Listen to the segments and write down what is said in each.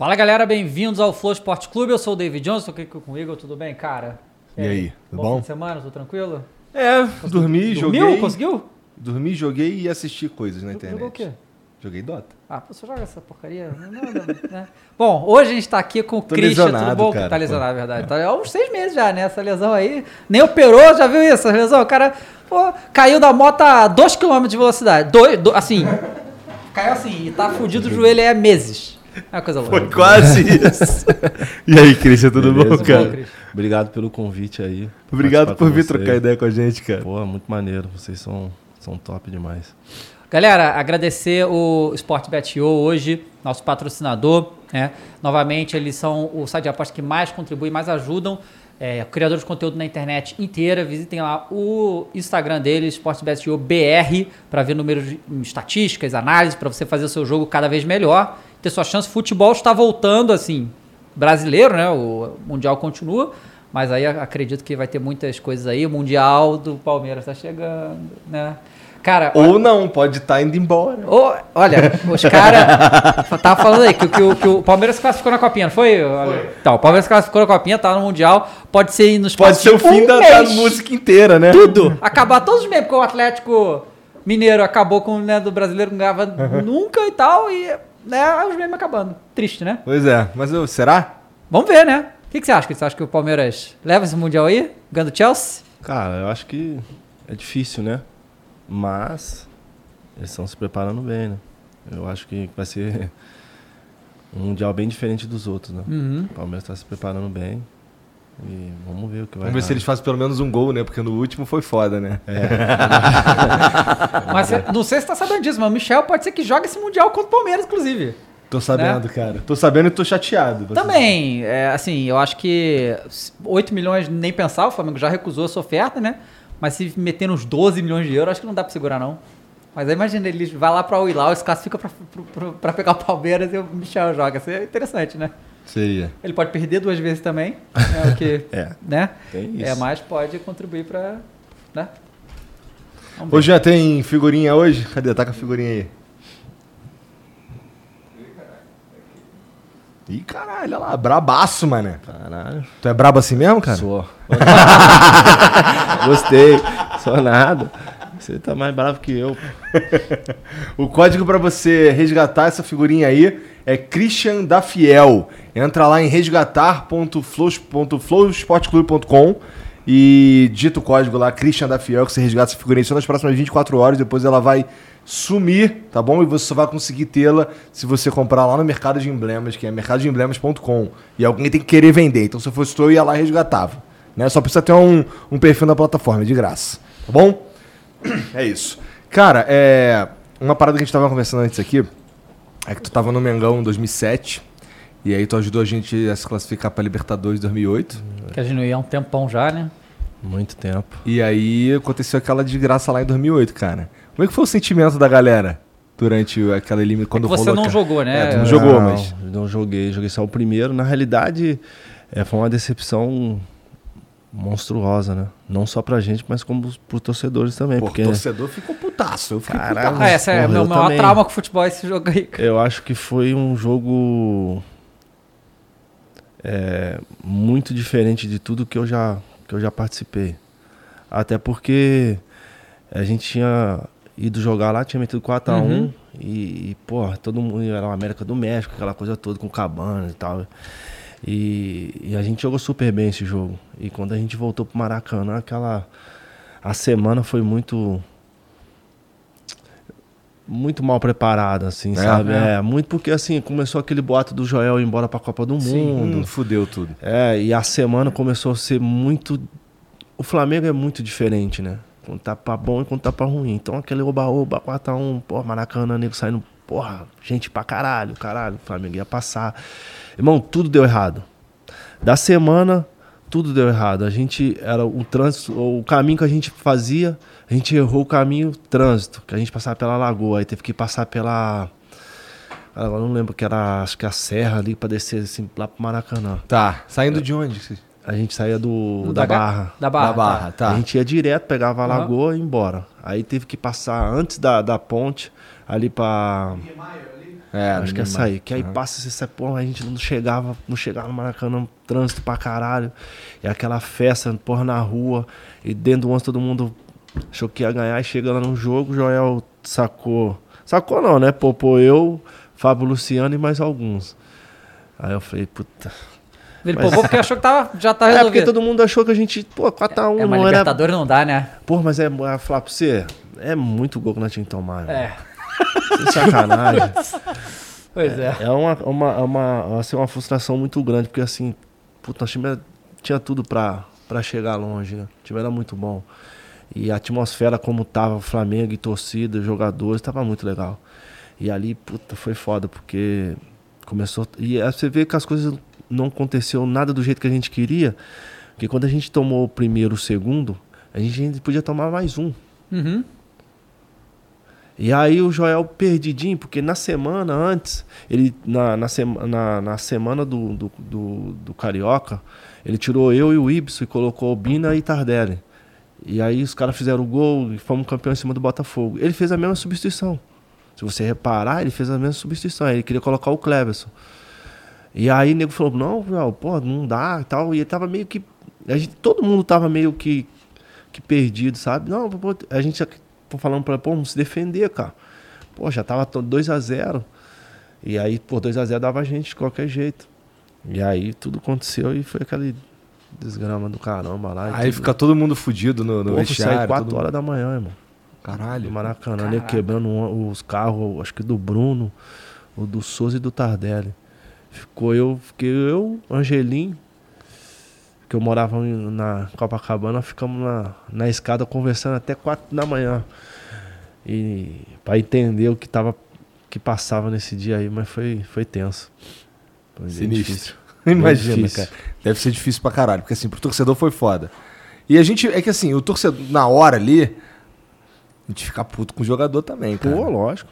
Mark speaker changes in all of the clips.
Speaker 1: Fala galera, bem-vindos ao Flow Esporte Clube. Eu sou o David Johnson, aqui com o Igor, tudo bem, cara?
Speaker 2: E aí, tudo
Speaker 1: bom?
Speaker 2: bom?
Speaker 1: fim de semana, tudo tranquilo?
Speaker 2: É, dormi,
Speaker 1: Dormiu?
Speaker 2: joguei.
Speaker 1: Conseguiu?
Speaker 2: Dormi, joguei e assisti coisas na internet.
Speaker 1: Jogou o quê?
Speaker 2: Joguei Dota.
Speaker 1: Ah, você joga essa porcaria? Não, não, né? Bom, hoje a gente tá aqui com o
Speaker 2: Tô
Speaker 1: Christian, tudo
Speaker 2: lesionado,
Speaker 1: bom?
Speaker 2: cara,
Speaker 1: tá lesionado, é verdade. Tá há uns seis meses já, né? Essa lesão aí. Nem operou, já viu isso? Essa lesão? O cara pô, caiu da moto a 2km de velocidade. Dois, do- assim, caiu assim e tá fudido o joelho aí há meses. É uma coisa louca.
Speaker 2: Foi quase isso. e aí, Cristian, tudo
Speaker 3: Beleza,
Speaker 2: bom, cara?
Speaker 1: bom?
Speaker 3: Obrigado pelo convite aí.
Speaker 2: Obrigado por vir trocar ideia com a gente, cara.
Speaker 3: Pô, muito maneiro. Vocês são, são top demais.
Speaker 1: Galera, agradecer o Sportbet.io hoje, nosso patrocinador. Né? Novamente, eles são o site de apostas que mais contribuem, mais ajudam é, criadores de conteúdo na internet inteira. Visitem lá o Instagram deles, Sportbet.io BR, para ver números, de- estatísticas, análises, para você fazer o seu jogo cada vez melhor. Ter sua chance. Futebol está voltando, assim, brasileiro, né? O Mundial continua. Mas aí acredito que vai ter muitas coisas aí. O Mundial do Palmeiras está chegando, né? Cara,
Speaker 2: Ou não, pode estar indo embora.
Speaker 1: Ô, olha, os caras. tava falando aí que, o- que o- que o Palmeiras se classificou na copinha, não foi? foi. Então, o Palmeiras se classificou na copinha, tá no Mundial. Pode ser nos
Speaker 2: Pode ser o fim
Speaker 1: um
Speaker 2: da, da música inteira, né?
Speaker 1: Tudo. Acabar todos os meses, porque o Atlético Mineiro acabou com né, do brasileiro, não ganhava nunca e tal, e né, os memes acabando. Triste, né?
Speaker 2: Pois é, mas eu, será?
Speaker 1: Vamos ver, né? O que, que você acha? Você acha que o Palmeiras leva esse Mundial aí? Ganhando Chelsea?
Speaker 3: Cara, eu acho que é difícil, né? Mas eles estão se preparando bem, né? Eu acho que vai ser um mundial bem diferente dos outros, né?
Speaker 1: Uhum.
Speaker 3: O Palmeiras está se preparando bem. E vamos ver o que vai
Speaker 2: Vamos ver
Speaker 3: dar.
Speaker 2: se eles fazem pelo menos um gol, né? Porque no último foi foda, né?
Speaker 1: Mas você- não sei se você tá sabendo disso, mas o Michel pode ser que jogue esse Mundial contra o Palmeiras, inclusive.
Speaker 2: Tô sabendo,
Speaker 1: Né?
Speaker 2: cara. Tô sabendo e tô chateado.
Speaker 1: Também, é, assim, eu acho que 8 milhões nem pensar, o Flamengo já recusou essa oferta, né? Mas se meter uns 12 milhões de euros, acho que não dá pra segurar, não. Mas aí imagina, ele vai lá pra Wilau, se classifica pra, pra, pra- pra pegar o Palmeiras e o Michel joga. Isso é interessante, né?
Speaker 2: Seria.
Speaker 1: Ele pode perder duas vezes também, é o que,
Speaker 3: É,
Speaker 1: né?
Speaker 3: tem isso.
Speaker 1: É, mas pode contribuir pra, né?
Speaker 2: Hoje já tem figurinha hoje? Cadê? Tá com a figurinha aí. Ih, caralho, olha lá, brabaço, mané.
Speaker 3: Caralho.
Speaker 2: Tu é brabo assim mesmo, cara?
Speaker 3: Sou. Gostei. Sou nada. Você tá mais bravo que eu.
Speaker 2: O código pra você resgatar essa figurinha aí é Christian da Fiel. Entra lá em resgatar.flowsportclube.com e digita o código lá, Christian da Fiel, que você resgata essa figurinha só nas próximas 24 horas, depois ela vai sumir, tá bom? E você só vai conseguir tê-la se você comprar lá no Mercado de Emblemas, que é mercadodeemblemas.com. E alguém tem que querer vender. Então se eu fosse tu, eu ia lá e resgatava. Né? Só precisa ter um, um perfil na plataforma, de graça. Tá bom? É isso. Cara, é. Uma parada que a gente tava conversando antes aqui é que tu tava no Mengão em 2007. E aí tu ajudou a gente a se classificar pra Libertadores 2008.
Speaker 1: Que a gente não ia há um tempão já, né?
Speaker 3: Muito tempo.
Speaker 2: E aí aconteceu aquela desgraça lá em 2008, cara. Como é que foi o sentimento da galera durante o- aquela eliminação? Quando
Speaker 1: É que você
Speaker 2: rolou
Speaker 1: não
Speaker 2: aquela-
Speaker 1: jogou, né?
Speaker 2: É, tu não jogou, mas.
Speaker 3: Não joguei, joguei só o primeiro. Na realidade, é, foi uma decepção monstruosa, né? Não só pra gente, mas como pro torcedores também.
Speaker 2: Pô,
Speaker 3: porque
Speaker 2: o torcedor ficou putaço. Eu fiquei
Speaker 3: Caralho.
Speaker 2: putaço.
Speaker 1: Ah, essa é
Speaker 3: eu
Speaker 1: maior
Speaker 3: também.
Speaker 1: trauma com futebol, esse jogo aí. cara.
Speaker 3: eu acho que foi um jogo é, muito diferente de tudo que eu já, que eu já participei. Até porque a gente tinha ido jogar lá, tinha metido 4x1
Speaker 1: Uhum.
Speaker 3: e, e, porra, todo mundo era o América do México, aquela coisa toda com cabana e tal. E, e a gente jogou super bem esse jogo. E quando a gente voltou pro Maracanã, aquela. A semana foi muito. Muito mal preparada, assim,
Speaker 2: É?
Speaker 3: sabe?
Speaker 2: É.
Speaker 3: É. muito porque, assim, começou aquele boato do Joel ir embora pra Copa do Mundo.
Speaker 2: Hum, fudeu tudo.
Speaker 3: É, e a semana começou a ser muito. O Flamengo é muito diferente, né? Quando tá pra bom e quando tá pra ruim. Então aquele oba-oba, 4x1, porra, Maracanã, nego saindo, porra, gente pra caralho, caralho, o Flamengo ia passar. Irmão, tudo deu errado. Da semana, tudo deu errado. A gente, era o trânsito, o caminho que a gente fazia, a gente errou o caminho, trânsito, que a gente passava pela lagoa, aí teve que passar pela. Agora eu não lembro que era, acho que a serra ali pra descer assim, lá pro Maracanã.
Speaker 2: Tá, saindo de onde?
Speaker 3: A gente saía do, da
Speaker 1: Ga-
Speaker 3: Barra.
Speaker 1: Da Barra.
Speaker 2: da Barra, tá.
Speaker 3: A gente ia direto, pegava a
Speaker 1: Aham.
Speaker 3: lagoa e ia embora. Aí teve que passar antes da, da ponte, ali pra.
Speaker 2: É,
Speaker 3: acho que é aí. Que aí passa essa porra, a gente não chegava, não chegava no Maracanã, trânsito pra caralho. E aquela festa, porra, na rua. E dentro do ônibus todo mundo achou que ia ganhar. E chega lá no jogo, o Joel sacou. Sacou não, né? Popou eu, Fábio Luciano e mais alguns. Aí eu falei, puta.
Speaker 1: Ele
Speaker 3: Mas-
Speaker 1: poupou porque achou que tava, já tá
Speaker 3: É porque
Speaker 1: resolvido.
Speaker 3: todo mundo achou que a gente, pô, 4x1
Speaker 1: É, mas
Speaker 3: não era.
Speaker 1: Libertadores não dá, né?
Speaker 3: Pô, mas é, é falar pra você, é muito gol que nós tínhamos que tomar.
Speaker 1: É.
Speaker 3: Sem sacanagem.
Speaker 1: Pois é.
Speaker 3: É uma, uma, uma, assim, uma frustração muito grande, porque assim, puta, nosso time era- tinha tudo pra, pra chegar longe, né? O time era muito bom. E a atmosfera como tava Flamengo e torcida, jogadores, tava muito legal. E ali, puta, foi foda, porque começou. E aí você vê que as coisas não aconteceu nada do jeito que a gente queria. Porque quando a gente tomou o primeiro, o segundo, a gente podia tomar mais um.
Speaker 1: Uhum.
Speaker 3: E aí o Joel perdidinho, porque na semana antes, ele na, na, sema- na, na semana do, do, do, do Carioca, ele tirou eu e o Ibson e colocou o Bina e Tardelli. E aí os caras fizeram o gol e fomos campeão em cima do Botafogo. Ele fez a mesma substituição. Se você reparar, ele fez a mesma substituição. Ele queria colocar o Cleverson. E aí o nego falou, não, Joel, pô, não dá e tal. E ele tava meio que. A gente, todo mundo tava meio que, que perdido, sabe? Não, pô, a gente falando pra pô, vamos se defender, cara. Pô, já tava 2x0. E aí, pô, 2x0 dava a gente de qualquer jeito. E aí tudo aconteceu e foi aquele desgrama do caramba lá.
Speaker 2: Aí
Speaker 3: tudo.
Speaker 2: fica todo mundo fudido no, no
Speaker 3: Pô,
Speaker 2: vestiário.
Speaker 3: 4
Speaker 2: todo
Speaker 3: horas da manhã, irmão.
Speaker 2: mundo- Caralho.
Speaker 3: Do Maracanã,
Speaker 1: Caraca.
Speaker 3: né? Quebrando os carros, acho que do Bruno, o do Souza e do Tardelli. Ficou eu, fiquei eu, Angelim, que eu morava na Copacabana, ficamos na, na escada conversando até 4 da manhã. E pra entender o que tava que passava nesse dia aí, mas foi, foi tenso. Foi
Speaker 2: Sinistro.
Speaker 3: difícil.
Speaker 2: Imagina,
Speaker 3: difícil.
Speaker 2: cara. Deve ser difícil pra caralho, porque assim, pro torcedor foi foda. E a gente, é que assim, o torcedor, na hora ali, a gente fica puto com o jogador também, cara.
Speaker 3: Pô, lógico.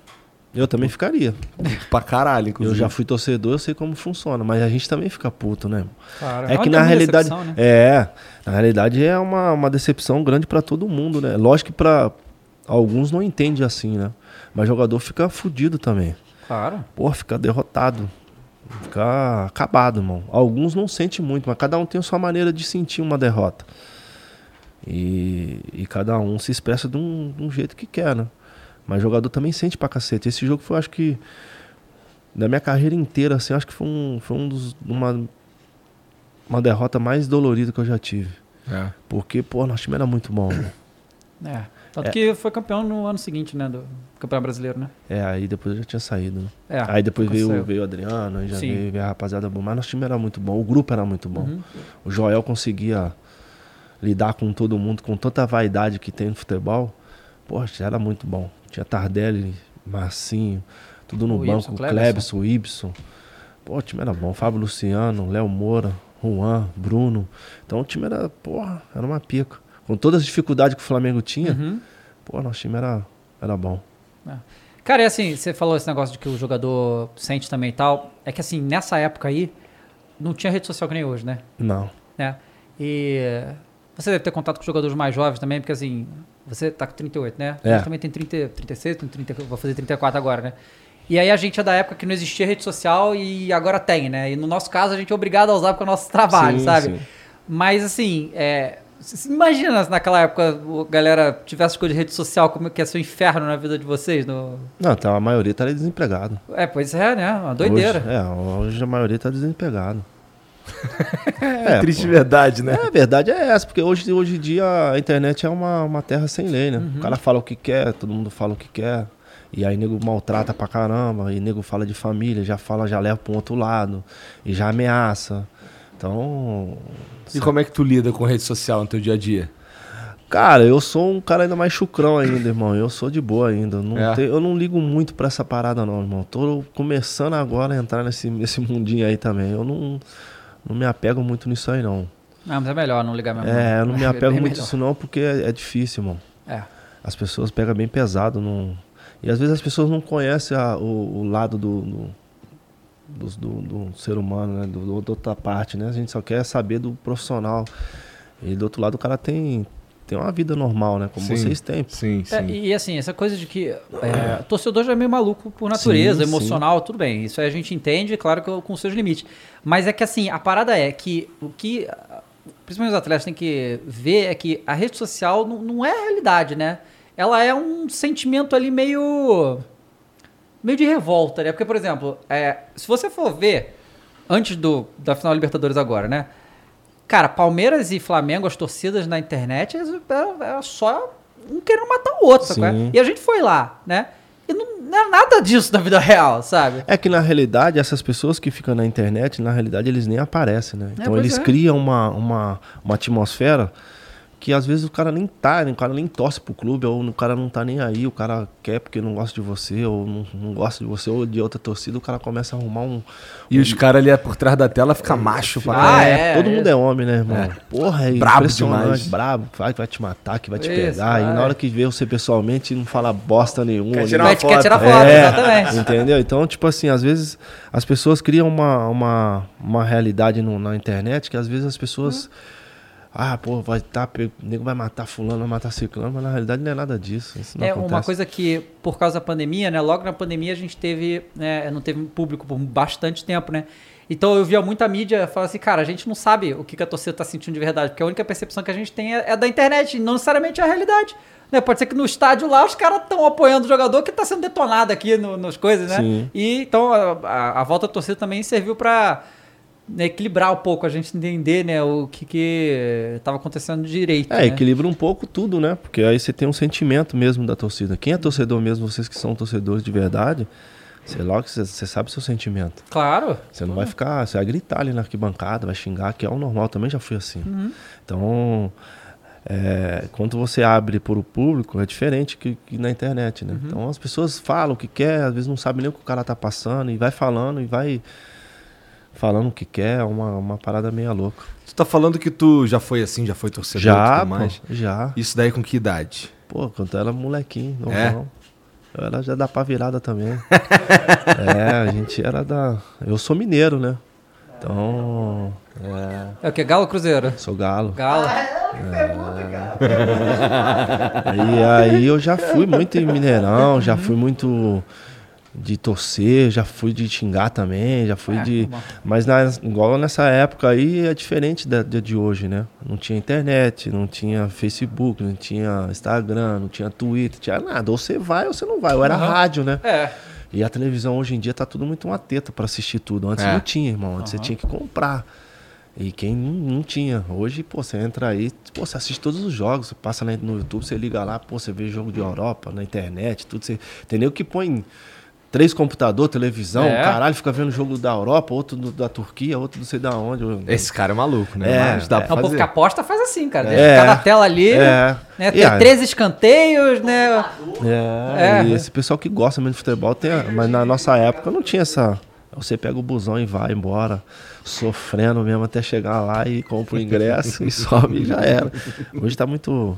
Speaker 3: Eu também ficaria.
Speaker 2: Puto pra caralho,
Speaker 3: Eu
Speaker 2: inclusive.
Speaker 3: já fui torcedor, eu sei como funciona, mas a gente também fica puto, né? irmão?
Speaker 1: Claro.
Speaker 3: É
Speaker 1: uma
Speaker 3: que na realidade.
Speaker 1: decepção, né?
Speaker 3: É, na realidade é uma, uma decepção grande pra todo mundo, né? Lógico que pra alguns não entende assim, né? Mas jogador fica fudido também.
Speaker 1: Claro.
Speaker 3: Pô, fica derrotado. Fica acabado, irmão. Alguns não sentem muito, mas cada um tem a sua maneira de sentir uma derrota. E, e cada um se expressa de um, de um jeito que quer, né? Mas jogador também sente pra cacete. Esse jogo foi, acho que, da minha carreira inteira, assim, acho que foi um, foi um dos, uma, uma derrota mais dolorida que eu já tive.
Speaker 2: É.
Speaker 3: Porque, pô, nosso time era muito bom. né?
Speaker 1: É. Tanto
Speaker 3: É.
Speaker 1: que foi campeão no ano seguinte, né? Do Campeonato Brasileiro, né?
Speaker 3: É, aí depois eu já tinha saído, né?
Speaker 1: É.
Speaker 3: aí depois veio, veio o Adriano, aí já
Speaker 1: Sim.
Speaker 3: veio, veio a rapaziada boa. Mas nosso time era muito bom, o grupo era muito bom.
Speaker 1: Uhum.
Speaker 3: O Joel conseguia lidar com todo mundo, com tanta vaidade que tem no futebol. Poxa, era muito bom. Tinha Tardelli, Marcinho, tudo no
Speaker 1: O
Speaker 3: banco, o Ibson. Pô, o time era bom. Fábio Luciano, Léo Moura, Juan, Bruno. Então o time era, porra, era uma pica. Com todas as dificuldades que o Flamengo tinha,
Speaker 1: Uhum.
Speaker 3: pô, nosso time era, era bom.
Speaker 1: Cara, e assim, você falou esse negócio de que o jogador sente também e tal. É que assim, nessa época aí, não tinha rede social que nem hoje, né?
Speaker 3: Não.
Speaker 1: né? E você deve ter contato com jogadores mais jovens também, porque assim, você tá com 38, né?
Speaker 3: É.
Speaker 1: A também tem 30, 36, tem 30, vou fazer 34 agora, né? E aí a gente é da época que não existia rede social e agora tem, né? E no nosso caso a gente é obrigado a usar porque é o nosso trabalho,
Speaker 3: Sim,
Speaker 1: sabe?
Speaker 3: sim.
Speaker 1: Mas assim, é, imagina se naquela época a galera tivesse coisa de rede social, como que ia ser o inferno na vida de vocês. No...
Speaker 3: Não, então a maioria tá desempregado.
Speaker 1: É, pois é, né? Uma doideira.
Speaker 3: Hoje, é, hoje a maioria tá desempregado.
Speaker 2: É, triste
Speaker 3: pô.
Speaker 2: verdade, né?
Speaker 3: É, a verdade é essa, porque hoje, hoje em dia a internet é uma, uma terra sem lei, né?
Speaker 1: Uhum.
Speaker 3: O cara fala o que quer, todo mundo fala o que quer. E aí nego maltrata pra caramba, e nego fala de família, já fala, já leva pra um outro lado, e já ameaça. Então.
Speaker 2: E como é que tu lida com rede social no teu dia a dia?
Speaker 3: Cara, eu sou um cara ainda mais chucrão ainda, irmão. Eu sou de boa ainda. Não
Speaker 2: É.
Speaker 3: te- eu não ligo muito pra essa parada, não, irmão. Tô começando agora a entrar nesse, nesse mundinho aí também. Eu não, não me apego muito nisso aí, não.
Speaker 1: Não, mas é melhor não ligar mesmo.
Speaker 3: É, eu não me
Speaker 1: É
Speaker 3: apego
Speaker 1: bem
Speaker 3: muito
Speaker 1: melhor.
Speaker 3: nisso, não, porque é, é difícil, irmão.
Speaker 1: É.
Speaker 3: As pessoas pegam bem pesado. Não... E às vezes as pessoas não conhecem a- o, o lado do, do, dos- do- do ser humano, né? Do, do- da outra parte, né? A gente só quer saber do profissional. E do outro lado o cara tem, tem uma vida normal, né? Como
Speaker 2: Sim.
Speaker 3: vocês têm.
Speaker 2: Sim, sim.
Speaker 1: É, e assim, essa coisa de que é, torcedor já é meio maluco por natureza,
Speaker 3: Sim,
Speaker 1: emocional, tudo bem. Isso aí a gente entende, claro que com seus limites. Mas é que assim, a parada é que o que principalmente os atletas têm que ver é que a rede social não, não é a realidade, né? Ela é um sentimento ali meio. Meio de revolta, né? Porque, por exemplo, é, se você for ver antes do, da final da Libertadores agora, né? Cara, Palmeiras e Flamengo, as torcidas na internet, era, era só um querendo matar o outro, sabe? é? E a gente foi lá, né? E não, não é nada disso na vida real, sabe?
Speaker 3: É que na realidade, essas pessoas que ficam na internet, na realidade eles nem aparecem, né? Então
Speaker 1: pois
Speaker 3: eles
Speaker 1: é.
Speaker 3: criam uma, uma, uma atmosfera que às vezes o cara nem tá, o cara nem torce pro clube, ou o cara não tá nem aí, o cara quer porque não gosta de você, ou não, não gosta de você, ou de outra torcida, o cara começa a arrumar um.
Speaker 2: E os caras ali por trás da tela ficam macho pra
Speaker 1: Ah,
Speaker 2: caralho.
Speaker 1: é.
Speaker 3: todo mundo é homem, né, irmão?
Speaker 2: É.
Speaker 3: Porra, é
Speaker 2: Brabo
Speaker 3: impressionante,
Speaker 2: demais.
Speaker 3: brabo, vai, vai te matar, que vai te
Speaker 1: Isso,
Speaker 3: pegar. E
Speaker 1: vai.
Speaker 3: na hora que vê você pessoalmente, não fala bosta nenhuma.
Speaker 2: Quer tirar uma
Speaker 1: Quer, quer
Speaker 2: foto.
Speaker 1: tirar foto,
Speaker 3: É,
Speaker 1: exatamente.
Speaker 3: Entendeu? Então, tipo assim, às vezes as pessoas criam uma, uma, uma realidade no- na internet que às vezes as pessoas. Ah, pô, vai tá, o nego vai matar fulano, vai matar ciclano, mas na realidade não é nada disso. Isso não
Speaker 1: É
Speaker 3: acontece.
Speaker 1: uma coisa que, por causa da pandemia, né? Logo na pandemia a gente teve, né? Não teve público por bastante tempo, né? Então eu via muita mídia falar assim, cara, a gente não sabe o que, que a torcida tá sentindo de verdade, porque a única percepção que a gente tem é, é da internet, e não necessariamente é a realidade. Né? Pode ser que no estádio lá os caras estão apoiando o jogador que tá sendo detonado aqui no, nas coisas, né?
Speaker 3: Sim.
Speaker 1: E então a, a- a volta da torcida também serviu pra né, equilibrar um pouco, a gente entender, né, o que que tava acontecendo direito.
Speaker 3: É,
Speaker 1: né?
Speaker 3: equilibra um pouco tudo, né? Porque aí você tem um sentimento mesmo da torcida. Quem é torcedor mesmo, vocês que são torcedores de verdade, sei lá você, sabe o seu sentimento.
Speaker 1: Claro.
Speaker 3: Você não vai ficar, você vai gritar ali na arquibancada, vai xingar, que é o normal, também já fui assim. Então, é, quando você abre para o público, é diferente que, que na internet, né? Então as pessoas falam o que quer, às vezes não sabem nem o que o cara tá passando, e vai falando, e vai falando o que quer, é uma, uma parada meio louca.
Speaker 2: Tu tá falando que tu já foi assim, já foi torcedor e
Speaker 3: Já,
Speaker 2: tudo
Speaker 3: pô,
Speaker 2: mais.
Speaker 3: já.
Speaker 2: Isso daí com que idade?
Speaker 3: Pô, quando eu era molequinho,
Speaker 2: É?
Speaker 3: normal. Eu era já da pá virada também. é, a gente era da. Eu sou mineiro, né? Então.
Speaker 1: É o que? Galo ou Cruzeiro?
Speaker 3: Sou galo.
Speaker 1: Galo.
Speaker 3: E aí eu já fui muito em Mineirão, já fui muito de torcer, já fui de xingar também, já fui
Speaker 1: É,
Speaker 3: de.
Speaker 1: bom.
Speaker 3: Mas na, igual nessa época aí é diferente da, da de hoje, né? Não tinha internet, não tinha Facebook, não tinha Instagram, não tinha Twitter, tinha nada. Ou você vai ou você não vai. Ou era
Speaker 1: Aham.
Speaker 3: rádio, né?
Speaker 1: É.
Speaker 3: E a televisão hoje em dia tá tudo muito uma teta pra assistir tudo. Antes
Speaker 2: É.
Speaker 3: não tinha, irmão. Antes você tinha que comprar. E quem não, não tinha. Hoje, pô, você entra aí, pô, você assiste todos os jogos. Você passa no YouTube, você liga lá, pô, você vê jogo de Europa, na internet, tudo. Você, entendeu? Que põe três computador, televisão,
Speaker 1: É.
Speaker 3: caralho, fica vendo jogo da Europa, outro do- da Turquia, outro não sei da onde.
Speaker 2: Esse cara é maluco, né?
Speaker 3: É,
Speaker 2: Mas dá
Speaker 3: é.
Speaker 2: pra fazer.
Speaker 1: que aposta faz assim, cara. Deixa
Speaker 3: É.
Speaker 1: ficar na tela ali,
Speaker 3: É.
Speaker 1: né? Tem três escanteios, né?
Speaker 3: É,
Speaker 1: É.
Speaker 3: e esse pessoal que gosta mesmo de futebol tem. Mas na nossa época não tinha essa. Você pega o busão e vai embora, sofrendo mesmo até chegar lá e compra o ingresso e sobe e já era. Hoje tá muito,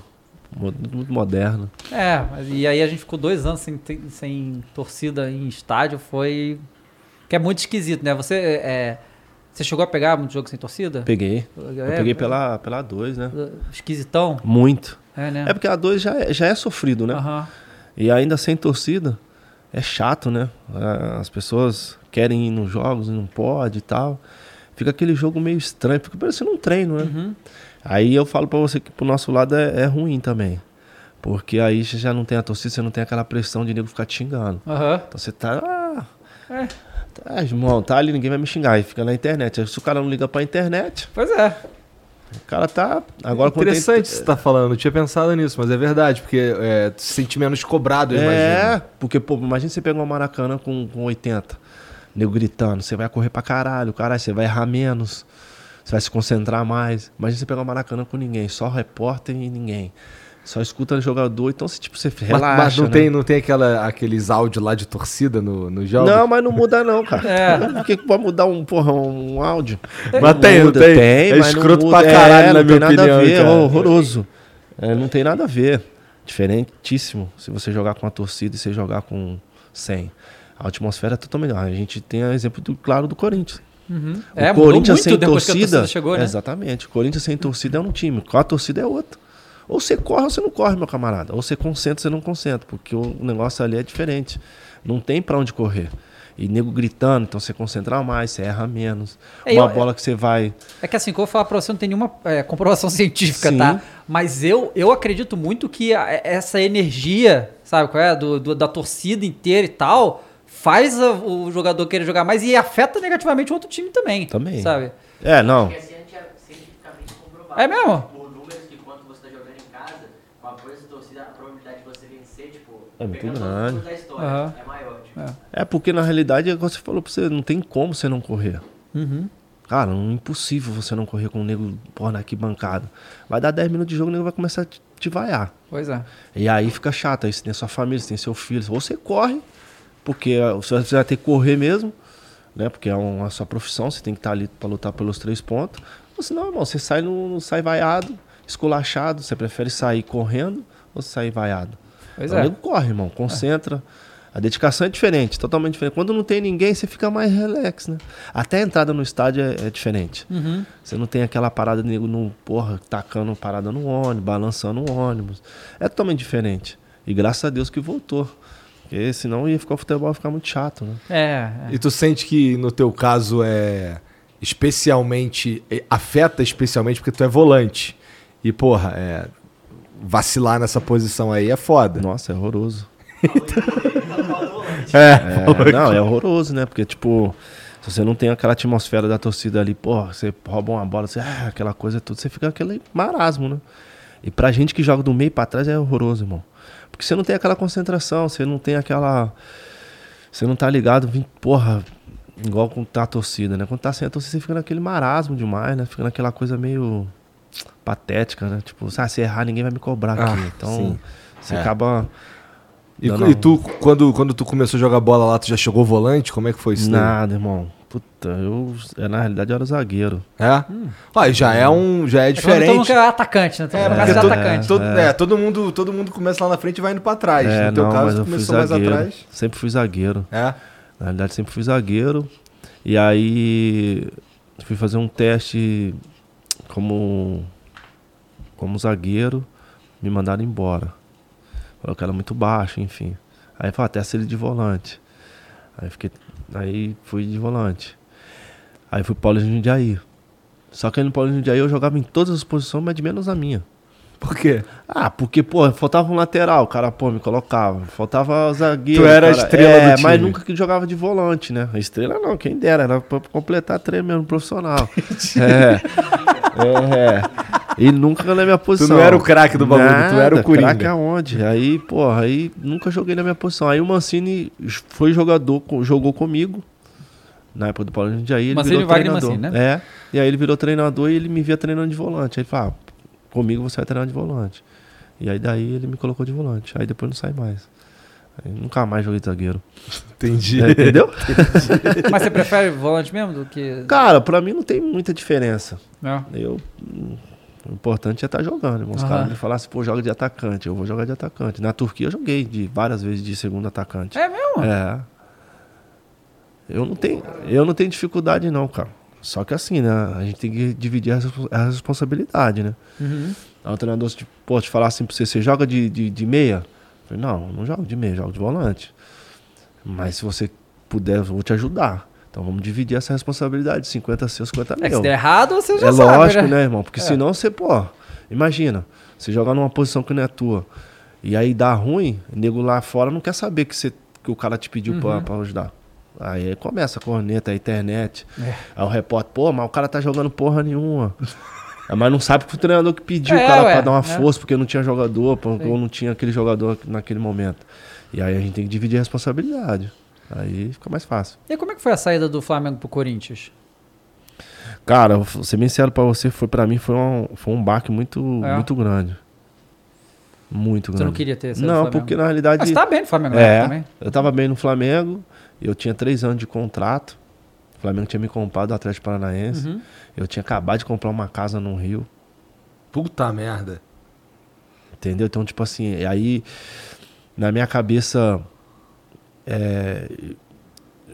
Speaker 3: muito moderno.
Speaker 1: É, e aí a gente ficou dois anos sem, sem torcida em estádio, foi... Que é muito esquisito, né? Você, é, você chegou a pegar muito jogo sem torcida?
Speaker 3: Peguei. Eu
Speaker 1: É,
Speaker 3: peguei pela, pela 2, né?
Speaker 1: Esquisitão?
Speaker 3: Muito.
Speaker 1: É, né?
Speaker 3: É porque a 2 já, é- já é sofrido, né?
Speaker 1: Aham.
Speaker 3: E ainda sem torcida, é chato, né? É, As pessoas querem ir nos jogos e não pode e tal. Fica aquele jogo meio estranho, fica parecendo um treino, né?
Speaker 1: Uhum.
Speaker 3: Aí eu falo pra você que pro nosso lado é, é ruim também. Porque aí você já não tem a torcida, você não tem aquela pressão de nego ficar te xingando.
Speaker 1: Aham.
Speaker 3: Então você tá. Ah,
Speaker 1: É.
Speaker 3: tá, irmão, tá ali, ninguém vai me xingar. Aí fica na internet. Aí se o cara não liga pra internet,
Speaker 1: Pois é.
Speaker 3: O cara tá. Agora tem-
Speaker 2: Interessante você tá falando, não tinha pensado nisso, mas é verdade, porque é, tu se sente menos cobrado, eu
Speaker 3: É,
Speaker 2: imagino.
Speaker 3: porque, pô, imagina você pegar uma Maracanã com, com 80, nego gritando, você vai correr pra caralho, caralho, você vai errar menos, você vai se concentrar mais. Imagina você pegar uma Maracanã com ninguém, só repórter e ninguém. Só escuta o jogador, então você, tipo, você
Speaker 2: Mas,
Speaker 3: relaxa.
Speaker 2: mas não,
Speaker 3: né?
Speaker 2: tem, não tem aquela, aqueles áudios lá de torcida no, no jogo?
Speaker 3: Não, mas não muda não, cara.
Speaker 1: É.
Speaker 3: Por que, pode mudar um, porra, um áudio?
Speaker 2: Mas tem, não
Speaker 3: muda,
Speaker 2: tem?
Speaker 3: Tem,
Speaker 2: É
Speaker 3: mas não
Speaker 2: escroto
Speaker 3: muda.
Speaker 2: pra caralho,
Speaker 3: É,
Speaker 2: na
Speaker 3: não
Speaker 2: minha
Speaker 3: tem nada
Speaker 2: opinião,
Speaker 3: a ver,
Speaker 2: cara.
Speaker 3: é horroroso. É, não tem nada a ver. Diferentíssimo se você jogar com a torcida e você jogar com 100. A atmosfera é totalmente... A gente tem exemplo, do, claro, do Corinthians.
Speaker 1: É,
Speaker 3: o
Speaker 1: mudou
Speaker 3: Corinthians
Speaker 1: muito
Speaker 3: sem
Speaker 1: depois que a
Speaker 3: torcida,
Speaker 1: torcida chegou, né?
Speaker 3: Exatamente. O Corinthians sem torcida é um time, com a torcida é outro. Ou você corre ou você não corre, meu camarada. Ou você concentra ou você não concentra, porque o negócio ali é diferente. Não tem pra onde correr. E nego gritando, então você concentra mais, você erra menos.
Speaker 1: É,
Speaker 3: Uma
Speaker 1: eu-
Speaker 3: bola que você vai.
Speaker 1: É que assim, que eu falar pra você, não tem nenhuma é, comprovação científica,
Speaker 3: Sim.
Speaker 1: tá? Mas eu, eu acredito muito que a- essa energia, sabe qual é? Do, do- da torcida inteira e tal, faz a- o jogador querer jogar mais e afeta negativamente o outro time também.
Speaker 3: Também.
Speaker 1: Sabe?
Speaker 3: É, não.
Speaker 4: Assim, cientificamente comprovado.
Speaker 1: É mesmo?
Speaker 4: Por números que quando você tá jogando em casa, com a força da torcida, a probabilidade de você vencer, tipo,
Speaker 3: É muito
Speaker 4: pegando todos da história,
Speaker 1: Aham.
Speaker 4: é maior. Tipo.
Speaker 3: É porque na realidade, é igual você falou pra você, não tem como você não correr.
Speaker 1: Uhum.
Speaker 3: Cara, é impossível você não correr com o nego porra, na arquibancada. Vai dar 10 minutos de jogo, o nego vai começar a te, te vaiar.
Speaker 1: Pois é.
Speaker 3: E aí fica chato. Aí você tem sua família, você tem seu filho. Ou você corre, porque ah, você vai- ter que correr mesmo, né? Porque é uma, a sua profissão, você tem que estar ali pra lutar pelos três pontos. Ou senão, irmão, você sai, no, sai vaiado, esculachado. Você prefere sair correndo ou sair vaiado?
Speaker 1: Pois
Speaker 3: Então,
Speaker 1: é.
Speaker 3: O nego corre, irmão, concentra. A dedicação é diferente, totalmente diferente. Quando não tem ninguém, você fica mais relax, né? Até a entrada no estádio é, é diferente.
Speaker 1: Uhum.
Speaker 3: Você não tem aquela parada de nego no, porra, tacando parada no ônibus, balançando o ônibus. É totalmente diferente. E graças a Deus que voltou. Porque senão ia ficar o futebol ia ficar muito chato, né?
Speaker 1: É. é.
Speaker 2: E tu sente que no teu caso é especialmente é, afeta especialmente porque tu é volante. E porra, é vacilar nessa posição aí é foda.
Speaker 3: Nossa, é horroroso.
Speaker 2: É.
Speaker 3: É, não, é horroroso, né? Porque, tipo, se você não tem aquela atmosfera da torcida ali, porra, você rouba uma bola, você, ah, aquela coisa tudo, você fica aquele marasmo, né? E pra gente que joga do meio pra trás é horroroso, irmão. Porque você não tem aquela concentração, você não tem aquela. Você não tá ligado, porra, igual quando tá a torcida, né? Quando tá sem a torcida, você fica naquele marasmo demais, né? Fica naquela coisa meio patética, né? Tipo, ah, se errar, ninguém vai me cobrar aqui.
Speaker 2: Ah,
Speaker 3: então,
Speaker 2: sim.
Speaker 3: você
Speaker 2: É.
Speaker 3: acaba.
Speaker 2: E, e tu, quando, quando tu começou a jogar bola lá, tu já chegou volante? Como é que foi isso? daí?
Speaker 3: Nada, irmão. Puta, eu. é, Na realidade eu era zagueiro.
Speaker 2: É? E já é um. Já é
Speaker 1: Todo mundo
Speaker 2: diferente.
Speaker 1: quer atacante, né? Todo
Speaker 2: É,
Speaker 1: mundo
Speaker 2: porque
Speaker 1: quer ser
Speaker 2: todo,
Speaker 1: atacante.
Speaker 2: todo, é, todo, mundo, todo mundo começa lá na frente e vai indo pra trás.
Speaker 3: É,
Speaker 2: no teu
Speaker 3: não,
Speaker 2: caso, começou mais
Speaker 3: zagueiro.
Speaker 2: atrás.
Speaker 3: Sempre fui zagueiro.
Speaker 2: É.
Speaker 3: Na realidade, sempre fui zagueiro. E aí fui fazer um teste como, como zagueiro, me mandaram embora. Falou que era muito baixo, enfim. Aí falou, testa ele de volante. Aí fiquei. Aí fui de volante. Aí fui pro Paulo de Jundiaí. Só que aí no Paulo de Jundiaí eu jogava em todas as posições, mas de menos a minha.
Speaker 2: Por quê?
Speaker 3: Ah, porque, pô, faltava um lateral, o cara, pô, me colocava. Faltava zagueiro.
Speaker 2: Tu era a
Speaker 3: cara.
Speaker 2: estrela
Speaker 3: é,
Speaker 2: do
Speaker 3: mas
Speaker 2: time.
Speaker 3: nunca que jogava de volante, né? Estrela não, quem dera, era pra completar treino mesmo, profissional. é. É. E nunca na minha posição.
Speaker 2: não era o craque do bagulho, tu era o
Speaker 3: Nada,
Speaker 2: Coringa.
Speaker 3: Craque aonde? Aí, porra, aí nunca joguei na minha posição. Aí o Mancini foi jogador, jogou comigo. Na época do Paulo Jundiaí, ele
Speaker 1: Mancini,
Speaker 3: virou
Speaker 1: Wagner
Speaker 3: treinador.
Speaker 1: Mancini, né?
Speaker 3: É. E aí ele virou treinador e ele me via treinando de volante. Aí ele falou, ah, comigo você vai treinar de volante. E aí daí ele me colocou de volante. Aí depois não sai mais. Aí nunca mais joguei de zagueiro.
Speaker 2: Entendi.
Speaker 3: É, entendeu?
Speaker 1: Mas você prefere volante mesmo do que.
Speaker 3: Cara, pra mim não tem muita diferença.
Speaker 1: Não.
Speaker 3: Eu. O importante é estar jogando. irmão. Os caras me falassem, pô, joga de atacante. Eu vou jogar de atacante. Na Turquia eu joguei de, várias vezes de segundo atacante.
Speaker 1: É mesmo?
Speaker 3: É. Eu não tenho, eu não tenho dificuldade não, cara. Só que assim, né? A gente tem que dividir a, respo- a responsabilidade, né?
Speaker 1: Uhum.
Speaker 3: Aí o treinador, tipo, pô, te falar assim pra você, você joga de, de, de meia? Eu falei, não, não jogo de meia, jogo de volante. Mas se você puder, eu vou te ajudar. Então vamos dividir essa responsabilidade, 50 seu, 50
Speaker 1: É que se
Speaker 3: meu.
Speaker 1: der errado, você já
Speaker 3: É
Speaker 1: sabe,
Speaker 3: lógico,
Speaker 1: né?
Speaker 3: né, irmão? Porque senão você, pô, imagina, você jogar numa posição que não é tua. E aí dá ruim, o nego lá fora não quer saber que, você, que o cara te pediu
Speaker 1: Uhum.
Speaker 3: pra, pra ajudar. Aí começa a corneta, a internet.
Speaker 1: É.
Speaker 3: Aí o repórter, pô, mas o cara tá jogando porra nenhuma. É, Mas não sabe que o treinador que pediu
Speaker 1: É,
Speaker 3: o cara
Speaker 1: ué,
Speaker 3: pra dar uma
Speaker 1: né?
Speaker 3: força, porque não tinha jogador,
Speaker 1: Sim.
Speaker 3: ou não tinha aquele jogador naquele momento. E aí a gente tem que dividir a responsabilidade. Aí fica mais fácil.
Speaker 1: E como é que foi a saída do Flamengo pro Corinthians?
Speaker 3: Cara, vou ser bem sincero pra você, foi para mim foi um, foi um baque muito,
Speaker 1: É.
Speaker 3: muito grande. Muito
Speaker 1: Você
Speaker 3: grande.
Speaker 1: não queria ter saído do
Speaker 3: Não,
Speaker 1: Flamengo?
Speaker 3: porque na realidade.
Speaker 1: Mas tá bem no Flamengo né,
Speaker 3: É,
Speaker 1: também.
Speaker 3: eu tava bem no Flamengo, eu tinha três anos de contrato. O Flamengo tinha me comprado do Atlético Paranaense.
Speaker 1: Uhum.
Speaker 3: Eu tinha acabado de comprar uma casa no Rio.
Speaker 2: Puta merda.
Speaker 3: Entendeu? Então, tipo assim, e aí na minha cabeça é,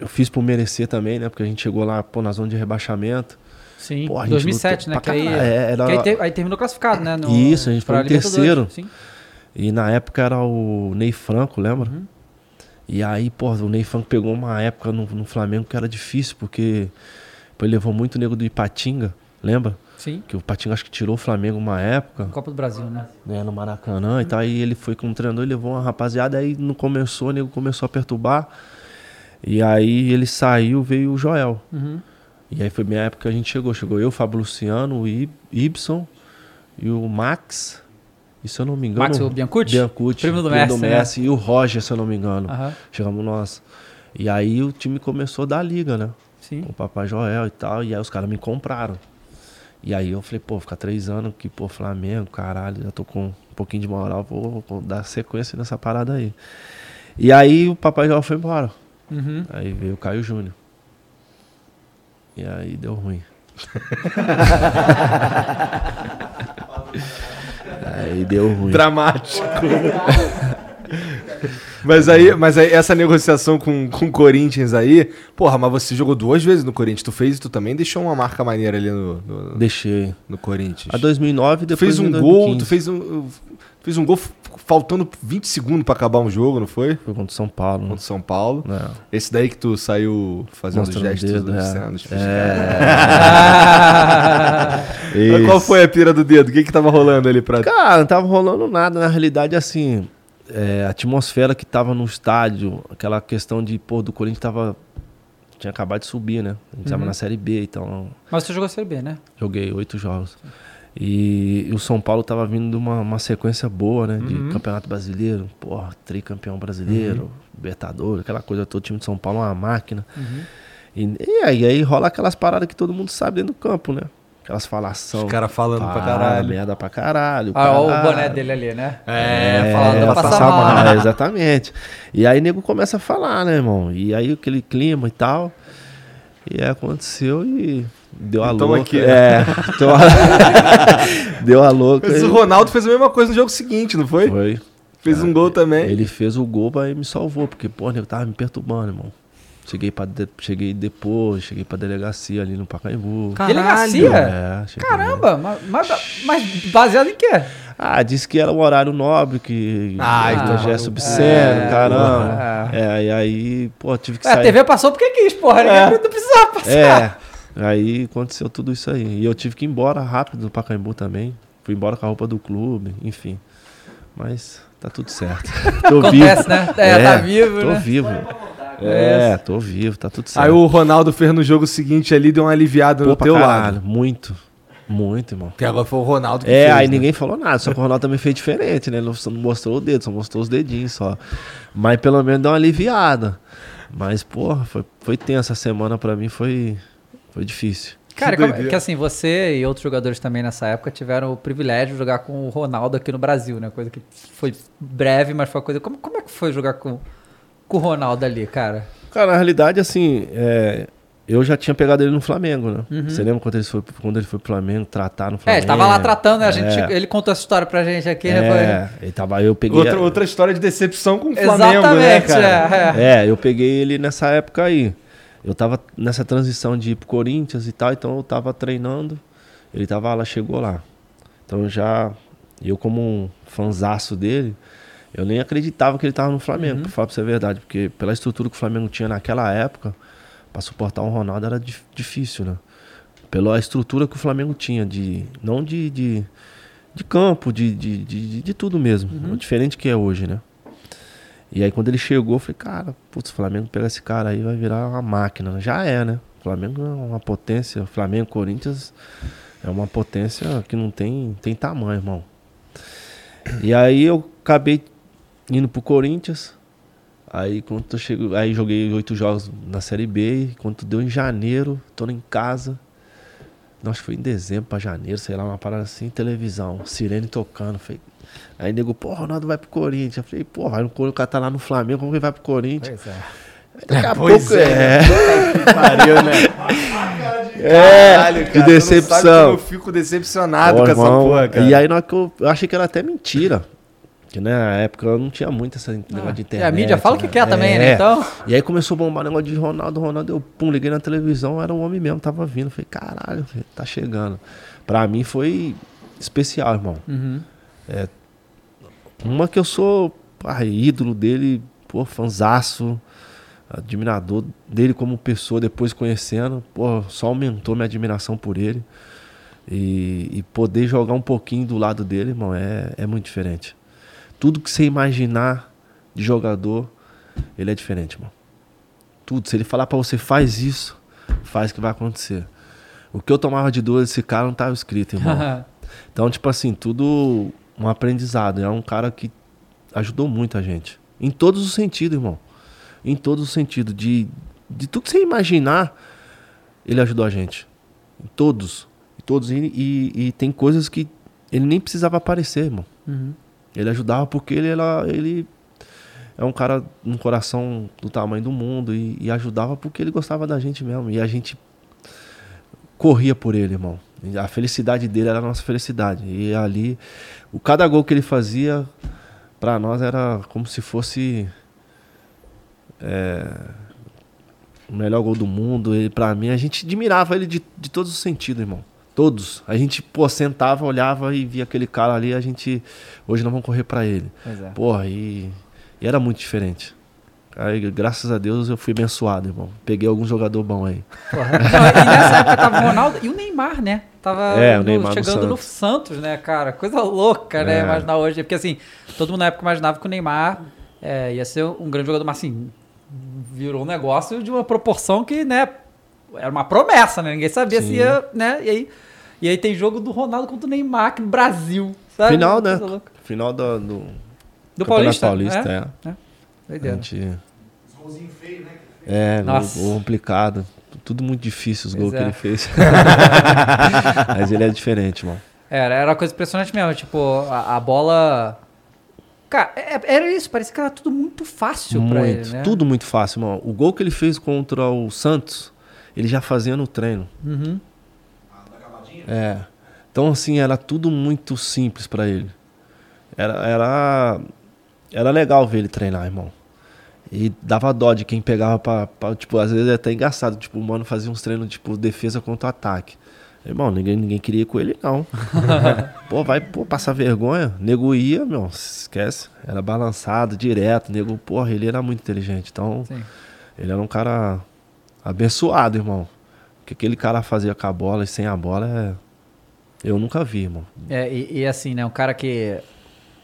Speaker 3: eu fiz por merecer também, né? Porque a gente chegou lá, pô, na zona de rebaixamento.
Speaker 1: Sim,
Speaker 3: Pô, a gente
Speaker 1: 2007,
Speaker 3: lutou
Speaker 1: né? Que aí.
Speaker 3: É, era-
Speaker 1: que aí, te- aí terminou classificado, né? no-
Speaker 3: Isso, a gente foi em terceiro.
Speaker 1: Sim.
Speaker 3: E na época era o Ney Franco, lembra?
Speaker 1: Uhum.
Speaker 3: E aí, pô, o Ney Franco pegou uma época no, no Flamengo que era difícil, porque pô, ele levou muito nego do Ipatinga, lembra?
Speaker 1: Sim.
Speaker 3: Que o Ipatinga acho que tirou o Flamengo uma época.
Speaker 1: Copa do Brasil, né?
Speaker 3: né, no Maracanã e tal. Aí ele foi como treinador e levou uma rapaziada, aí não começou, o nego começou a perturbar. E aí ele saiu, veio o Joel.
Speaker 1: Uhum.
Speaker 3: E aí foi minha época que a gente chegou. Chegou eu, o Fábio Luciano, o Ibson e o Max. E se eu não me engano.
Speaker 1: Max o Biancucci?
Speaker 3: Biancucci.
Speaker 1: Primo do Messi, né?
Speaker 3: Messi, E o Roger, se eu não me engano.
Speaker 1: Aham.
Speaker 3: Chegamos nós. E aí o time começou a dar liga, né?
Speaker 1: Sim.
Speaker 3: Com o Papai Joel e tal. E aí os caras me compraram. E aí eu falei, pô, ficar três anos que, pô, Flamengo, caralho, já tô com um pouquinho de moral, vou, vou dar sequência nessa parada aí. E aí o Papai Joel foi embora.
Speaker 1: Uhum.
Speaker 3: Aí veio o Caio Júnior. E aí deu ruim. aí deu ruim.
Speaker 2: Dramático. mas, aí, mas aí, essa negociação com, com o Corinthians aí, porra, mas você jogou duas vezes no Corinthians. Tu fez e tu também deixou uma marca maneira ali no, no,
Speaker 3: Deixei.
Speaker 2: no Corinthians.
Speaker 3: A 2009
Speaker 2: Tu
Speaker 3: depois
Speaker 2: fez um
Speaker 3: em
Speaker 2: gol,
Speaker 3: 2015.
Speaker 2: tu fez um, fez um gol faltando 20 segundos pra acabar um jogo, não foi?
Speaker 3: Foi contra o São Paulo.
Speaker 2: Contra o São Paulo.
Speaker 3: Né?
Speaker 2: Esse daí que tu saiu fazendo
Speaker 3: Mostrando
Speaker 2: gestos
Speaker 3: dedo, é.
Speaker 2: obscenos.
Speaker 3: É.
Speaker 2: Mas qual foi a pira do dedo? O que que tava rolando ali pra...
Speaker 3: Cara, não tava rolando nada. Na realidade, assim, é, a atmosfera que tava no estádio, aquela questão de, pô, do Corinthians tava. Tinha acabado de subir, né? A gente tava
Speaker 1: Uhum.
Speaker 3: na Série B, então
Speaker 1: Mas você jogou Série B, né?
Speaker 3: joguei oito jogos. E, e o São Paulo tava vindo de uma, uma sequência boa, né? De
Speaker 1: Uhum.
Speaker 3: campeonato brasileiro, porra, tricampeão brasileiro, Libertadores, aquela coisa toda. O time de São Paulo é uma máquina.
Speaker 1: Uhum.
Speaker 3: E, e aí, aí rola aquelas paradas que todo mundo sabe dentro do campo, né? Aquelas falações.
Speaker 2: Os caras falando pra
Speaker 3: Ah,
Speaker 2: caralho.
Speaker 3: merda pra caralho.
Speaker 1: Ah, ó, o
Speaker 3: caralho.
Speaker 1: boné dele ali, né?
Speaker 2: É,
Speaker 1: falando
Speaker 3: É,
Speaker 1: pra passar mal.
Speaker 3: É, exatamente. E aí o nego começa a falar, né, irmão? E aí aquele clima e tal. E aí aconteceu e deu a
Speaker 2: Então
Speaker 3: louca.
Speaker 2: aqui,
Speaker 3: É, deu a, deu a louca.
Speaker 2: Mas
Speaker 3: e-
Speaker 2: o Ronaldo fez a mesma coisa no jogo seguinte, não foi?
Speaker 3: Foi.
Speaker 2: Fez um gol também.
Speaker 3: Ele fez o gol aí me salvou, porque, pô, nego tava me perturbando, irmão. Cheguei, pra de- cheguei depois, cheguei pra delegacia ali no Pacaembu.
Speaker 1: Delegacia?
Speaker 3: É, cheguei.
Speaker 1: Caramba, mas, mas- baseado em quê?
Speaker 3: Ah, disse que era um horário nobre, que
Speaker 2: Ah, então,
Speaker 3: gesto obsceno,
Speaker 1: é,
Speaker 3: caramba. É, e aí, pô, tive que
Speaker 1: É, a
Speaker 3: sair.
Speaker 1: TV passou porque quis, porra.
Speaker 3: É.
Speaker 1: Não precisava passar.
Speaker 3: É, aí aconteceu tudo isso aí. E eu tive que ir embora rápido do Pacaembu também. Fui embora com a roupa do clube, enfim. Mas tá tudo certo. Tô
Speaker 1: Acontece, né? É, tá vivo,
Speaker 3: tô
Speaker 1: né?
Speaker 3: vivo. É, tô vivo, tá tudo certo.
Speaker 2: Aí o Ronaldo fez no jogo seguinte ali, deu uma aliviada
Speaker 3: Pô,
Speaker 2: no teu
Speaker 3: caralho,
Speaker 2: lado.
Speaker 3: muito. Muito, irmão.
Speaker 2: Porque agora foi o Ronaldo que
Speaker 3: É,
Speaker 2: fez,
Speaker 3: aí
Speaker 2: né?
Speaker 3: ninguém falou nada, só que o Ronaldo também fez diferente, né? Ele só não mostrou o dedo, só mostrou os dedinhos só. Mas pelo menos deu uma aliviada. Mas, porra, foi, foi tensa a semana pra mim, foi, foi difícil.
Speaker 1: Cara,
Speaker 2: Que
Speaker 1: como-
Speaker 2: doideira.
Speaker 1: que assim, você e outros jogadores também nessa época tiveram o privilégio de jogar com o Ronaldo aqui no Brasil, né? Coisa que foi breve, mas foi uma coisa. Como, como é que foi jogar com, com o Ronaldo ali, cara?
Speaker 3: Cara, na realidade, assim, é, eu já tinha pegado ele no Flamengo, né? Você lembra quando ele, foi, quando ele foi pro Flamengo, tratar no
Speaker 1: É,
Speaker 3: Flamengo?
Speaker 1: ele tava lá tratando, né? A gente,
Speaker 3: É.
Speaker 1: Ele contou essa história pra gente aqui, né?
Speaker 3: É, ele tava, eu peguei...
Speaker 2: Outra, outra história de decepção com o Flamengo, né,
Speaker 1: Exatamente,
Speaker 2: cara?
Speaker 1: é, é.
Speaker 3: É, eu peguei ele nessa época aí. Eu tava nessa transição de ir pro Corinthians e tal, então eu tava treinando. Ele tava lá, chegou lá. Então eu já. Eu, como um fanzaço dele, eu nem acreditava que ele tava no Flamengo, pra falar pra você a verdade. Porque pela estrutura que o Flamengo tinha naquela época, pra suportar um Ronaldo era dif- difícil, né? Pela estrutura que o Flamengo tinha, de. Não de. de, de campo, de, de, de, de- de tudo mesmo. Diferente que é hoje, né? E aí quando ele chegou, eu falei, cara, putz, o Flamengo pega esse cara aí vai virar uma máquina. Já é, né? O Flamengo é uma potência. Flamengo, Corinthians É uma potência que não tem, tem tamanho, irmão. E aí eu acabei indo pro Corinthians. Aí quando eu chego, aí joguei oito jogos na Série B. Quando deu em janeiro, tô em casa. Nossa, foi em dezembro pra janeiro, sei lá, uma parada assim, televisão, sirene tocando. Falei, aí nego, pô, Ronaldo vai pro Corinthians. Eu falei, pô, vai no Corinthians, o cara tá lá no Flamengo, como que ele vai pro Corinthians?
Speaker 1: Pois é.
Speaker 3: Daqui a
Speaker 2: Pois
Speaker 3: pouco
Speaker 2: é.
Speaker 3: é.
Speaker 2: Pariu, né?
Speaker 3: É,
Speaker 2: Caralho,
Speaker 3: que
Speaker 2: cara, não
Speaker 3: decepção.
Speaker 2: eu fico decepcionado
Speaker 3: Pô,
Speaker 2: com essa
Speaker 3: irmão,
Speaker 2: porra, cara.
Speaker 3: E aí na hora que eu, eu achei que era até mentira. Que né, na época eu não tinha muito esse negócio de
Speaker 1: E
Speaker 3: internet.
Speaker 1: a mídia fala o que
Speaker 3: né?
Speaker 1: quer também, né?
Speaker 3: É.
Speaker 1: Então.
Speaker 3: E aí começou a bombar o negócio de Ronaldo, Ronaldo. Eu pum, liguei na televisão, era o homem mesmo, tava vindo. Falei, caralho, tá chegando. Pra mim foi especial, irmão.
Speaker 1: Uhum.
Speaker 3: Uma que eu sou pá, ídolo dele, pô, fanzaço, admirador dele como pessoa, depois conhecendo, pô, só aumentou minha admiração por ele. E, e poder jogar um pouquinho do lado dele, irmão, é, é muito diferente. Tudo que você imaginar de jogador, ele é diferente, irmão. Tudo. Se ele falar pra você, faz isso, faz que vai acontecer. O que eu tomava de dor desse cara não tava escrito, irmão. Então, tipo assim, tudo um aprendizado. É um cara que ajudou muito a gente. Em todos os sentidos, irmão. Em todos os sentidos. De, de tudo que você imaginar, ele ajudou a gente. Em todos. Em todos. E, e, e tem coisas que ele nem precisava aparecer, irmão.
Speaker 1: Uhum.
Speaker 3: Ele ajudava porque ele era. Ele é um cara um coração do tamanho do mundo. E, e ajudava porque ele gostava da gente mesmo. E a gente corria por ele, irmão. A felicidade dele era a nossa felicidade. E ali, o cada gol que ele fazia, pra nós era como se fosse é, o melhor gol do mundo. Ele, pra mim, a gente admirava ele de, de todos os sentidos, irmão. Todos. A gente, pô, sentava, olhava e via aquele cara ali, a gente. Hoje nós vamos correr pra ele.
Speaker 1: Pois é.
Speaker 3: Porra, e, e era muito diferente. Aí, graças a Deus, eu fui abençoado, irmão. Peguei algum jogador bom aí.
Speaker 1: Não, e nessa época tava o Ronaldo e o Neymar, né? Tava
Speaker 3: É,
Speaker 1: no-
Speaker 3: Neymar no
Speaker 1: chegando no
Speaker 3: Santos.
Speaker 1: Santos, né, cara? Coisa louca, né?
Speaker 3: É.
Speaker 1: Imaginar hoje. Porque assim, todo mundo na época imaginava que o Neymar é, ia ser um grande jogador, mas assim, virou um negócio de uma proporção que, né, era uma promessa, né? Ninguém sabia se
Speaker 3: Sim.
Speaker 1: ia, né? E aí, e aí tem jogo do Ronaldo contra o Neymar aqui no Brasil, sabe?
Speaker 3: Final, né? Final do, do,
Speaker 1: Do Paulista.
Speaker 3: Paulista,
Speaker 1: é.
Speaker 3: é.
Speaker 1: é.
Speaker 3: A Gente... É,
Speaker 1: Nossa.
Speaker 3: gol, gol complicado. Tudo muito difícil os
Speaker 1: Pois
Speaker 3: gols que
Speaker 1: é.
Speaker 3: ele fez. Mas ele é diferente, irmão.
Speaker 1: Era, era uma coisa impressionante mesmo. Tipo, a, a bola. Cara, é- era isso. Parecia que era tudo muito fácil pra
Speaker 3: Muito,
Speaker 1: ele, né?
Speaker 3: tudo muito fácil, irmão. O gol que ele fez contra o Santos, ele já fazia no treino.
Speaker 1: Uhum.
Speaker 3: É. Então, assim, era tudo muito simples pra ele. Era, era, era legal ver ele treinar, irmão. E dava dó de quem pegava pra, pra- Tipo, às vezes é até engraçado. Tipo, o mano fazia uns treinos, tipo, defesa contra ataque. Irmão, ninguém, ninguém queria ir com ele, não. pô, vai pô, passar vergonha. Nego ia, meu, esquece. Era balançado, direto. Nego, porra, ele era muito inteligente. Então,
Speaker 1: Sim.
Speaker 3: ele era um cara abençoado, irmão. O que aquele cara fazia com a bola e sem a bola é. Eu nunca vi, irmão.
Speaker 1: É, e, e assim, né? Um cara que.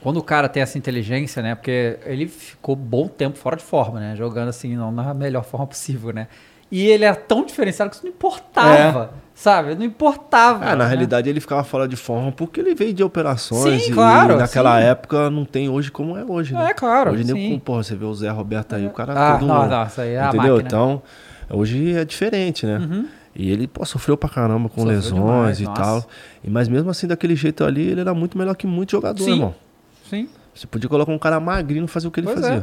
Speaker 1: Quando o cara tem essa inteligência, né? Porque ele ficou bom tempo fora de forma, né? Jogando assim, não na melhor forma possível, né? E ele é tão diferenciado que isso não importava, sabe? Não importava.
Speaker 3: É, na
Speaker 1: né?
Speaker 3: realidade ele ficava fora de forma porque ele veio de operações.
Speaker 1: Sim,
Speaker 3: e
Speaker 1: claro,
Speaker 3: naquela
Speaker 1: sim.
Speaker 3: época não tem hoje como é hoje, né?
Speaker 1: É, claro,
Speaker 3: Hoje nem porra, você vê o Zé Roberto aí, o cara
Speaker 1: Ah,
Speaker 3: todo.
Speaker 1: não, não, isso aí é
Speaker 3: entendeu? Então, hoje é diferente, né?
Speaker 1: Uhum.
Speaker 3: E ele, pô, sofreu pra caramba com
Speaker 1: Sofreu
Speaker 3: lesões
Speaker 1: demais,
Speaker 3: e
Speaker 1: nossa.
Speaker 3: tal. E, mas mesmo assim, daquele jeito ali, ele era muito melhor que muito jogador,
Speaker 1: Sim.
Speaker 3: irmão.
Speaker 1: Sim.
Speaker 3: Você podia colocar um cara magrinho e fazer o que ele
Speaker 1: Pois
Speaker 3: fazia.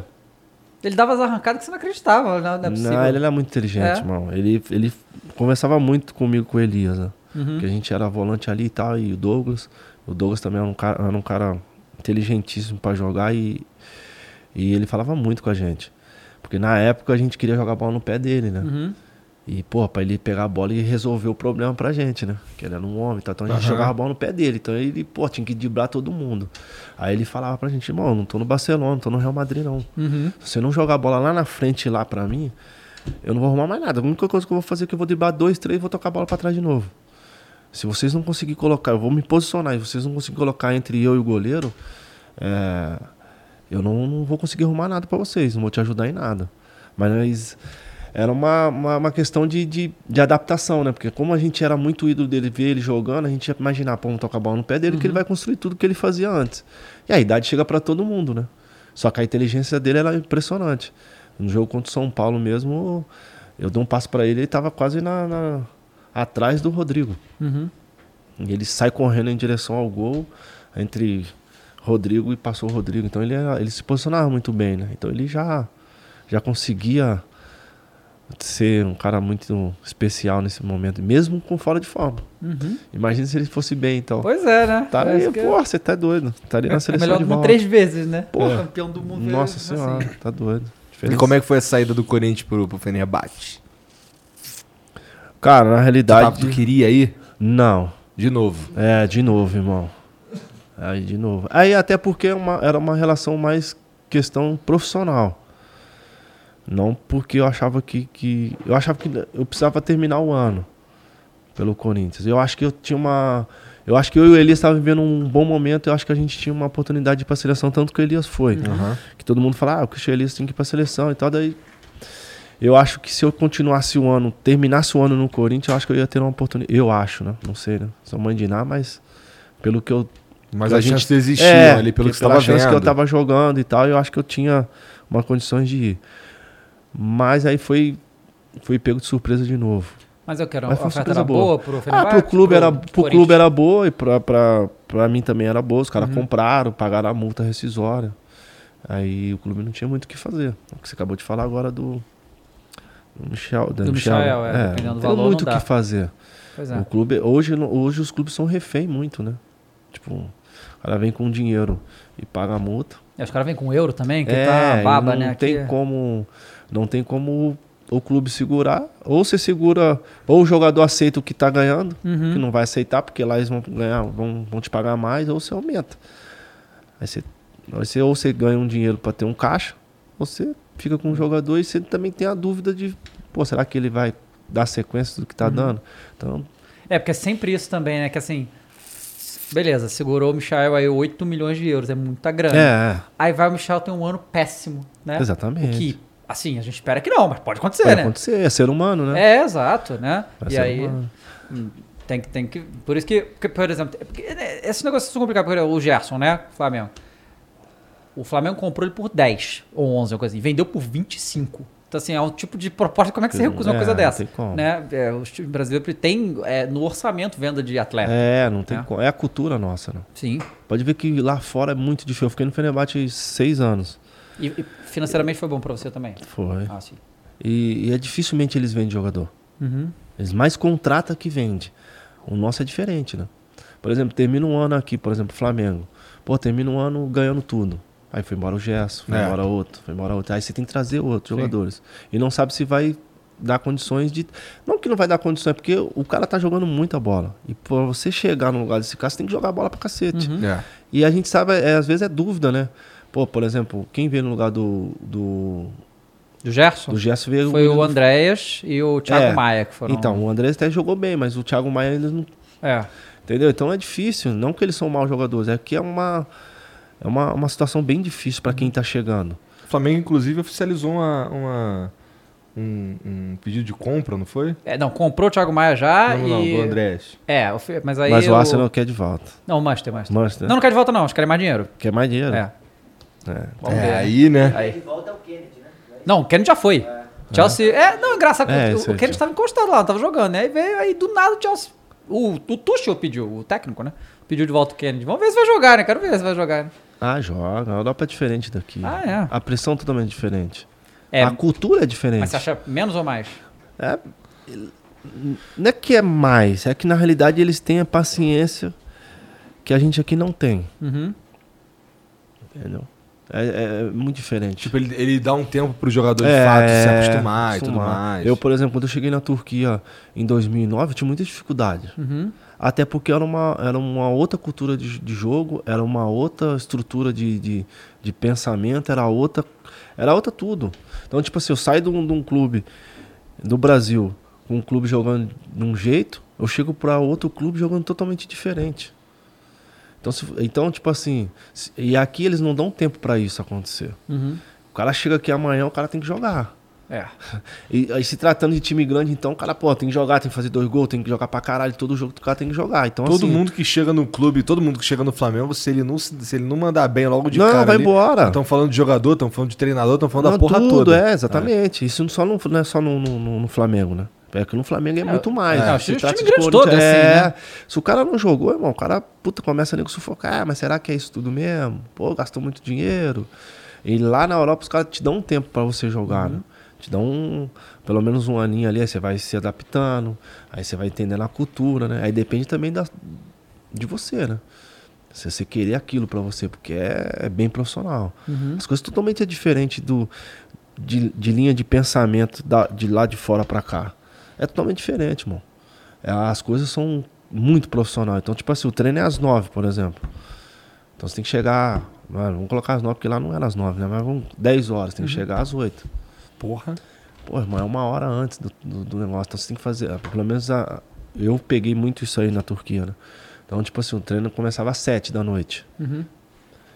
Speaker 1: é. Ele dava as arrancadas que você não acreditava, não, não é possível.
Speaker 3: Não, ele era muito inteligente,
Speaker 1: É.
Speaker 3: irmão. Ele, ele conversava muito comigo com o Elias, né?
Speaker 1: Uhum.
Speaker 3: Que a gente era volante ali e tal, e o Douglas. O Douglas também era um cara, era um cara inteligentíssimo pra jogar e, e ele falava muito com a gente. Porque na época a gente queria jogar bola no pé dele, né?
Speaker 1: Uhum.
Speaker 3: E, pô, pra ele pegar a bola e resolver o problema pra gente, né? Que ele era um homem, tá? então a gente jogava a bola no pé dele. Então ele, pô, tinha que driblar todo mundo. Aí ele falava pra gente, irmão, não tô no Barcelona, não tô no Real Madrid, não.
Speaker 1: Uhum.
Speaker 3: Se você não jogar a bola lá na frente, lá pra mim, eu não vou arrumar mais nada. A única coisa que eu vou fazer é que eu vou driblar dois, três e vou tocar a bola pra trás de novo. Se vocês não conseguirem colocar, eu vou me posicionar, e vocês não conseguirem colocar entre eu e o goleiro, é, eu não, não vou conseguir arrumar nada pra vocês, não vou te ajudar em nada. Mas era uma, uma, uma questão de, de, de adaptação, né? Porque como a gente era muito ídolo dele, ver ele jogando, a gente ia imaginar, pô, vamos tocar a bola no pé dele, que ele vai construir tudo que ele fazia antes. E a idade chega pra todo mundo, né? Só que a inteligência dele era impressionante. No jogo contra o São Paulo mesmo, eu dei um passo pra ele, ele tava quase na, na- atrás do Rodrigo.
Speaker 1: Uhum.
Speaker 3: E ele sai correndo em direção ao gol entre Rodrigo e passou o Rodrigo. Então ele, era- ele se posicionava muito bem, né? Então ele já, já conseguia ser um cara muito especial nesse momento, mesmo com fora de forma.
Speaker 1: Uhum.
Speaker 3: Imagina se ele fosse bem, então.
Speaker 1: Pois é, né?
Speaker 3: Tá
Speaker 1: Parece
Speaker 3: aí,
Speaker 1: que
Speaker 3: pô, você tá doido. Estaria na
Speaker 1: é
Speaker 3: seleção
Speaker 1: melhor
Speaker 3: de volta.
Speaker 1: três vezes, né? Pô,
Speaker 3: É.
Speaker 1: campeão do mundo.
Speaker 3: Nossa
Speaker 1: assim.
Speaker 3: senhora, tá doido.
Speaker 2: E como é que foi a saída do Corinthians pro, pro Fenerbahçe?
Speaker 3: Cara, na realidade...
Speaker 2: tu queria ir?
Speaker 3: Não.
Speaker 2: De novo.
Speaker 3: É, de novo, irmão. Aí, de novo. Aí, até porque é uma- era uma relação mais questão profissional. Não porque eu achava que, que. Eu achava que eu precisava terminar o ano pelo Corinthians. Eu acho que eu tinha uma. Eu acho que eu e o Elias estavam vivendo um bom momento. Eu acho que a gente tinha uma oportunidade de ir pra seleção, tanto que o Elias foi.
Speaker 2: Aham.
Speaker 3: Que todo mundo fala, ah, o Christian Elias tem que ir pra seleção e tal. Daí. Eu acho que se eu continuasse o ano, terminasse o ano no Corinthians, eu acho que eu ia ter uma oportunidade. Eu acho, né? Não sei, né? Sou mãe de Iná, mas pelo que eu
Speaker 2: Mas
Speaker 3: a
Speaker 2: a
Speaker 3: gente-
Speaker 2: chance existia
Speaker 3: é,
Speaker 2: ali, pelo que você
Speaker 3: pela
Speaker 2: tava
Speaker 3: chance
Speaker 2: vendo.
Speaker 3: que eu tava jogando e tal, eu acho que eu tinha uma condições de ir. Mas aí foi fui pego de surpresa de novo.
Speaker 1: Mas eu quero
Speaker 3: Mas foi uma
Speaker 1: oferta era
Speaker 3: boa.
Speaker 1: boa pro
Speaker 3: Ah,
Speaker 1: Fenerbahçe?
Speaker 3: pro clube era pro clube era boa e pra, pra, pra mim também era boa. Os caras
Speaker 1: Uhum.
Speaker 3: compraram, pagaram a multa rescisória. Aí o clube não tinha muito o que fazer. O que você acabou de falar agora do do Michel, da
Speaker 1: Do Michael, é, dependendo
Speaker 3: não
Speaker 1: do
Speaker 3: tem muito o
Speaker 1: não
Speaker 3: que fazer.
Speaker 1: É.
Speaker 3: O clube, hoje, não- hoje os clubes são refém muito, né? Tipo, o cara vem com dinheiro e paga a multa.
Speaker 1: E os caras vêm com euro também, que
Speaker 3: é,
Speaker 1: tá baba,
Speaker 3: não
Speaker 1: né?
Speaker 3: tem
Speaker 1: Aqui-
Speaker 3: como, não tem como o clube segurar, ou você segura, ou o jogador aceita o que tá ganhando,
Speaker 1: Uhum.
Speaker 3: que não vai aceitar porque lá eles vão ganhar, vão, vão te pagar mais, ou você aumenta. Aí você, aí você ou você ganha um dinheiro para ter um caixa, ou você fica com o jogador e você também tem a dúvida de, pô, será que ele vai dar sequência do que tá
Speaker 1: Uhum.
Speaker 3: dando? Então,
Speaker 1: É, porque é sempre isso também, né? Que assim, beleza, segurou o Michael aí 8 milhões de euros, é muita grana.
Speaker 3: é,
Speaker 1: Aí vai o Michel tem um ano péssimo, né?
Speaker 3: exatamente.
Speaker 1: O que, assim, a gente espera que não, mas pode acontecer,
Speaker 3: Pode
Speaker 1: né?
Speaker 3: acontecer, é ser humano, né?
Speaker 1: É, exato, né?
Speaker 3: Vai
Speaker 1: e aí
Speaker 3: humano.
Speaker 1: hum, tem que, tem que. Por isso que, porque, por exemplo, é né, esse negócio é super complicado, porque o Gerson, né? Flamengo. O Flamengo comprou ele por 10 ou 11, uma coisa assim, vendeu por 25. Então, assim, é um tipo de proposta. Como é que você recusa uma
Speaker 3: É,
Speaker 1: coisa
Speaker 3: não
Speaker 1: dessa?
Speaker 3: tem como.
Speaker 1: Né? É, os times brasileiros têm é, no orçamento venda de atleta.
Speaker 3: É, não tem
Speaker 1: É.
Speaker 3: como. É a cultura nossa, né?
Speaker 1: Sim.
Speaker 3: Pode ver que lá fora é muito difícil. Eu fiquei no Fenerbahçe seis anos.
Speaker 1: E, e financeiramente foi bom pra você também.
Speaker 3: Foi.
Speaker 1: Ah, sim.
Speaker 3: E, e é dificilmente eles vendem jogador.
Speaker 1: Uhum.
Speaker 3: Eles mais contratam que vende. O nosso é diferente, né? Por exemplo, termina um ano aqui, por exemplo, Flamengo. Pô, termina um ano ganhando tudo. Aí foi embora o Gerson, foi
Speaker 2: É.
Speaker 3: embora outro, foi embora outro. Aí você tem que trazer outros
Speaker 1: Sim.
Speaker 3: jogadores. E não sabe se vai dar condições de. Não que não vai dar condições, porque o cara tá jogando muita bola. E pra você chegar no lugar desse cara, você tem que jogar bola pra cacete.
Speaker 1: Uhum.
Speaker 2: É.
Speaker 3: E a gente sabe, é, às vezes é dúvida, né? Pô, por exemplo, quem veio no lugar do, do,
Speaker 1: Do Gerson?
Speaker 3: do Gerson veio
Speaker 1: Foi o
Speaker 3: William-
Speaker 1: Andréas e o Thiago
Speaker 3: É.
Speaker 1: Maia que foram.
Speaker 3: Então, o André até jogou bem, mas o Thiago Maia ainda não.
Speaker 1: É.
Speaker 3: Entendeu? Então é difícil. Não que eles são maus jogadores, é que é uma, é uma, uma situação bem difícil pra quem tá chegando.
Speaker 2: O Flamengo, inclusive, oficializou uma, uma- um, um pedido de compra, não foi?
Speaker 1: É, não, comprou o Thiago Maia já
Speaker 2: não, não,
Speaker 1: e.
Speaker 2: do Andrés.
Speaker 1: É, o mas aí.
Speaker 3: mas o
Speaker 1: o-
Speaker 3: Arsenal quer de volta.
Speaker 1: Não, o Manchester, Manchester.
Speaker 3: Manchester.
Speaker 1: Não, não quer de volta, não. Acho que quer mais dinheiro.
Speaker 3: Quer mais dinheiro.
Speaker 1: É.
Speaker 3: É.
Speaker 2: É,
Speaker 1: ver.
Speaker 2: aí, né?
Speaker 1: Aí.
Speaker 4: Volta é o Kennedy, né?
Speaker 1: Não, o Kennedy já foi. Chelsea. É, não, engraçado.
Speaker 3: É,
Speaker 1: o, o Kennedy estava encostado lá, não tava jogando, né? Aí veio aí do nada o Chelsea. O, o Tuchel pediu, o técnico, né? Pediu de volta o Kennedy. Vamos ver se vai jogar, né? Quero ver se vai jogar. né?
Speaker 3: Ah, joga. A Europa é diferente daqui.
Speaker 1: Ah, é.
Speaker 3: A pressão é totalmente diferente.
Speaker 1: É,
Speaker 3: A cultura é diferente.
Speaker 1: mas você acha menos ou mais?
Speaker 3: É, não é que é mais, é que na realidade eles têm a paciência que a gente aqui não tem.
Speaker 1: Uhum.
Speaker 3: Entendeu? É, é muito diferente.
Speaker 2: Tipo, ele, ele dá um tempo pro jogador de
Speaker 3: É,
Speaker 2: fato se acostumar, e tudo mais.
Speaker 3: Eu, por exemplo, quando eu cheguei na Turquia em 2009, eu tinha muita dificuldade.
Speaker 1: Uhum.
Speaker 3: Até porque era uma, era uma outra cultura de, de jogo, era uma outra estrutura de, de, de pensamento, era outra, era outra tudo. Então, tipo assim, eu saio de um, de um clube do Brasil, com um clube jogando de um jeito, eu chego para outro clube jogando totalmente diferente. Então, se- então tipo assim, se- e aqui eles não dão tempo para isso acontecer.
Speaker 1: Uhum.
Speaker 3: O cara chega aqui amanhã, o cara tem que jogar.
Speaker 1: É.
Speaker 3: E aí se tratando de time grande, então, o cara, pô, tem que jogar, tem que fazer dois gols, tem que jogar pra caralho, todo jogo o cara tem que jogar. Então,
Speaker 2: Todo
Speaker 3: assim,
Speaker 2: mundo que chega no clube, todo mundo que chega no Flamengo, se ele não, se ele não mandar bem logo de
Speaker 3: Não,
Speaker 2: cara.
Speaker 3: vai embora.
Speaker 2: Estão falando de jogador, estão falando de treinador, estão falando
Speaker 3: não,
Speaker 2: da porra
Speaker 3: tudo,
Speaker 2: toda.
Speaker 3: É, exatamente. Isso não, só não, não é só no- no- no Flamengo, né? É que no Flamengo é, muito mais.
Speaker 1: é,
Speaker 3: né? Se Corinthians,
Speaker 1: todos, assim,
Speaker 3: é.
Speaker 1: né?
Speaker 3: Se o cara não jogou, irmão, o cara, puta, começa a nego sufocar. Ah, mas será que é isso tudo mesmo? Pô, gastou muito dinheiro. E lá na Europa os caras te dão um tempo pra você jogar,
Speaker 1: Uhum.
Speaker 3: né? Te dão um, pelo menos um aninho ali, aí você vai se adaptando, aí você vai entendendo a cultura, né? Aí depende também da, de você, né? Se você querer aquilo pra você, porque é, é bem profissional. As coisas totalmente diferentes do, de, de linha de pensamento da, de lá de fora pra cá. É totalmente diferente, irmão. É, As coisas são muito profissionais. Então, tipo assim, o treino é às nove, por exemplo. Então você tem que chegar. mano, vamos colocar às nove, porque lá não era às nove, né? Mas vamos 10 horas, tem que chegar às oito.
Speaker 2: Porra.
Speaker 3: Pô, irmão, é uma hora antes do, do, do negócio. Então você tem que fazer. Pelo menos a, eu peguei muito isso aí na Turquia, né? Então, tipo assim, o treino começava às sete da noite.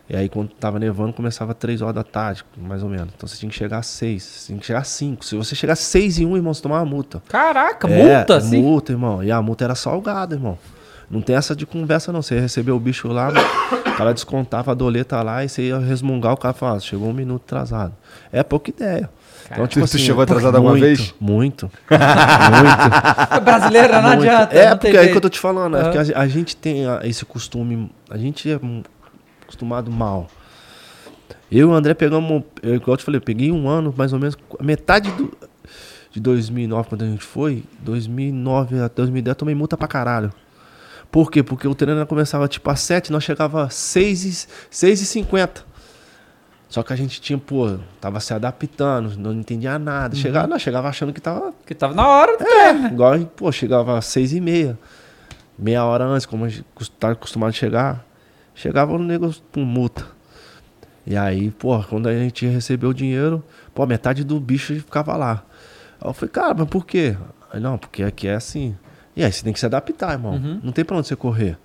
Speaker 3: E aí, quando tava nevando, começava às três horas da tarde, mais ou menos. Então você tinha que chegar às seis. Você tinha que chegar às cinco. Se você chegar às seis e um, irmão, você tomava multa.
Speaker 1: Caraca,
Speaker 3: É,
Speaker 1: multa, assim?
Speaker 3: Multa, irmão. E a multa era salgada, irmão. Não tem essa de conversa, não. Você recebeu o bicho lá, o cara descontava a doleta lá e você ia resmungar, o cara falava, "Ah, chegou um minuto atrasado. É pouca ideia. Então,
Speaker 2: Tu- tu chegou atrasado alguma
Speaker 3: muito,
Speaker 2: vez?
Speaker 3: Muito. muito.
Speaker 1: Brasileira não
Speaker 3: muito.
Speaker 1: adianta.
Speaker 3: É, porque é aí
Speaker 1: jeito.
Speaker 3: que eu tô te falando. É porque a, a gente tem a- esse costume. A gente é acostumado mal. Eu e o André pegamos. Eu, igual eu te falei, eu peguei um ano, mais ou menos, metade do, de 2009, quando a gente foi. 2009 até 2010, eu tomei multa pra caralho. Por quê? Porque o treino começava tipo às 7, nós chegava às 6 e, 6 e 50. Só que a gente tinha, pô, tava se adaptando, não entendia nada. Chegava, nós chegava achando que tava
Speaker 1: Que tava na hora do
Speaker 3: é,
Speaker 1: treino, né?
Speaker 3: igual, pô, chegava às seis e meia. Meia hora antes, como a gente tá acostumado a chegar. Chegava no negócio com multa. E aí, pô, quando a gente recebeu o dinheiro, pô, metade do bicho ficava lá. Aí eu falei, cara, mas por quê? Aí, não, porque aqui é assim. E aí você tem que se adaptar, irmão. Não tem pra onde você correr.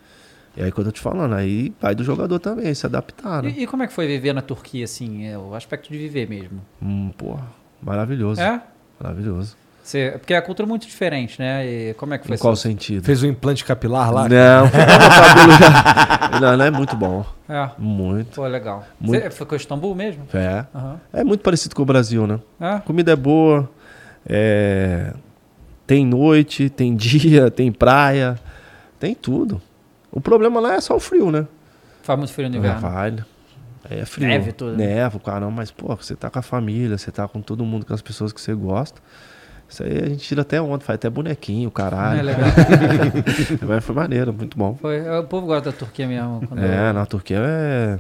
Speaker 3: E aí, quando eu tô te falando, aí vai do jogador também, se adaptar, né?
Speaker 1: E, e como é que foi viver na Turquia, assim? É, o aspecto de viver mesmo.
Speaker 3: Hum, pô, maravilhoso.
Speaker 1: É?
Speaker 3: Maravilhoso.
Speaker 1: Você, porque a cultura é muito diferente, né? E como é que foi
Speaker 3: Em qual
Speaker 1: seu-
Speaker 3: sentido?
Speaker 2: Fez um implante capilar lá?
Speaker 3: Não, cabelo já. Não, não é muito bom.
Speaker 1: É.
Speaker 3: Muito.
Speaker 1: Pô, legal.
Speaker 3: Muito.
Speaker 1: Você foi com Istambul mesmo?
Speaker 3: É.
Speaker 1: Aham.
Speaker 3: É muito parecido com o Brasil, né?
Speaker 1: É?
Speaker 3: Comida é boa, é, tem noite, tem dia, tem praia, tem tudo. O problema lá é só o frio, né?
Speaker 1: Faz muito frio no
Speaker 3: É,
Speaker 1: inverno.
Speaker 3: Aí é frio.
Speaker 1: Neve tudo, né?
Speaker 3: Neva, caramba, mas, pô, você tá com a família, você tá com todo mundo, com as pessoas que você gosta. Isso aí a gente tira até ontem, faz até bonequinho,
Speaker 1: É
Speaker 3: caralho.
Speaker 1: legal.
Speaker 3: Mas foi maneiro, muito bom.
Speaker 1: Foi, o povo gosta da Turquia mesmo. Quando
Speaker 3: É, na Turquia é.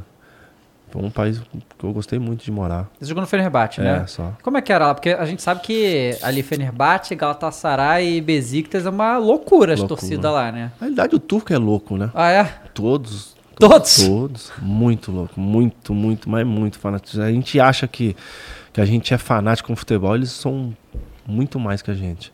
Speaker 3: Foi um país que eu gostei muito de morar.
Speaker 1: Você jogou no Fenerbahçe, né?
Speaker 3: É, só.
Speaker 1: Como é que era lá? Porque a gente sabe que ali Fenerbahçe, Galatasaray e Besiktas é uma loucura as torcidas lá, né?
Speaker 3: Na realidade, o turco é louco, né?
Speaker 1: Ah, é?
Speaker 3: Todos.
Speaker 1: Todos?
Speaker 3: Todos. Muito louco. Muito, muito, mas muito fanático. A gente acha que, que a gente é fanático com futebol, eles são muito mais que a gente.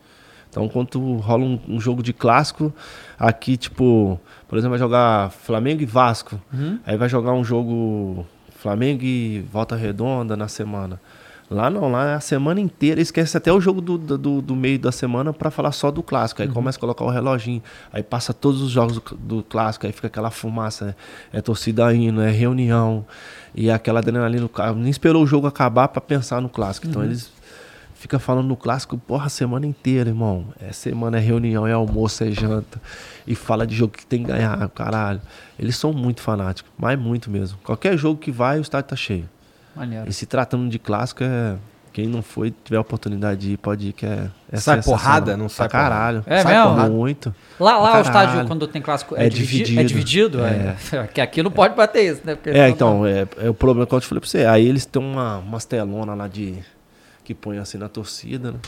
Speaker 3: Então, quando rola um, um jogo de clássico, aqui, tipo, por exemplo, vai jogar Flamengo e Vasco. Aí vai jogar um jogo Flamengo e Volta Redonda na semana. Lá não, lá é a semana inteira. Esquece até o jogo do, do, do- meio da semana pra falar só do clássico. Aí começa a colocar o reloginho. Aí passa todos os jogos do, do clássico. Aí fica aquela fumaça. É, é torcida indo, é reunião. E aquela adrenalina. o cara Nem esperou o jogo acabar pra pensar no clássico. Então eles ficam falando no clássico, porra, a semana inteira, irmão. É semana, é reunião, é almoço, é janta. E fala de jogo que tem que ganhar, caralho. Eles são muito fanáticos, mas muito mesmo. Qualquer jogo que vai, o estádio tá cheio.
Speaker 1: Maneiro.
Speaker 3: E se tratando de clássico, é. Quem não foi, tiver a oportunidade de ir, pode ir, que é. é
Speaker 2: Sai porrada? Não
Speaker 3: Pra
Speaker 2: sai
Speaker 3: caralho.
Speaker 1: É
Speaker 3: sai
Speaker 1: mesmo?
Speaker 3: porrada. Muito.
Speaker 1: Lá, lá
Speaker 3: Pra
Speaker 1: o estádio, quando tem clássico, é,
Speaker 3: É
Speaker 1: dividido. É dividido? É. Que aqui não pode bater isso, né? Porque
Speaker 3: É, então, é, é o problema que eu te falei pra você. Aí eles têm uma, umas telonas lá de. Que põe assim na torcida, né?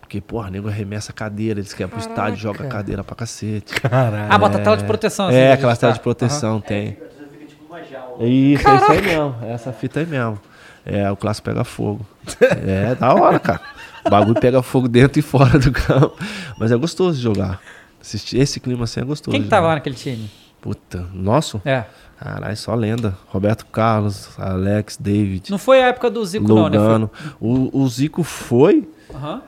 Speaker 3: Porque, porra, nego arremessa a cadeira, eles quebram o estádio, joga a cadeira pra cacete.
Speaker 2: Caralho.
Speaker 1: Ah, bota tela de proteção. assim,
Speaker 3: É,
Speaker 1: pra
Speaker 3: aquela tela
Speaker 1: tá.
Speaker 3: de proteção tem.
Speaker 4: Fica, fica tipo uma jaula.
Speaker 3: Isso, é isso aí mesmo. É essa fita aí mesmo. É, o clássico pega fogo. É, da hora, cara. O bagulho pega fogo dentro e fora do campo. Mas é gostoso de jogar. Assistir esse clima assim é gostoso.
Speaker 1: Quem que tava lá naquele time?
Speaker 3: Puta, nosso?
Speaker 1: É.
Speaker 3: Caralho, só lenda. Roberto Carlos, Alex, David.
Speaker 1: Não foi a época do Zico, não, né?
Speaker 3: Lugano. O, o Zico foi,
Speaker 1: Aham.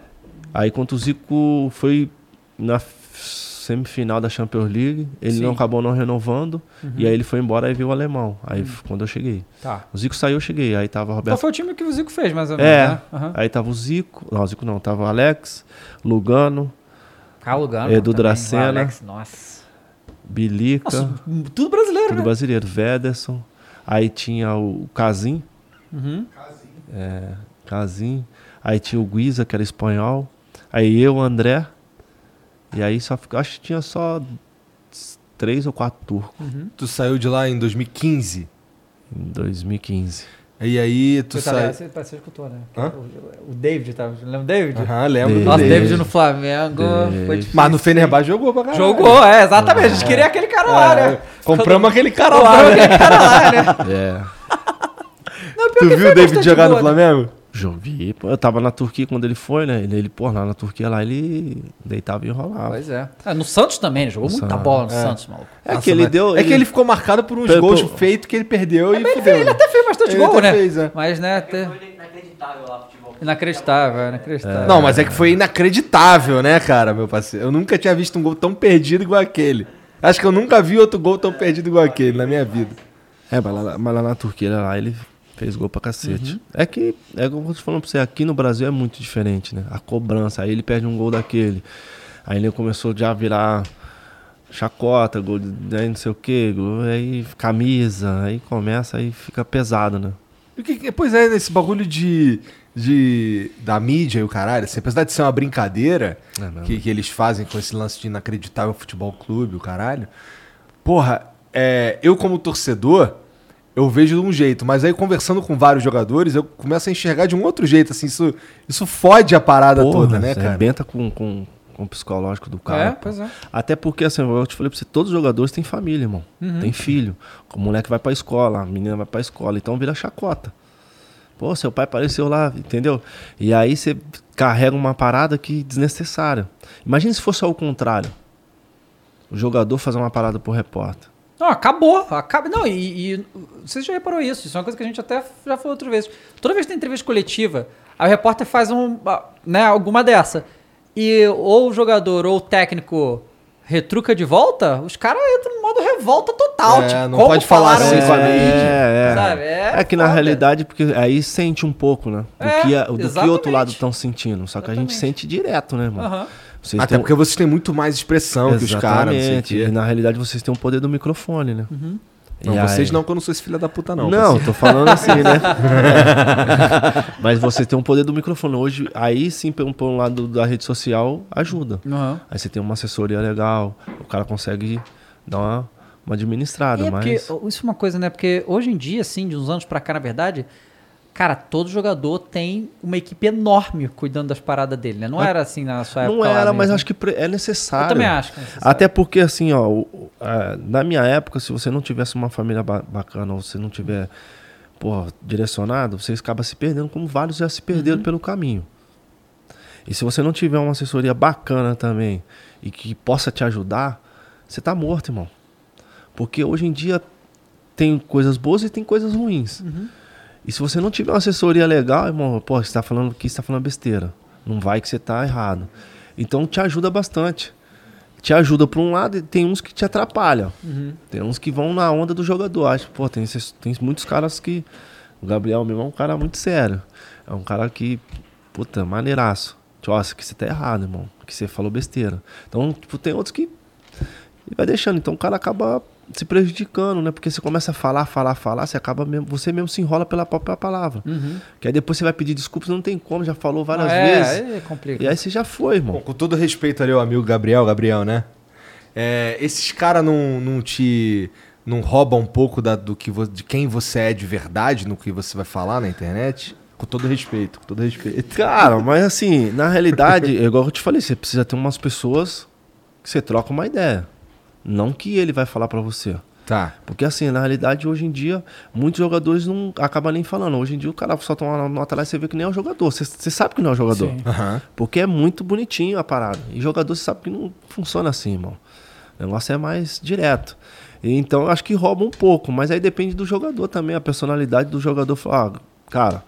Speaker 3: Aí contra o Zico foi na semifinal da Champions League, ele
Speaker 1: Sim.
Speaker 3: não acabou não renovando, e aí ele foi embora e veio o alemão. Aí f- quando eu cheguei.
Speaker 1: Tá.
Speaker 3: O Zico saiu, eu cheguei. Aí tava o
Speaker 1: Qual
Speaker 3: Roberto.
Speaker 1: foi o time que o Zico fez, mais ou menos,
Speaker 3: É,
Speaker 1: né? Aham.
Speaker 3: aí tava o Zico, não, o Zico não, tava o Alex, Lugano,
Speaker 1: Carlos Gano.
Speaker 3: Edu
Speaker 1: também,
Speaker 3: Dracena.
Speaker 1: Alex, Nossa.
Speaker 3: Bilica,
Speaker 1: Nossa, tudo brasileiro,
Speaker 3: tudo
Speaker 1: né?
Speaker 3: brasileiro, Vederson. Aí tinha o Casim,
Speaker 1: Uhum.
Speaker 3: Casim. Aí tinha o Guiza, que era espanhol. Aí eu, o André. E aí só acho que tinha só três ou quatro turcos
Speaker 2: Tu saiu de lá em 2015.
Speaker 3: em 2015.
Speaker 2: E aí tu
Speaker 1: Você, tá, você, você escutou, né?
Speaker 2: Hã?
Speaker 1: O, o David, tá? Lembra o David?
Speaker 2: Aham, lembro do
Speaker 1: Nossa,
Speaker 3: David.
Speaker 1: David no Flamengo
Speaker 3: David.
Speaker 1: foi difícil.
Speaker 2: Mas no Fenerbahçe jogou pra caralho.
Speaker 1: Jogou, é, exatamente. A gente queria aquele cara lá,
Speaker 2: É,
Speaker 1: né?
Speaker 2: compramos aquele cara lá, né?
Speaker 1: aquele cara lá, né?
Speaker 3: É.
Speaker 1: Não,
Speaker 2: Tu viu o David jogar no
Speaker 1: boa, né?
Speaker 2: Flamengo?
Speaker 3: Joguei. pô, Eu tava na Turquia quando ele foi, né? Ele, ele pô, lá na Turquia lá ele deitava e enrolava.
Speaker 1: Pois é. Ah, no Santos também, ele jogou
Speaker 3: No
Speaker 1: muita
Speaker 3: Santos.
Speaker 1: bola no
Speaker 2: É.
Speaker 1: Santos, maluco.
Speaker 3: É
Speaker 2: Nossa,
Speaker 3: que ele
Speaker 2: mas-
Speaker 3: deu.
Speaker 2: É que ele ficou marcado por uns
Speaker 3: Pelo-
Speaker 2: gols
Speaker 3: pelo-
Speaker 2: feitos que ele perdeu e
Speaker 1: Ele,
Speaker 2: fudeu.
Speaker 1: ele até fez bastante
Speaker 2: Ele
Speaker 1: gol, né?
Speaker 2: fez, é.
Speaker 1: Mas, né, até...
Speaker 4: foi inacreditável lá o futebol.
Speaker 1: inacreditável, é inacreditável.
Speaker 2: Não, mas é que foi inacreditável, né, cara, meu parceiro? Eu nunca tinha visto um gol tão perdido igual aquele. Acho que eu nunca vi outro gol tão perdido igual aquele na minha vida.
Speaker 3: É, mas lá, mas lá na Turquia lá ele fez gol pra cacete.
Speaker 1: Uhum.
Speaker 3: É que, é como eu tô falando pra você, aqui no Brasil é muito diferente, né? A cobrança, aí ele perde um gol daquele. Aí ele começou já a virar chacota, gol de né, não sei o que, aí camisa, aí começa, aí fica pesado, né?
Speaker 2: Que Pois é, esse bagulho de, de. da mídia e o caralho, assim, apesar de ser uma brincadeira
Speaker 3: É
Speaker 2: que, que eles fazem com esse lance de inacreditável futebol clube, o caralho. Porra, é, eu como torcedor, eu vejo de um jeito, mas aí conversando com vários jogadores, eu começo a enxergar de um outro jeito, assim, isso, isso fode a parada
Speaker 3: Porra,
Speaker 2: toda, né, cara?
Speaker 3: arrebenta com, com, com o psicológico do cara.
Speaker 1: É, pois é.
Speaker 3: Até porque, assim, eu te falei pra você, todos os jogadores têm família, irmão.
Speaker 1: Uhum.
Speaker 3: Tem filho. O moleque vai pra escola, a menina vai pra escola, então vira chacota. Pô, seu pai apareceu lá, entendeu? E aí você carrega uma parada que desnecessária. Imagina se fosse ao contrário. O jogador fazer uma parada pro repórter.
Speaker 1: Não, acabou. Acaba... Não, e, e você já reparou isso. Isso é uma coisa que a gente até já falou outra vez. Toda vez que tem entrevista coletiva, aí o repórter faz um, né, alguma dessa. E ou o jogador ou o técnico retruca de volta, os caras entram no modo revolta total.
Speaker 2: É,
Speaker 1: tipo,
Speaker 2: não pode falar assim com a mídia.
Speaker 3: É, é.
Speaker 1: É
Speaker 3: É que na realidade, porque aí sente um pouco, né? Do,
Speaker 1: É,
Speaker 3: que, a- do que o outro
Speaker 1: exatamente.
Speaker 3: lado estão sentindo. Só que a gente
Speaker 1: Exatamente.
Speaker 3: sente direto, né, irmão?
Speaker 1: Aham.
Speaker 3: Vocês
Speaker 2: Até
Speaker 3: têm um-
Speaker 2: porque vocês têm muito mais expressão que os caras,
Speaker 3: Exatamente. E na realidade vocês têm o poder do microfone, né?
Speaker 1: Uhum.
Speaker 2: Não,
Speaker 3: E
Speaker 2: vocês
Speaker 3: aí-
Speaker 2: não, que eu não sou esse filho da puta, não.
Speaker 3: Não,
Speaker 2: parceiro.
Speaker 3: tô falando assim, né? Mas vocês têm o poder do microfone. Hoje, aí sim, por um- por um lado da rede social, ajuda.
Speaker 1: Aham.
Speaker 3: Aí você tem uma assessoria legal, o cara consegue dar uma, uma administrada,
Speaker 1: É
Speaker 3: mas...
Speaker 1: porque isso é uma coisa, né? Porque hoje em dia, assim, de uns anos pra cá, na verdade, cara, todo jogador tem uma equipe enorme cuidando das paradas dele, né? Não era assim na sua época.
Speaker 3: Não era, mas acho que é necessário.
Speaker 1: Eu também acho. é.
Speaker 3: Até porque, assim, ó, o- o- a- na minha época, se você não tivesse uma família ba- bacana, ou você não tiver, pô, direcionado, você acaba se perdendo, como vários já se perderam pelo caminho. E se você não tiver uma assessoria bacana também, e que possa te ajudar, você tá morto, irmão. Porque hoje em dia tem coisas boas e tem coisas ruins. E se você não tiver uma assessoria legal, irmão, pô, você tá falando que você tá falando besteira. Não vai que você tá errado. Então te ajuda bastante. Te ajuda por um lado e tem uns que te atrapalham. Tem uns que vão na onda do jogador. Acho, pô, tem, tem muitos caras que. O Gabriel mesmo é um cara muito sério. É um cara que, puta, maneiraço. Tipo, ó, isso aqui você tá errado, irmão. Que você falou besteira. Então, tipo, tem outros que. E vai deixando. Então o cara acaba se prejudicando, né? Porque você começa a falar, falar, falar, você acaba mesmo, você mesmo se enrola pela própria palavra. Que aí depois você vai pedir desculpas, não tem como, já falou várias
Speaker 1: é,
Speaker 3: vezes.
Speaker 1: É, complicado.
Speaker 3: E aí você já foi,
Speaker 2: Bom,
Speaker 3: irmão.
Speaker 2: com todo respeito ali ao amigo Gabriel, Gabriel, né? É, esses caras não, não te. não roubam um pouco da, do que de quem você é de verdade no que você vai falar na internet? Com todo respeito, com todo respeito.
Speaker 3: Cara, mas assim, na realidade, é igual eu te falei, você precisa ter umas pessoas que você troca uma ideia. Não que ele vai falar pra você.
Speaker 2: Tá.
Speaker 3: Porque assim, na realidade, hoje em dia, muitos jogadores não acabam nem falando. Hoje em dia o cara só toma uma nota lá e você vê que nem é o jogador. Você, você sabe que não é o jogador.
Speaker 1: Sim.
Speaker 2: Aham.
Speaker 3: Porque é muito bonitinho a parada. E jogador você sabe que não funciona assim, irmão. O negócio é mais direto. E então eu acho que rouba um pouco, mas aí depende do jogador também, a personalidade do jogador. Falar, ah, cara,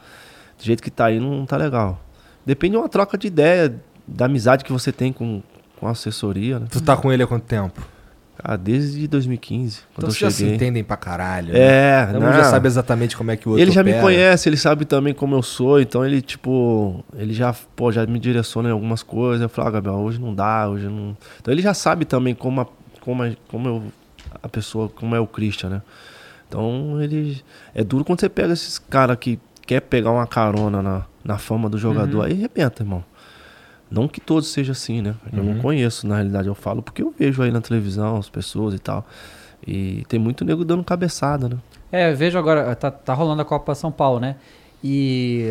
Speaker 3: do jeito que tá aí não tá legal. Depende de uma troca de ideia, da amizade que você tem com, com a assessoria, né?
Speaker 2: Tu tá com ele há quanto tempo?
Speaker 3: Ah, desde 2015, quando
Speaker 2: Então
Speaker 3: eu
Speaker 2: vocês já se
Speaker 3: cheguei.
Speaker 2: entendem pra caralho. né?
Speaker 3: É,
Speaker 2: Um
Speaker 3: não.
Speaker 2: já sabe exatamente como é que o outro
Speaker 3: Ele já me
Speaker 2: opera.
Speaker 3: conhece, ele sabe também como eu sou, então ele, tipo, ele já, pô, já me direciona em algumas coisas. Eu falo, ah, Gabriel, hoje não dá, hoje não. Então ele já sabe também como a, como a, como eu, a pessoa, como é o Christian, né? Então ele. É duro quando você pega esses caras que quer pegar uma carona na, na fama do jogador, aí arrebenta, irmão. Não que todos sejam assim, né? Eu não conheço, na realidade, eu falo porque eu vejo aí na televisão as pessoas e tal. E tem muito nego dando cabeçada, né?
Speaker 1: É, eu vejo agora, tá, tá rolando a Copa São Paulo, né? E.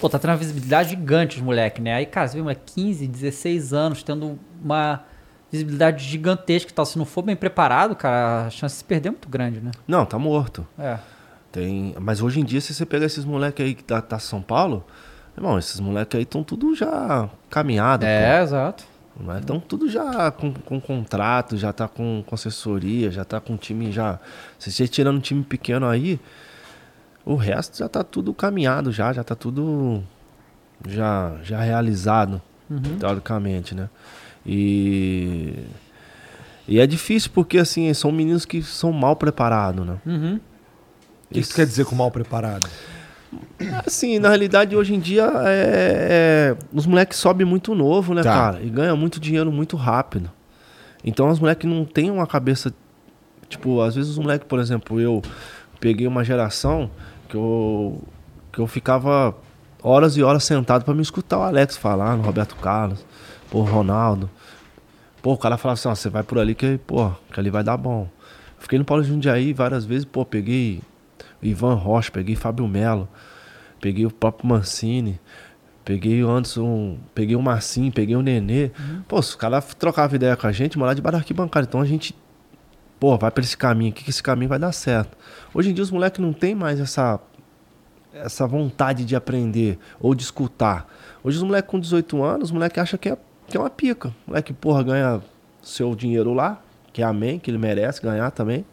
Speaker 1: Pô, tá tendo uma visibilidade gigante os moleques, né? Aí, cara, você vê, moleque, 15, 16 anos, tendo uma visibilidade gigantesca e tal. Se não for bem preparado, cara, a chance de se perder é muito grande, né?
Speaker 3: Não, tá morto.
Speaker 1: É.
Speaker 3: Tem, mas hoje em dia, se você pegar esses moleques aí que tá, tá São Paulo, irmão, esses moleques aí estão tudo já caminhado.
Speaker 1: É, exato.
Speaker 3: Estão tudo já com, com contrato, já tá com, com assessoria, já tá com time já. Se você tirando um time pequeno aí, o resto já tá tudo caminhado já, já tá tudo já, já realizado, teoricamente, né? E. E é difícil porque, assim, são meninos que são mal preparados, né?
Speaker 1: Uhum.
Speaker 2: O que isso quer dizer com mal preparado?
Speaker 3: Assim, na realidade, hoje em dia, é, é- os moleques sobem muito novo, né,
Speaker 2: Tá.
Speaker 3: cara? E ganham muito dinheiro muito rápido. Então, os moleques não têm uma cabeça... Tipo, às vezes os moleques, por exemplo, eu peguei uma geração que eu, que eu ficava horas e horas sentado pra me escutar o Alex falar, no Roberto Carlos, pô, Ronaldo. Pô, o cara falava assim, ó, você vai por ali que, pô, que ali vai dar bom. Fiquei no Paulo Jundiaí várias vezes, pô, peguei Ivan Rocha, peguei Fábio Melo, peguei o próprio Mancini, peguei o Anderson, peguei o Marcinho, peguei o Nenê. Pô, os caras trocavam ideia com a gente, lá de da arquibancada. Então a gente, pô, vai pra esse caminho aqui, que esse caminho vai dar certo. Hoje em dia os moleques não tem mais essa essa vontade de aprender ou de escutar. Hoje os moleques com 18 anos, os moleques acham que é, que é uma pica. O moleque, porra, ganha seu dinheiro lá, que é amém, que ele merece ganhar também.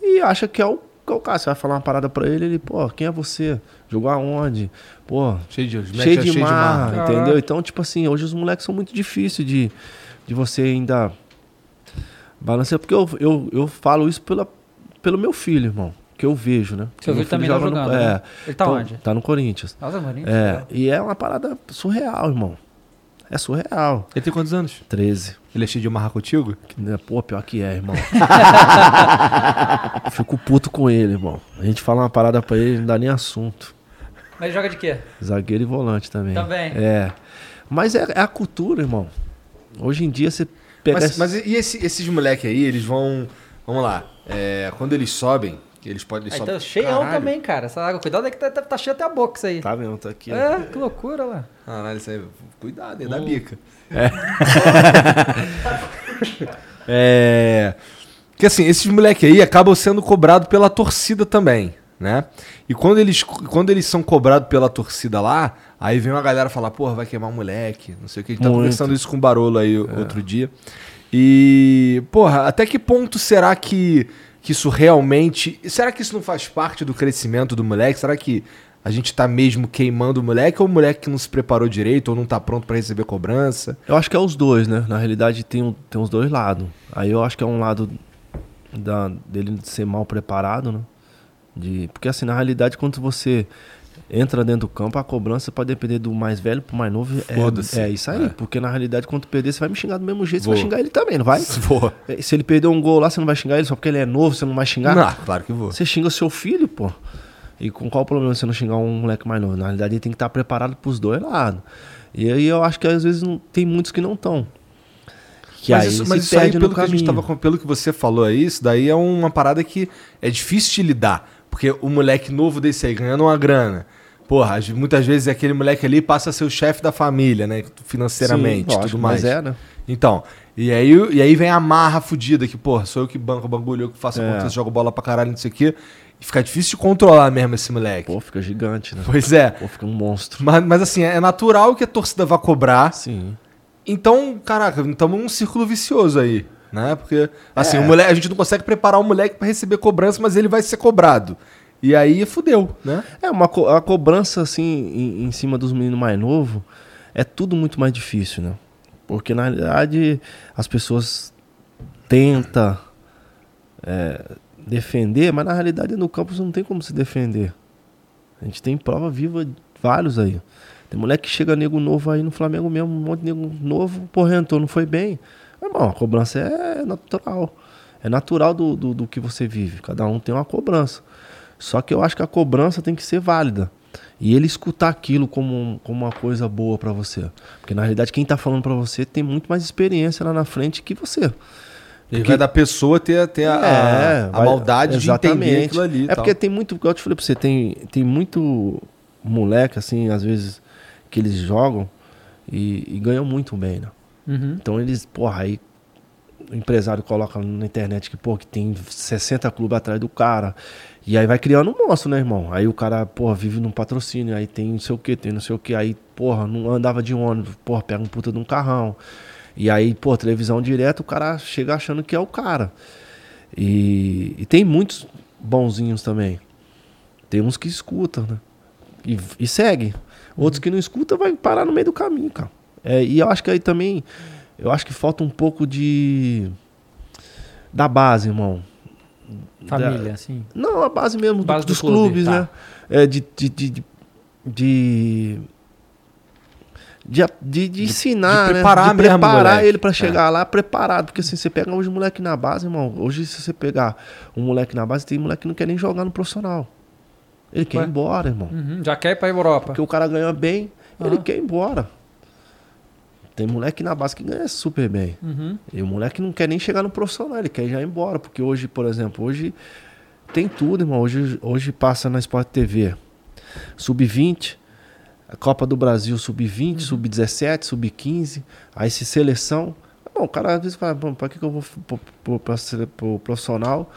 Speaker 3: E acha que é o, o cara. Você vai falar uma parada pra ele, ele, pô, quem é você? Jogou aonde? Pô,
Speaker 2: Cheio de,
Speaker 3: cheio de
Speaker 2: cheio
Speaker 3: marra,
Speaker 1: marra.
Speaker 3: entendeu? Então, tipo assim, hoje os moleques são muito difíceis de, de você ainda balancear. Porque eu, eu, eu falo isso pela, pelo meu filho, irmão. Que eu vejo, né?
Speaker 1: Seu filho também tá
Speaker 3: joga no-
Speaker 1: jogando,
Speaker 3: É.
Speaker 1: né? Ele tá
Speaker 3: Então,
Speaker 1: onde?
Speaker 3: Tá no Corinthians.
Speaker 1: Nossa, Marinho.
Speaker 3: É, e é uma parada surreal, irmão. É surreal.
Speaker 2: Ele tem quantos anos?
Speaker 3: 13.
Speaker 2: Ele é cheio de marra contigo?
Speaker 3: Que, né, Pô, pior que é, irmão. Fico puto com ele, irmão. A gente fala uma parada pra ele, não dá nem assunto.
Speaker 1: Mas ele joga de quê?
Speaker 3: Zagueiro e volante também.
Speaker 1: Também.
Speaker 3: É. Mas é, é a cultura, irmão. Hoje em dia você pega.
Speaker 2: Mas,
Speaker 3: esse-
Speaker 2: mas e esse- esses moleques aí, eles vão. Vamos lá. é, quando eles sobem, eles podem.
Speaker 1: Ah,
Speaker 2: sobem-
Speaker 1: então, cheião
Speaker 2: Caralho.
Speaker 1: também, cara. Essa água, cuidado aí que tá, tá, tá cheio até a boca isso aí.
Speaker 3: Tá vendo? Tá aqui. ó.
Speaker 1: É, que loucura lá.
Speaker 2: Caralho, isso aí. Cuidado, hein,
Speaker 3: Hum.
Speaker 2: da bica. É. Que assim, esses moleque aí acabam sendo cobrados pela torcida também, né? E quando eles, quando eles são cobrados pela torcida lá, aí vem uma galera falar, porra, vai queimar o moleque, não sei o que. A gente tá
Speaker 3: Muito.
Speaker 2: conversando isso com o Barolo aí o- outro dia. E, porra, até que ponto será que, que isso realmente. Será que isso não faz parte do crescimento do moleque? Será que a gente tá mesmo queimando o moleque ou o moleque que não se preparou direito ou não tá pronto pra receber cobrança?
Speaker 3: Eu acho que é os dois, né? Na realidade tem, um- tem os dois lados. Aí eu acho que é um lado da, dele ser mal preparado, né? De, porque assim, na realidade, quando você entra dentro do campo, a cobrança pode depender do mais velho pro mais novo. É, é isso aí.
Speaker 2: É.
Speaker 3: Porque na realidade, quando tu perder, você vai me xingar do mesmo jeito,
Speaker 2: Vou.
Speaker 3: você vai xingar ele também, não vai?
Speaker 2: Vou.
Speaker 3: É, Se ele perder um gol lá, você não vai xingar ele só porque ele é novo, você não vai xingar?
Speaker 2: Não, claro que vou.
Speaker 3: Você xinga seu filho, pô. E com qual problema você não xingar um moleque mais novo? Na realidade, ele tem que estar preparado pros dois lados. E aí eu acho que às vezes não, tem muitos que não estão. Que
Speaker 2: mas
Speaker 3: aí
Speaker 2: isso, mas isso aí, pelo que a gente tava pelo que você falou aí, isso daí é uma parada que é difícil de lidar. Porque o moleque novo desse aí ganhando uma grana. Porra, muitas vezes aquele moleque ali passa a ser o chefe da família, né? Financeiramente,
Speaker 3: Sim,
Speaker 2: tudo mais.
Speaker 3: Mas é, né?
Speaker 2: Então, e aí, e aí vem a marra fudida, que, porra, sou eu que banco o bagulho, eu que faço
Speaker 3: É.
Speaker 2: conta, jogo bola pra caralho, não sei o quê. E fica difícil de controlar mesmo esse moleque.
Speaker 3: Pô, fica gigante, né?
Speaker 2: Pois é.
Speaker 3: Pô, fica um monstro.
Speaker 2: Mas, mas assim, é natural que a torcida vá cobrar.
Speaker 3: Sim.
Speaker 2: Então, caraca, estamos num círculo vicioso aí, né? Porque, assim,
Speaker 3: É.
Speaker 2: o moleque, a gente não consegue preparar o moleque pra receber cobrança, mas ele vai ser cobrado. E aí fudeu, né?
Speaker 3: É, uma co- a cobrança, assim, em, em cima dos meninos mais novos, é tudo muito mais difícil, né? Porque, na realidade, as pessoas tentam é, defender, mas na realidade no campo não tem como se defender. A gente tem prova viva, vários aí. Tem moleque que chega nego novo aí no Flamengo mesmo, um monte de nego novo, porra, entrou, não foi bem. Irmão, a cobrança é natural. É natural do, do, do que você vive. Cada um tem uma cobrança. Só que eu acho que a cobrança tem que ser válida. E ele escutar aquilo como, como uma coisa boa pra você. Porque na realidade quem tá falando pra você tem muito mais experiência lá na frente que você.
Speaker 2: Ele
Speaker 3: Porque-
Speaker 2: vai da pessoa ter, ter a,
Speaker 3: É,
Speaker 2: a
Speaker 3: vai-
Speaker 2: maldade de entender
Speaker 3: exatamente.
Speaker 2: aquilo ali. e
Speaker 3: É
Speaker 2: tal.
Speaker 3: porque tem muito, eu te falei pra você, tem, tem muito moleque, assim, às vezes, que eles jogam e, e ganham muito bem, né?
Speaker 1: Uhum.
Speaker 3: Então eles, porra, aí o empresário coloca na internet que, pô, que tem 60 clubes atrás do cara. E aí vai criando um monstro, né, irmão? Aí o cara, porra, vive num patrocínio, aí tem não sei o que, tem não sei o que, aí, porra, não andava de ônibus, porra, pega um puta de um carrão. E aí, pô, televisão direto, o cara chega achando que é o cara. E, e tem muitos bonzinhos também. Tem uns que escutam, né? E, e segue. Outros que não escutam vai parar no meio do caminho, cara. É, e eu acho que aí também, eu acho que falta um pouco de da base, irmão.
Speaker 1: Família,
Speaker 3: Da-
Speaker 1: assim.
Speaker 3: não, a base mesmo do-
Speaker 1: Base do
Speaker 3: dos
Speaker 1: clube,
Speaker 3: clubes,
Speaker 1: tá.
Speaker 3: né? É, de, de, de, de, de, de, de- ensinar,
Speaker 2: de
Speaker 3: né?
Speaker 2: preparar
Speaker 3: de
Speaker 2: mesmo,
Speaker 3: preparar
Speaker 2: moleque.
Speaker 3: ele pra chegar lá preparado. Porque assim, você pega hoje moleque na base, irmão. Hoje, se você pegar um moleque na base, tem moleque que não quer nem jogar no profissional. Ele quer
Speaker 1: Ué?
Speaker 3: ir embora, irmão.
Speaker 1: Uhum, Já quer ir pra Europa.
Speaker 3: Porque o cara ganha bem, ele
Speaker 1: Aham.
Speaker 3: quer ir embora. Tem moleque na base que ganha super bem.
Speaker 1: Uhum.
Speaker 3: E o moleque não quer nem chegar no profissional, ele quer já ir embora. Porque hoje, por exemplo, hoje tem tudo, irmão. Hoje, hoje passa na Sport TV. Sub-20, a Copa do Brasil sub-20, sub-17, sub-15, aí se seleção. Bom, o cara às vezes fala, "Bom, pra que, que eu vou pro, pro, pro profissional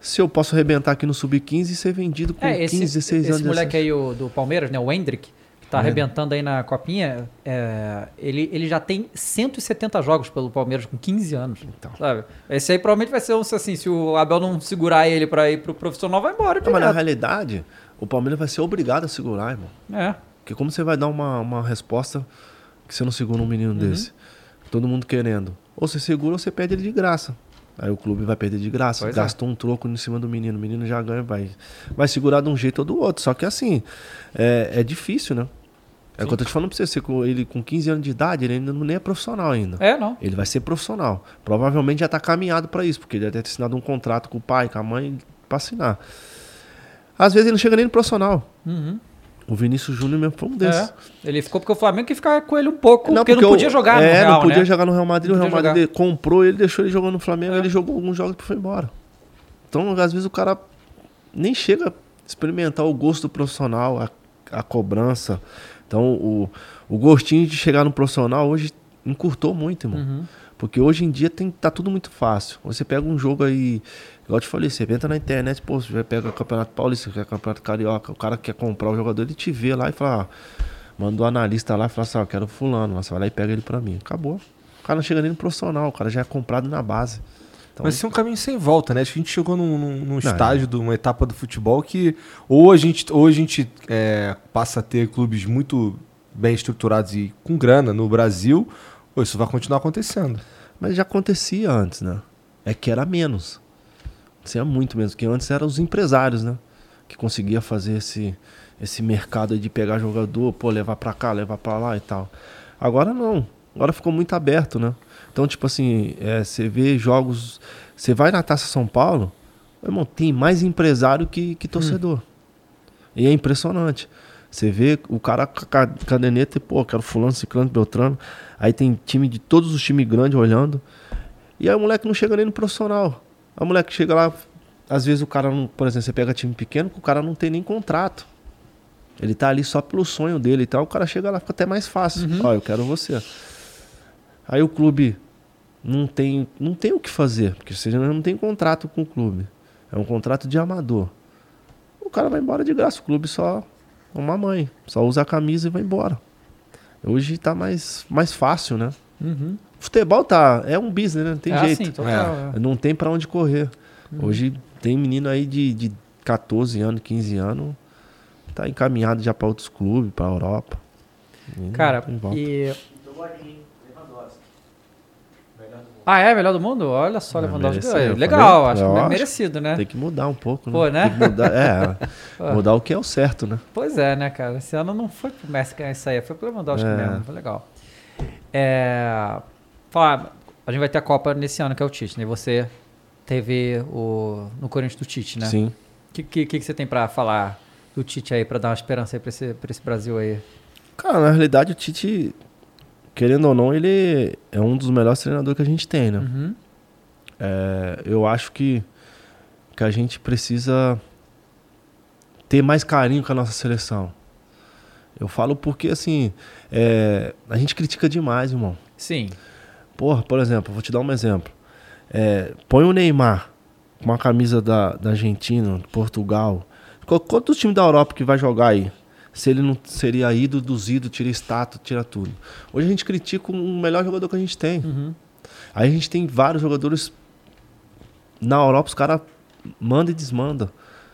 Speaker 3: se eu posso arrebentar aqui no sub-15 e ser vendido com
Speaker 1: É,
Speaker 3: 15,
Speaker 1: esse,
Speaker 3: 16
Speaker 1: esse
Speaker 3: anos? de
Speaker 1: moleque aí o, do Palmeiras, né? O Hendrick, tá arrebentando aí na copinha, é, ele, ele já tem 170 jogos pelo Palmeiras com 15 anos.
Speaker 3: Então.
Speaker 1: Sabe? Esse aí provavelmente vai ser um assim, se o Abel não segurar ele pra ir pro profissional, vai embora.
Speaker 3: Não, mas na realidade, o Palmeiras vai ser obrigado a segurar, irmão.
Speaker 1: É.
Speaker 3: Porque como você vai dar uma, uma resposta que você não segura um menino
Speaker 1: Uhum.
Speaker 3: desse? Todo mundo querendo. Ou você segura ou você perde ele de graça. Aí o clube vai perder de graça.
Speaker 1: Pois é.
Speaker 3: Gastou um troco em cima do menino. O menino já ganha, vai, vai segurar de um jeito ou do outro. Só que assim, é, é difícil, né? É o que eu tô te falando pra você. você com ele com 15 anos de idade, ele ainda não nem é profissional ainda.
Speaker 1: É, não.
Speaker 3: Ele vai ser profissional. Provavelmente já tá caminhado para isso, porque ele deve ter assinado um contrato com o pai, com a mãe, pra assinar. Às vezes ele não chega nem no profissional.
Speaker 1: Uhum.
Speaker 3: O Vinícius Júnior mesmo foi um desses.
Speaker 1: É. Ele ficou porque o Flamengo que ficar com ele um pouco, porque,
Speaker 3: porque
Speaker 1: não
Speaker 3: o-
Speaker 1: podia jogar
Speaker 3: é,
Speaker 1: no Real,
Speaker 3: não podia
Speaker 1: né?
Speaker 3: jogar no Real Madrid.
Speaker 1: Não
Speaker 3: o Real Madrid comprou ele, deixou ele jogando no Flamengo,
Speaker 1: É.
Speaker 3: ele jogou alguns jogos e foi embora. Então, às vezes o cara nem chega a experimentar o gosto do profissional, a, a cobrança. Então, o, o gostinho de chegar no profissional hoje encurtou muito, irmão.
Speaker 1: Uhum.
Speaker 3: Porque hoje em dia tem, tá tudo muito fácil. Você pega um jogo aí, igual eu te falei, você entra na internet, pô, você pega o Campeonato Paulista, quer Campeonato Carioca, o cara quer comprar o jogador, ele te vê lá e fala, ah, manda o analista lá e fala assim, ah, eu quero fulano, você vai lá e pega ele pra mim. Acabou. O cara não chega nem no profissional, o cara já é comprado na base. Então,
Speaker 2: Mas isso é um caminho sem volta, né? Acho que a gente chegou num, num-
Speaker 3: Não,
Speaker 2: estágio de uma etapa do futebol que ou a gente, ou a gente é, passa a ter clubes muito bem estruturados e com grana no Brasil, ou isso vai continuar acontecendo.
Speaker 3: Mas já acontecia antes, né? É que era menos. Acontecia muito menos, porque antes eram os empresários, né? Que conseguia fazer esse, esse mercado de pegar jogador, pô, levar pra cá, levar pra lá e tal. Agora não. Agora ficou muito aberto, né? Então, tipo assim, é, você vê jogos. Você vai na Taça São Paulo, meu irmão, tem mais empresário que, que torcedor. E é impressionante. Você vê o cara com a ca- caderneta e, pô, quero fulano, ciclano, beltrano. Aí tem time de todos os times grandes olhando. E aí o moleque não chega nem no profissional. Aí o moleque chega lá, às vezes o cara não, por exemplo, você pega time pequeno que o cara não tem nem contrato. Ele tá ali só pelo sonho dele e tal. O cara chega lá, fica até mais fácil. Ó, eu quero você. Aí o clube não tem, não tem o que fazer, porque você não tem contrato com o clube. É um contrato de amador. O cara vai embora de graça, o clube só é uma mãe, só usa a camisa e vai embora. Hoje tá mais, mais fácil, né?
Speaker 1: Uhum.
Speaker 3: Futebol tá, é um business, né? Não tem
Speaker 1: é
Speaker 3: jeito.
Speaker 1: assim, total. é.
Speaker 3: Não tem pra onde correr.
Speaker 1: Uhum.
Speaker 3: Hoje tem menino aí de, de 14 anos, 15 anos, tá encaminhado já para outros clubes, para Europa. E
Speaker 1: Cara, e. Ah, é? Melhor do mundo? Olha só,
Speaker 3: É,
Speaker 1: Lewandowski.
Speaker 3: mereceu,
Speaker 1: Legal,
Speaker 3: falei.
Speaker 1: acho que é merecido, né?
Speaker 3: Tem que mudar um pouco, né?
Speaker 1: Pô, né?
Speaker 3: Mudar, é,
Speaker 1: Pô.
Speaker 3: mudar o que é o certo, né?
Speaker 1: Pois é, né, cara? Esse ano não foi pro Messi ganhar isso aí, foi pro Lewandowski
Speaker 3: É.
Speaker 1: mesmo. Foi legal. É. Falar, a gente vai ter a Copa nesse ano, que é o Tite, né? E você teve o. no Corinthians do Tite, né?
Speaker 3: Sim.
Speaker 1: O que, que, que você tem pra falar do Tite aí, pra dar uma esperança aí pra esse, pra esse Brasil aí?
Speaker 3: Cara, na realidade o Tite, querendo ou não, ele é um dos melhores treinadores que a gente tem, né?
Speaker 1: Uhum.
Speaker 3: É, eu acho que, que a gente precisa ter mais carinho com a nossa seleção. Eu falo porque, assim, é, a gente critica demais, irmão.
Speaker 1: Sim.
Speaker 3: Porra, por exemplo, vou te dar um exemplo. É, põe o Neymar com uma camisa da, da Argentina, de Portugal. Qu- Quantos times da Europa que vai jogar aí? Se ele não seria dos ídolos, tira estátua, tira tudo. Hoje a gente critica o melhor jogador que a gente tem.
Speaker 1: Uhum.
Speaker 3: Aí a gente tem vários jogadores na Europa, os caras mandam e desmandam.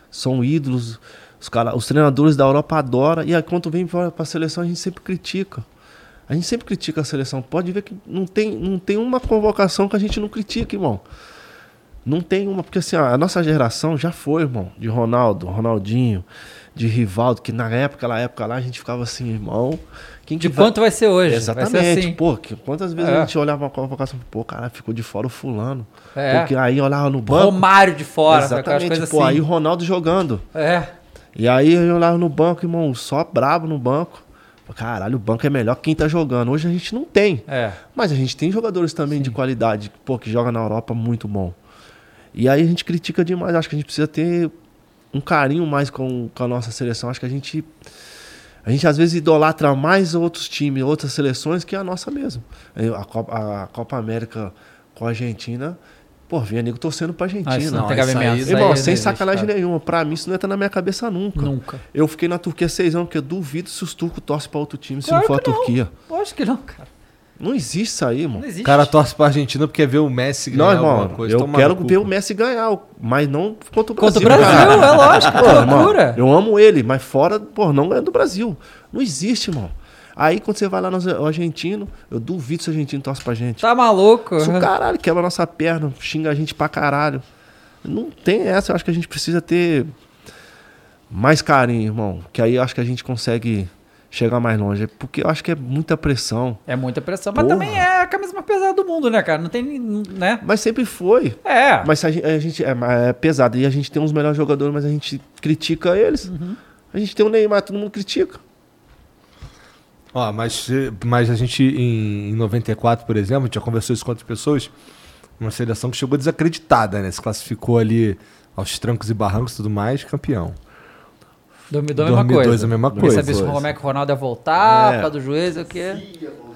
Speaker 3: São ídolos. Os, cara, os treinadores da Europa adoram. E aí, quando vem para a seleção, a gente sempre critica. A gente sempre critica a seleção. Pode ver que não tem, não tem uma convocação que a gente não critica, irmão. Não tem uma. Porque assim, a nossa geração já foi, irmão. De Ronaldo, Ronaldinho, de Rivaldo, que na época, aquela época lá, a gente ficava assim, irmão. Quem
Speaker 1: De
Speaker 3: que vai-
Speaker 1: quanto vai ser hoje?
Speaker 3: Exatamente.
Speaker 1: Vai ser assim.
Speaker 3: Pô, que- quantas vezes
Speaker 1: É.
Speaker 3: a gente olhava uma convocação, pô, cara, ficou de fora o fulano.
Speaker 1: É.
Speaker 3: Porque aí olhava no banco.
Speaker 1: Romário de fora,
Speaker 3: Exatamente, pô,
Speaker 1: assim.
Speaker 3: aí o Ronaldo jogando.
Speaker 1: É.
Speaker 3: E aí eu olhava no banco, irmão, só brabo no banco. Caralho, o banco é melhor que quem tá jogando. Hoje a gente não tem.
Speaker 1: É.
Speaker 3: Mas a gente tem jogadores também de qualidade, pô, que joga na Europa muito bom. E aí a gente critica demais. Acho que a gente precisa ter um carinho mais com, com a nossa seleção. Acho que a gente. A gente às vezes idolatra mais outros times, outras seleções que a nossa mesmo. A Copa, a Copa América com a Argentina, pô, vinha nego torcendo pra Argentina.
Speaker 1: Ah, isso não,
Speaker 2: Não,
Speaker 1: tem
Speaker 2: isso aí-
Speaker 3: Irmão,
Speaker 1: aí não
Speaker 3: sem sacanagem
Speaker 1: cara.
Speaker 3: nenhuma. Pra mim, isso não entra na minha cabeça nunca.
Speaker 1: Nunca.
Speaker 3: Eu fiquei na Turquia seis anos, porque eu duvido se os turcos torcem pra outro time se
Speaker 1: Claro
Speaker 3: não for a. Turquia.
Speaker 1: Lógico que não, cara.
Speaker 3: Não existe isso aí, irmão.
Speaker 1: Não existe.
Speaker 2: O cara torce pra Argentina porque quer ver o Messi ganhar
Speaker 3: Não,
Speaker 2: alguma
Speaker 3: irmão,
Speaker 2: coisa.
Speaker 3: eu quero ver o Messi ganhar, mas não contra o
Speaker 1: Contra
Speaker 3: Brasil.
Speaker 1: o Brasil,
Speaker 3: cara.
Speaker 1: é lógico,
Speaker 3: Pô, irmão,
Speaker 1: loucura.
Speaker 3: eu amo ele, mas fora, pô, não ganha do Brasil. Não existe, irmão. Aí quando você vai lá no argentino, eu duvido se o argentino torce pra gente.
Speaker 1: Tá maluco?
Speaker 3: Se o caralho quebra a nossa perna, xinga a gente pra caralho. Não tem essa, eu acho que a gente precisa ter mais carinho, irmão. Que aí eu acho que a gente consegue chegar mais longe. Porque eu acho que é muita pressão.
Speaker 1: É muita pressão, mas
Speaker 3: Porra.
Speaker 1: também é a camisa mais pesada do mundo, né, cara? Não tem, né?
Speaker 3: Mas sempre foi.
Speaker 1: É.
Speaker 3: Mas a gente, a gente- é, é pesado. E a gente tem uns melhores jogadores, mas a gente critica eles. A gente tem o Neymar, todo mundo critica.
Speaker 2: Ó, mas, mas a gente, em, em 94, por exemplo, a gente já conversou isso com outras pessoas, uma seleção que chegou desacreditada, né? Se classificou ali aos trancos e barrancos e tudo mais, campeão.
Speaker 1: 2002 é a mesma
Speaker 2: 2002
Speaker 1: coisa.
Speaker 2: a mesma coisa.
Speaker 1: saber se o como é que o Ronaldo ia voltar,
Speaker 3: É.
Speaker 1: causa do juiz, o quê?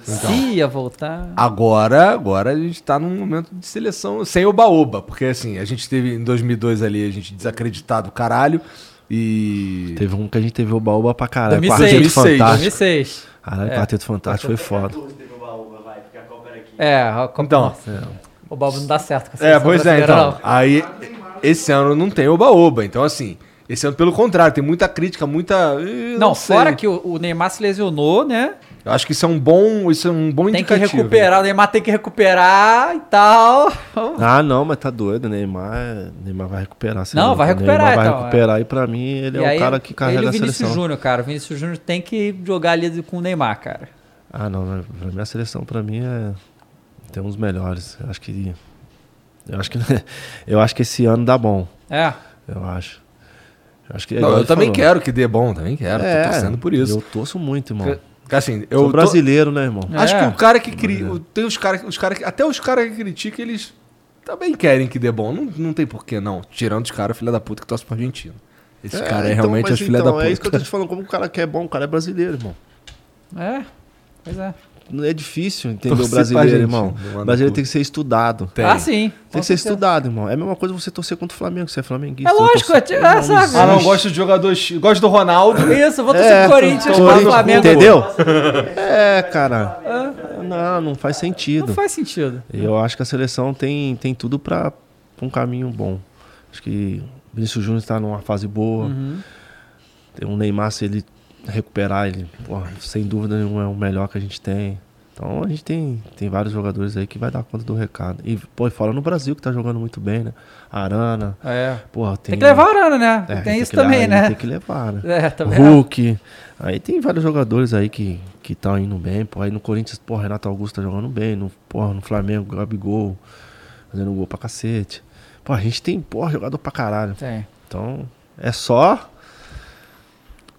Speaker 1: Se ia voltar.
Speaker 2: Agora, agora a gente tá num momento de seleção sem oba-oba, porque assim, a gente teve em 2002 ali, a gente desacreditado do caralho e...
Speaker 3: Teve um que a gente teve o baúba pra caralho.
Speaker 1: 2006.
Speaker 3: Quarteto Fantástico.
Speaker 1: 2006.
Speaker 3: Caralho,
Speaker 1: É.
Speaker 3: Quarteto Fantástico foi foda.
Speaker 4: teve uma uva, vai, porque a Copa era aqui.
Speaker 1: É, a Copa-
Speaker 2: Então,
Speaker 1: o Balbo não dá certo com a
Speaker 2: É,
Speaker 1: seleção
Speaker 2: pois é, então.
Speaker 1: não.
Speaker 2: Aí, esse ano não tem oba-oba. Então, assim, esse ano, pelo contrário, tem muita crítica, muita.Ih,
Speaker 1: Não,
Speaker 2: sei.
Speaker 1: fora que o, o Neymar se lesionou, né?
Speaker 2: Eu acho que isso é um bom, isso é um bom
Speaker 1: Tem que
Speaker 2: indicativo.
Speaker 1: recuperar, o Neymar tem que recuperar e tal.
Speaker 3: Ah, não, mas tá doido. Neymar, Neymar vai recuperar.
Speaker 1: Não,
Speaker 3: louco.
Speaker 1: vai recuperar,
Speaker 3: Neymar vai
Speaker 1: então,
Speaker 3: recuperar e pra mim ele
Speaker 1: E
Speaker 3: é
Speaker 1: aí,
Speaker 3: o cara que carrega
Speaker 1: ele e
Speaker 3: a
Speaker 1: o Vinícius
Speaker 3: seleção.
Speaker 1: Júnior, cara. O Vinícius Júnior tem que jogar ali com o Neymar, cara.
Speaker 3: Ah, não, né? pra mim a seleção pra mim é tem uns melhores. Eu acho que eu acho que eu acho que esse ano dá bom.
Speaker 1: É.
Speaker 3: Eu acho. Eu acho que
Speaker 2: Não,
Speaker 3: igual
Speaker 2: eu também
Speaker 3: falou.
Speaker 2: quero que dê bom, também quero.
Speaker 3: É,
Speaker 2: tô torcendo por isso.
Speaker 3: Eu torço muito, irmão.
Speaker 2: Assim, eu
Speaker 3: Sou
Speaker 2: tô-
Speaker 3: brasileiro, né, irmão?
Speaker 2: Acho
Speaker 1: É.
Speaker 2: que o cara que cria. Tem os caras. Os cara, que- até os caras que criticam, eles também querem que dê bom. Não, não tem porquê, não. Tirando os caras, filha da puta, que torce pro Argentina. Esse cara é
Speaker 3: então,
Speaker 2: realmente as filha
Speaker 3: então,
Speaker 2: da puta.
Speaker 3: É isso que eu tô te falando, como o cara que é bom, o cara é brasileiro, irmão.
Speaker 1: É. Pois é.
Speaker 3: Não é difícil entender
Speaker 2: Torcer
Speaker 3: o brasileiro,
Speaker 2: gente,
Speaker 3: irmão.
Speaker 2: não
Speaker 3: O brasileiro tem que ser estudado.
Speaker 2: Tem.
Speaker 1: Ah, sim.
Speaker 3: Tem que ser estudado, irmão. É a mesma coisa você torcer contra o Flamengo, você é flamenguista.
Speaker 1: É
Speaker 3: eu
Speaker 1: lógico,
Speaker 3: torço-
Speaker 1: é, é, sabe?
Speaker 2: Ah, não, gosto de jogador. Gosto do Ronaldo.
Speaker 1: Isso, vou torcer
Speaker 3: É,
Speaker 1: pro Corinthians, pro Flamengo.
Speaker 3: Entendeu? É, cara. Não, não faz sentido.
Speaker 1: Não faz sentido.
Speaker 3: E Eu acho que a seleção tem, tem tudo pra pra um caminho bom. Acho que Vinícius Júnior está numa fase boa.
Speaker 1: Uhum.
Speaker 3: Tem um Neymar, se ele recuperar, ele, pô, sem dúvida nenhuma, é o melhor que a gente tem. Então a gente tem, tem vários jogadores aí que vai dar conta do recado. E, pô, e fora no Brasil que tá jogando muito bem, né? Arana.
Speaker 1: É.
Speaker 3: Porra,
Speaker 1: Tem que levar a Arana, né?
Speaker 3: É,
Speaker 1: tem isso
Speaker 3: que
Speaker 1: também,
Speaker 3: levar,
Speaker 1: né?
Speaker 3: Tem que levar, né?
Speaker 1: É, também.
Speaker 3: Hulk. Aí tem vários jogadores aí que estão indo bem. Pô, aí no Corinthians, pô, Renato Augusto tá jogando bem. No, porra, no Flamengo, Gabigol, fazendo gol pra cacete. Pô, a gente tem, porra, jogador pra caralho.
Speaker 1: Tem.
Speaker 3: Então, é só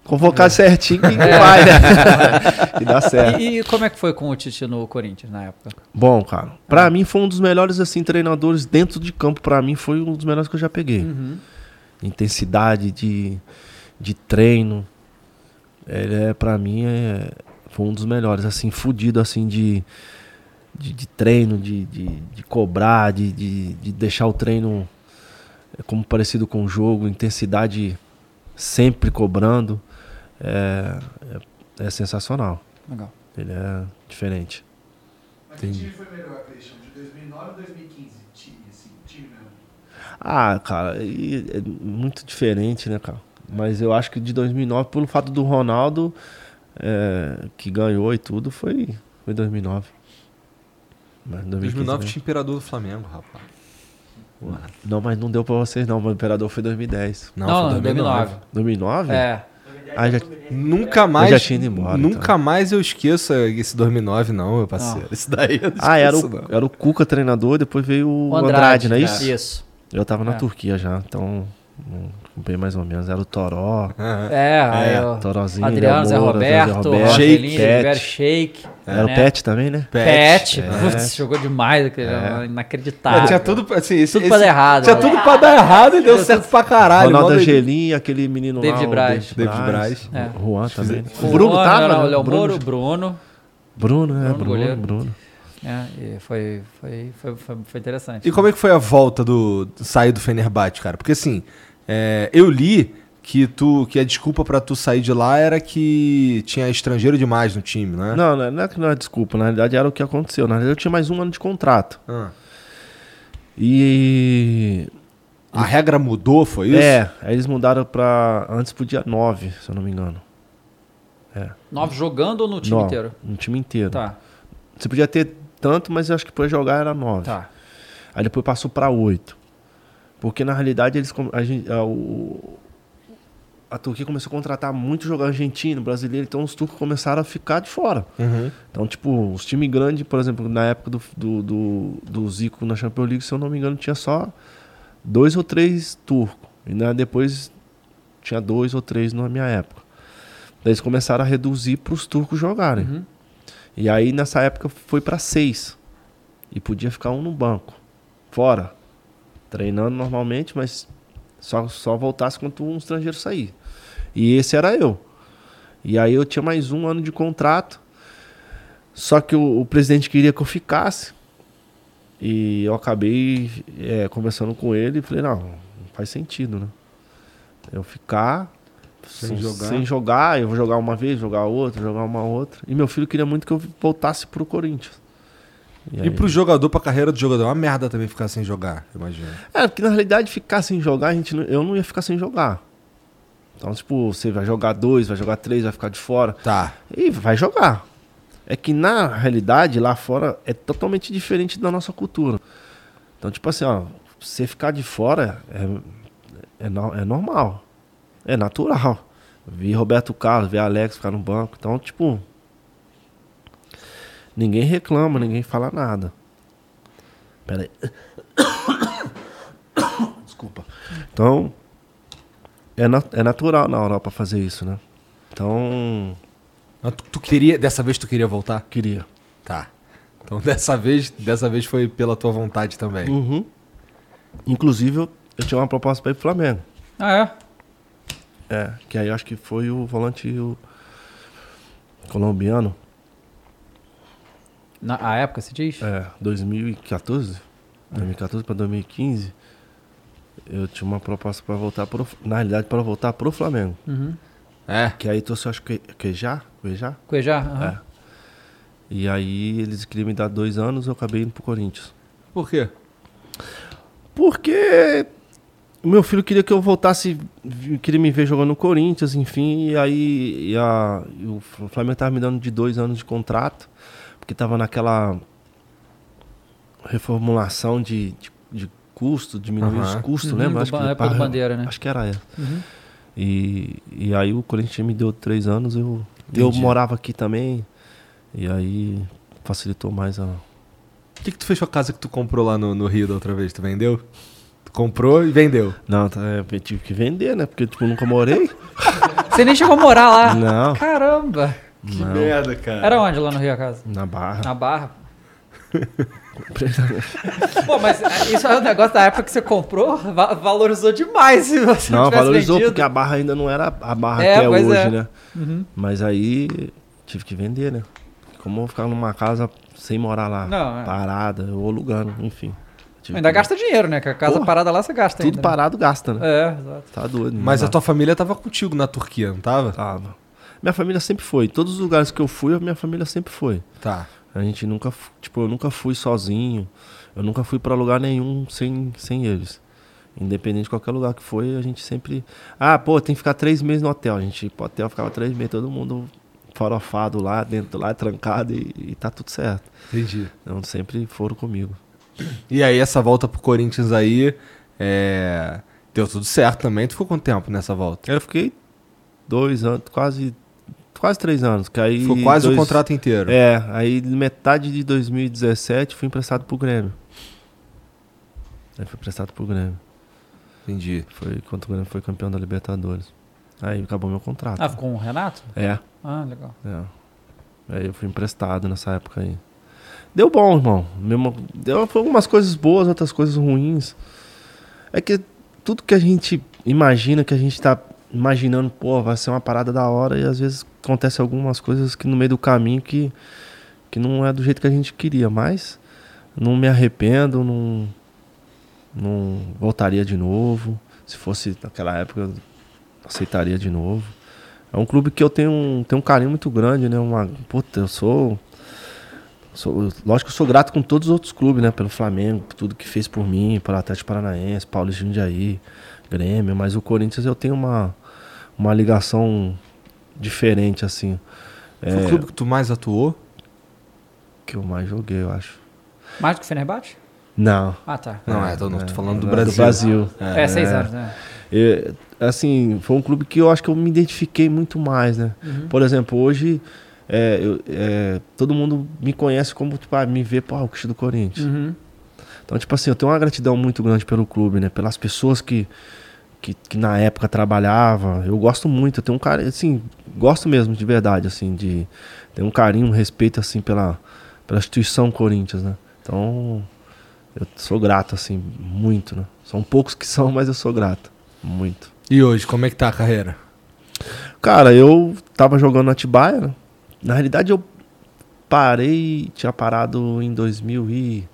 Speaker 3: convocar certinho que vai, né? que dá certo.
Speaker 1: E, e como é que foi com o Tite no Corinthians na época?
Speaker 3: Bom, cara, pra mim foi um dos melhores, assim, treinadores dentro de campo. Pra mim foi um dos melhores que eu já peguei.
Speaker 1: Uhum.
Speaker 3: Intensidade de, de treino. Ele é, pra mim, é, foi um dos melhores, assim, fudido, assim, de, de, de treino, de, de, de cobrar, de, de, de deixar o treino é, como parecido com o jogo, intensidade sempre cobrando. É, é, é sensacional.
Speaker 1: Legal.
Speaker 3: Ele é diferente.
Speaker 2: Mas que time foi melhor, Christian? De 2009 ou 2015? Time, assim, time mesmo.
Speaker 3: Ah, cara, e é muito diferente, né, cara? Mas eu acho que de 2009, pelo fato do Ronaldo, é, que ganhou e tudo, foi, foi 2009. Mas 2015
Speaker 5: 2009
Speaker 3: né?
Speaker 5: tinha Imperador do Flamengo, rapaz.
Speaker 3: Não, mas não deu pra vocês não, o Imperador foi 2010.
Speaker 1: Não, não, 2009.
Speaker 3: 2009?
Speaker 1: É.
Speaker 3: Ah, já,
Speaker 5: Nunca mais.
Speaker 3: já tinha ido embora,
Speaker 5: Nunca
Speaker 3: então.
Speaker 5: mais eu esqueço esse 2009, não, meu parceiro. Esse daí eu não
Speaker 3: ah, era o,
Speaker 5: não.
Speaker 3: era o Cuca treinador, depois veio o
Speaker 1: O
Speaker 3: Andrade, não é isso?
Speaker 1: Isso.
Speaker 3: Eu tava na
Speaker 1: É.
Speaker 3: Turquia já, então hum, bem mais ou menos. Era o Toró,
Speaker 1: É, aí
Speaker 3: é,
Speaker 1: o
Speaker 3: Torozinho,
Speaker 1: Adriano, Zé Roberto,
Speaker 3: Zé
Speaker 1: Rogelino,
Speaker 3: Shake.
Speaker 1: Shake.
Speaker 3: Era
Speaker 1: né?
Speaker 3: o Pet também, né?
Speaker 1: Pet.
Speaker 3: É.
Speaker 1: Putz, jogou demais,
Speaker 3: É.
Speaker 1: inacreditável.
Speaker 5: tinha tudo, assim, esse,
Speaker 1: Tudo pra dar errado,
Speaker 5: Tinha
Speaker 1: né?
Speaker 5: tudo pra dar errado e deu certo pra caralho.
Speaker 3: Ronaldo. Angelim, aquele menino
Speaker 1: David
Speaker 3: lá,
Speaker 1: Braz.
Speaker 3: David
Speaker 5: David
Speaker 3: Braz.
Speaker 1: É.
Speaker 3: O Juan também.
Speaker 1: O
Speaker 3: Bruno
Speaker 1: Juan,
Speaker 3: tava,
Speaker 1: era
Speaker 3: né?
Speaker 1: O Léo
Speaker 3: Bruno,
Speaker 1: Moro, o Bruno.
Speaker 3: Bruno, é,
Speaker 1: Bruno,
Speaker 3: Bruno,
Speaker 1: goleiro.
Speaker 3: Bruno.
Speaker 1: É, e foi, foi, foi, foi, foi interessante.
Speaker 5: E como é que foi a volta do, do sair do Fenerbahçe, cara? Porque assim, é, eu li que tu que a desculpa pra tu sair de lá era que tinha estrangeiro demais no time, né?
Speaker 3: Não, não é- não é que não é desculpa, na realidade era o que aconteceu. Na realidade eu tinha mais um ano de contrato.
Speaker 5: Ah.
Speaker 3: E.
Speaker 5: A regra mudou, foi isso?
Speaker 3: É, aí eles mudaram pra. Antes pro dia 9, se eu não me engano.
Speaker 1: Nove jogando ou no time
Speaker 3: Não,
Speaker 1: inteiro?
Speaker 3: No time inteiro.
Speaker 1: Tá,
Speaker 3: Você podia ter tanto, mas eu acho que pra jogar era 9.
Speaker 1: tá.
Speaker 3: Aí depois passou pra 8. Porque na realidade eles com- a, gente, a, o- a Turquia começou a contratar muito jogador argentino, brasileiro, então os turcos começaram a ficar de fora.
Speaker 5: Uhum.
Speaker 3: Então, tipo, os times grandes, por exemplo, na época do, do, do, do Zico na Champions League, se eu não me engano, tinha só dois ou três turcos. E né, depois tinha dois ou três na minha época. Daí eles começaram a reduzir para os turcos jogarem.
Speaker 1: Uhum.
Speaker 3: E aí nessa época foi para seis. E podia ficar um no banco. Fora. Treinando normalmente, mas só, só voltasse quando um estrangeiro sair. E esse era eu. E aí eu tinha mais um ano de contrato. Só que o, o presidente queria que eu ficasse. E eu acabei é, conversando com ele e falei, não, não faz sentido, né? Eu ficar
Speaker 5: Sem
Speaker 3: sem
Speaker 5: jogar.
Speaker 3: sem jogar, eu vou jogar uma vez, jogar outra, jogar uma outra. E meu filho queria muito que eu voltasse pro Corinthians.
Speaker 5: E
Speaker 3: aí-
Speaker 5: pro jogador, pra carreira do jogador, é uma merda também ficar sem jogar, imagina.
Speaker 3: É, porque na realidade ficar sem jogar, a gente não- eu não ia ficar sem jogar. Então, tipo, você vai jogar dois, vai jogar três, vai ficar de fora.
Speaker 5: Tá.
Speaker 3: E vai jogar. É que na realidade, lá fora, é totalmente diferente da nossa cultura. Então, tipo assim, ó, você ficar de fora é, é, é normal. É natural. Vi Roberto Carlos, vi Alex ficar no banco. Então, tipo. Ninguém reclama, ninguém fala nada. Pera aí. Desculpa. Então. É, na- é natural na Europa fazer isso, né? Então.
Speaker 5: Mas Tu, tu queria, dessa vez tu queria voltar?
Speaker 3: Queria.
Speaker 5: Tá. Então dessa vez, dessa vez foi pela tua vontade também.
Speaker 3: Uhum. Inclusive, eu, eu tinha uma proposta para ir pro Flamengo.
Speaker 1: Ah, é?
Speaker 3: É, que aí eu acho que foi o volante o colombiano.
Speaker 1: Na a época, você diz?
Speaker 3: É, 2014. 2014 para 2015. Eu tinha uma proposta para voltar pro. Na realidade, para voltar pro Flamengo.
Speaker 1: Uhum.
Speaker 5: É.
Speaker 3: Que aí trouxe, acho que Quejá. Quejá.
Speaker 1: Cuejá? Aham.
Speaker 3: É. E aí eles queriam me dar dois anos, eu acabei indo pro Corinthians.
Speaker 5: Por quê?
Speaker 3: Porque meu filho queria que eu voltasse, queria me ver jogando no Corinthians, enfim, e aí e a, e o Flamengo tava me dando de dois anos de contrato, porque tava naquela reformulação de, de, de custo, diminuir os
Speaker 5: Aham.
Speaker 3: custos,
Speaker 1: Uhum,
Speaker 3: lembra? Acho que
Speaker 1: ba- Bandeira, né?
Speaker 3: Acho que era essa.
Speaker 1: Uhum.
Speaker 3: E, e aí o Corinthians me deu três anos, eu, eu morava aqui também, e aí facilitou mais a...
Speaker 5: O que, que tu fez com a casa que tu comprou lá no, no Rio da outra vez? Tu vendeu? Tu comprou e vendeu.
Speaker 3: Não, tá, é, eu tive que vender, né? Porque tipo, eu nunca morei.
Speaker 1: Você nem chegou a morar lá?
Speaker 3: Não.
Speaker 1: Caramba!
Speaker 3: não,
Speaker 5: merda, cara.
Speaker 1: Era onde lá no Rio a casa?
Speaker 3: na barra.
Speaker 1: Na Barra. Pô, mas é, isso é um negócio da época que você comprou, va- valorizou demais se você não,
Speaker 3: Não, valorizou
Speaker 1: vendido.
Speaker 3: porque a barra ainda não era a barra
Speaker 1: É,
Speaker 3: que é
Speaker 1: pois
Speaker 3: hoje,
Speaker 1: é.
Speaker 3: né?
Speaker 1: Uhum.
Speaker 3: Mas aí tive que vender, né? Como eu vou ficar numa casa sem morar lá,
Speaker 1: Não, é.
Speaker 3: parada, ou alugando, enfim. Tive
Speaker 1: Ainda gasta dinheiro, né? Que a casa
Speaker 3: Porra,
Speaker 1: parada lá você gasta
Speaker 3: Tudo
Speaker 1: ainda. né?
Speaker 3: parado gasta, né?
Speaker 1: É, exato.
Speaker 3: Tá doido.
Speaker 5: Mas a tua família tava contigo na Turquia, não tava?
Speaker 3: Tava. Minha família sempre foi. Todos os lugares que eu fui, a minha família sempre foi.
Speaker 5: Tá.
Speaker 3: A gente nunca, tipo, eu nunca fui sozinho. Eu nunca fui pra lugar nenhum sem, sem eles. Independente de qualquer lugar que foi, a gente sempre. Ah, pô, tem que ficar três meses no hotel. A gente pro hotel, ficava três meses, todo mundo farofado lá, dentro lá, trancado e, e tá tudo certo.
Speaker 5: Entendi.
Speaker 3: Então sempre foram comigo.
Speaker 5: E aí, essa volta pro Corinthians aí, é... deu tudo certo também. Tu ficou quanto tempo nessa volta?
Speaker 3: Eu fiquei dois anos, quase. Quase três anos. Que aí
Speaker 5: Ficou quase
Speaker 3: dois-
Speaker 5: o contrato inteiro.
Speaker 3: É, aí metade de 2017 fui emprestado pro Grêmio. Aí fui emprestado pro Grêmio.
Speaker 5: Entendi.
Speaker 3: Foi quando o Grêmio foi campeão da Libertadores. Aí acabou meu contrato.
Speaker 1: Ah, ficou com o Renato?
Speaker 3: É,
Speaker 1: Ah, legal.
Speaker 3: é. Aí eu fui emprestado nessa época aí. Deu bom, irmão. Mesmo, deu foi algumas coisas boas, outras coisas ruins. É que tudo que a gente imagina, que a gente tá imaginando, pô, vai ser uma parada da hora, e às vezes acontece algumas coisas que no meio do caminho que, que não é do jeito que a gente queria, mas não me arrependo, não, não voltaria de novo. Se fosse naquela época, aceitaria de novo. É um clube que eu tenho um, tenho um carinho muito grande, né? Uma, puta, eu sou, sou. Lógico que eu sou grato com todos os outros clubes, né? Pelo Flamengo, por tudo que fez por mim, pelo Atlético Paranaense, Paulo Jundiaí, Grêmio, mas o Corinthians eu tenho uma, uma ligação diferente, assim.
Speaker 5: Foi o clube que tu mais atuou?
Speaker 3: Que eu mais joguei, eu acho.
Speaker 1: Mais do que o Fenerbahçe?
Speaker 3: Não.
Speaker 1: Ah, tá.
Speaker 5: Não, é, tô, não, tô falando do
Speaker 3: não,
Speaker 5: Brasil.
Speaker 3: Do Brasil.
Speaker 1: É, seis anos, né?
Speaker 3: É, assim, foi um clube que eu acho que eu me identifiquei muito mais, né? Por exemplo, hoje é, eu- é, todo mundo me conhece como, tipo, ah, me vê, pô, o Cristo do Corinthians.
Speaker 1: Uhum.
Speaker 3: Então, tipo assim, eu tenho uma gratidão muito grande pelo clube, né? Pelas pessoas que, que, que na época trabalhava. Eu gosto muito, eu tenho um carinho, assim, gosto mesmo de verdade, assim, de ter um carinho, um respeito, assim, pela, pela instituição Corinthians, né? Então, eu sou grato, assim, muito, né? São poucos que são, mas eu sou grato. Muito.
Speaker 5: E hoje, como é que tá a carreira?
Speaker 3: Cara, eu tava jogando na Atibaia, né? Na realidade, eu parei, tinha parado em 2000 e...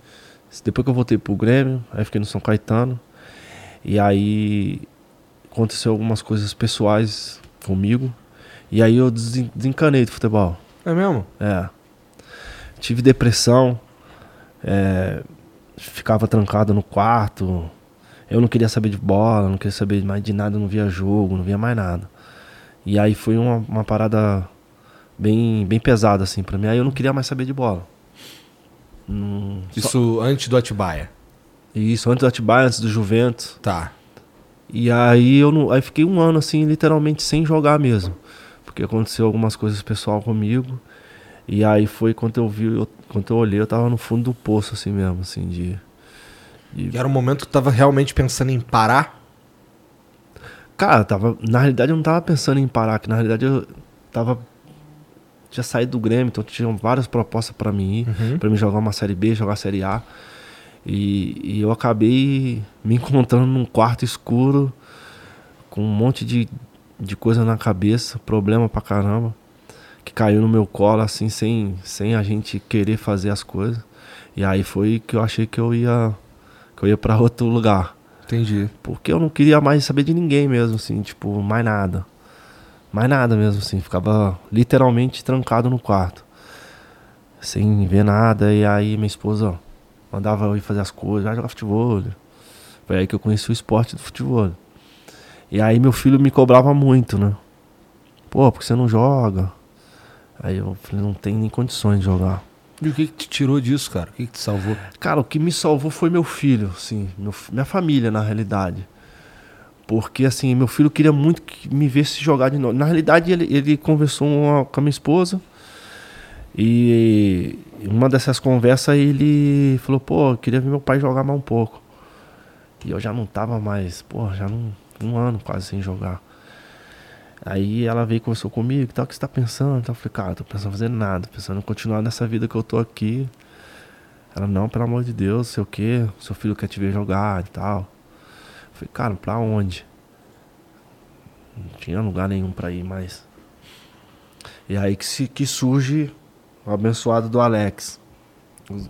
Speaker 3: Depois que eu voltei pro Grêmio, aí fiquei no São Caetano. E aí aconteceu algumas coisas pessoais comigo. E aí eu desen- desencanei do futebol.
Speaker 5: É mesmo?
Speaker 3: É. Tive depressão. é, ficava trancado no quarto. Eu não queria saber de bola, não queria saber mais de nada, não via jogo, não via mais nada. E aí foi uma, uma parada bem, bem pesada, assim, pra mim. Aí eu não queria mais saber de bola. Não- só-
Speaker 5: Isso antes do Atibaia.
Speaker 3: Isso, antes do Atibaia, antes do Juventus.
Speaker 5: Tá.
Speaker 3: E aí eu não, aí fiquei um ano assim, literalmente sem jogar mesmo. Porque aconteceu algumas coisas pessoal comigo. E aí foi quando eu vi, eu- quando eu olhei, eu tava no fundo do poço assim mesmo, assim, de. de-
Speaker 5: E era um momento que tu tava realmente pensando em parar?
Speaker 3: Cara, tava, na realidade eu não tava pensando em parar, que na realidade eu tava tinha saído do Grêmio, então tinham várias propostas pra mim ir,
Speaker 5: Uhum.
Speaker 3: pra mim jogar uma série B, jogar série A. E, e eu acabei me encontrando num quarto escuro com um monte de, de coisa na cabeça, problema pra caramba, que caiu no meu colo assim sem sem a gente querer fazer as coisas. E aí foi que eu achei que eu ia que eu ia para outro lugar.
Speaker 5: Entendi.
Speaker 3: Porque eu não queria mais saber de ninguém mesmo, assim, tipo, mais nada. Mais nada mesmo, assim. Ficava literalmente trancado no quarto. Sem ver nada. E aí minha esposa ó, mandava eu ir fazer as coisas, vai jogar futebol. Foi aí que eu conheci o esporte do futebol. E aí meu filho me cobrava muito, né? Pô, porque você não joga? Aí eu falei, não tem nem condições de jogar.
Speaker 5: E o que, que te tirou disso, cara? O que, que te salvou?
Speaker 3: Cara, o que me salvou foi meu filho, assim, meu minha família, na realidade. Porque, assim, meu filho queria muito que me vesse jogar de novo. Na realidade, ele, ele conversou uma- com a minha esposa. E uma dessas conversas ele falou, pô, eu queria ver meu pai jogar mais um pouco. E eu já não tava mais, pô, já não, um ano quase sem jogar. Aí ela veio e conversou comigo, tal, o que você tá pensando? Então, eu falei, cara, tô pensando em fazer nada, pensando em continuar nessa vida que eu tô aqui. Ela, não, pelo amor de Deus, sei o quê, seu filho quer te ver jogar e tal. Eu falei, cara, pra onde? Não tinha lugar nenhum pra ir mais. E aí que, se, que surge o abençoado do Alex,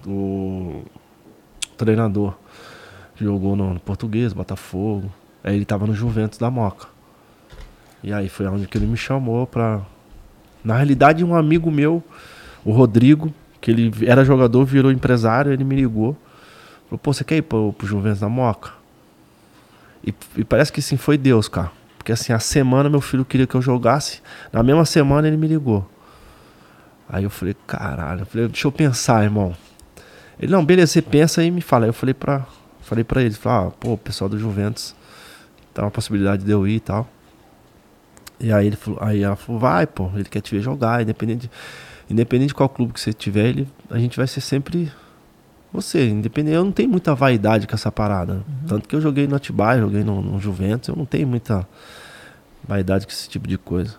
Speaker 3: o, treinador. Jogou no, no Português, Botafogo. Aí ele tava no Juventus da Moca. E aí foi onde que ele me chamou pra. Na realidade, um amigo meu, o Rodrigo, que ele era jogador, virou empresário, ele me ligou. Falou, pô, você quer ir pro, pro Juventus da Moca? E, e parece que sim, foi Deus, cara. Porque assim, a semana meu filho queria que eu jogasse. Na mesma semana ele me ligou. Aí eu falei, caralho, eu falei, deixa eu pensar, irmão. Ele, não, beleza, você pensa e me fala. Aí eu falei pra, falei pra ele, falei, ah, pô, o pessoal do Juventus tá uma possibilidade de eu ir e tal. E aí ele falou, aí ela falou, vai, pô, ele quer te ver jogar, independente, independente de qual clube que você tiver, ele, a gente vai ser sempre você, independente, eu não tenho muita vaidade com essa parada. né? Tanto que eu joguei no Atibaia, joguei no, no Juventus, eu não tenho muita vaidade com esse tipo de coisa.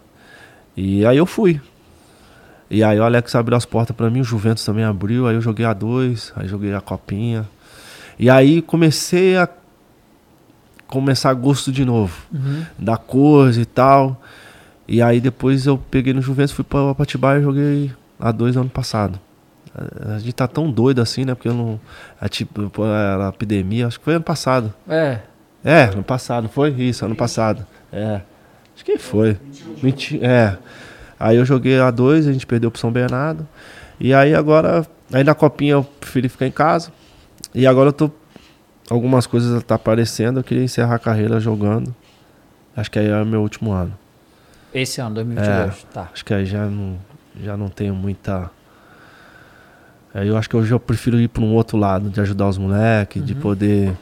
Speaker 3: E aí eu fui. E aí o Alex abriu as portas pra mim, o Juventus também abriu, aí eu joguei a dois, aí joguei a copinha. E aí comecei a começar gosto de novo, da coisa e tal. E aí depois eu peguei no Juventus, fui pra Atibaia e joguei a dois ano passado. A a gente tá tão doido assim, né? Porque eu não. É tipo, a epidemia, acho que foi ano passado.
Speaker 1: É.
Speaker 3: É, ano passado, foi isso, ano passado. É. Acho que foi. 20, é. Aí eu joguei a dois, a gente perdeu pro São Bernardo. E aí agora, aí na copinha eu preferi ficar em casa. E agora eu tô. Algumas coisas tá aparecendo, eu queria encerrar a carreira jogando. Acho que aí é o meu último ano.
Speaker 1: Esse ano, 2022. Tá.
Speaker 3: Acho que aí já não, já não tenho muita. Aí eu acho que hoje eu prefiro ir para um outro lado, de ajudar os moleques, de poder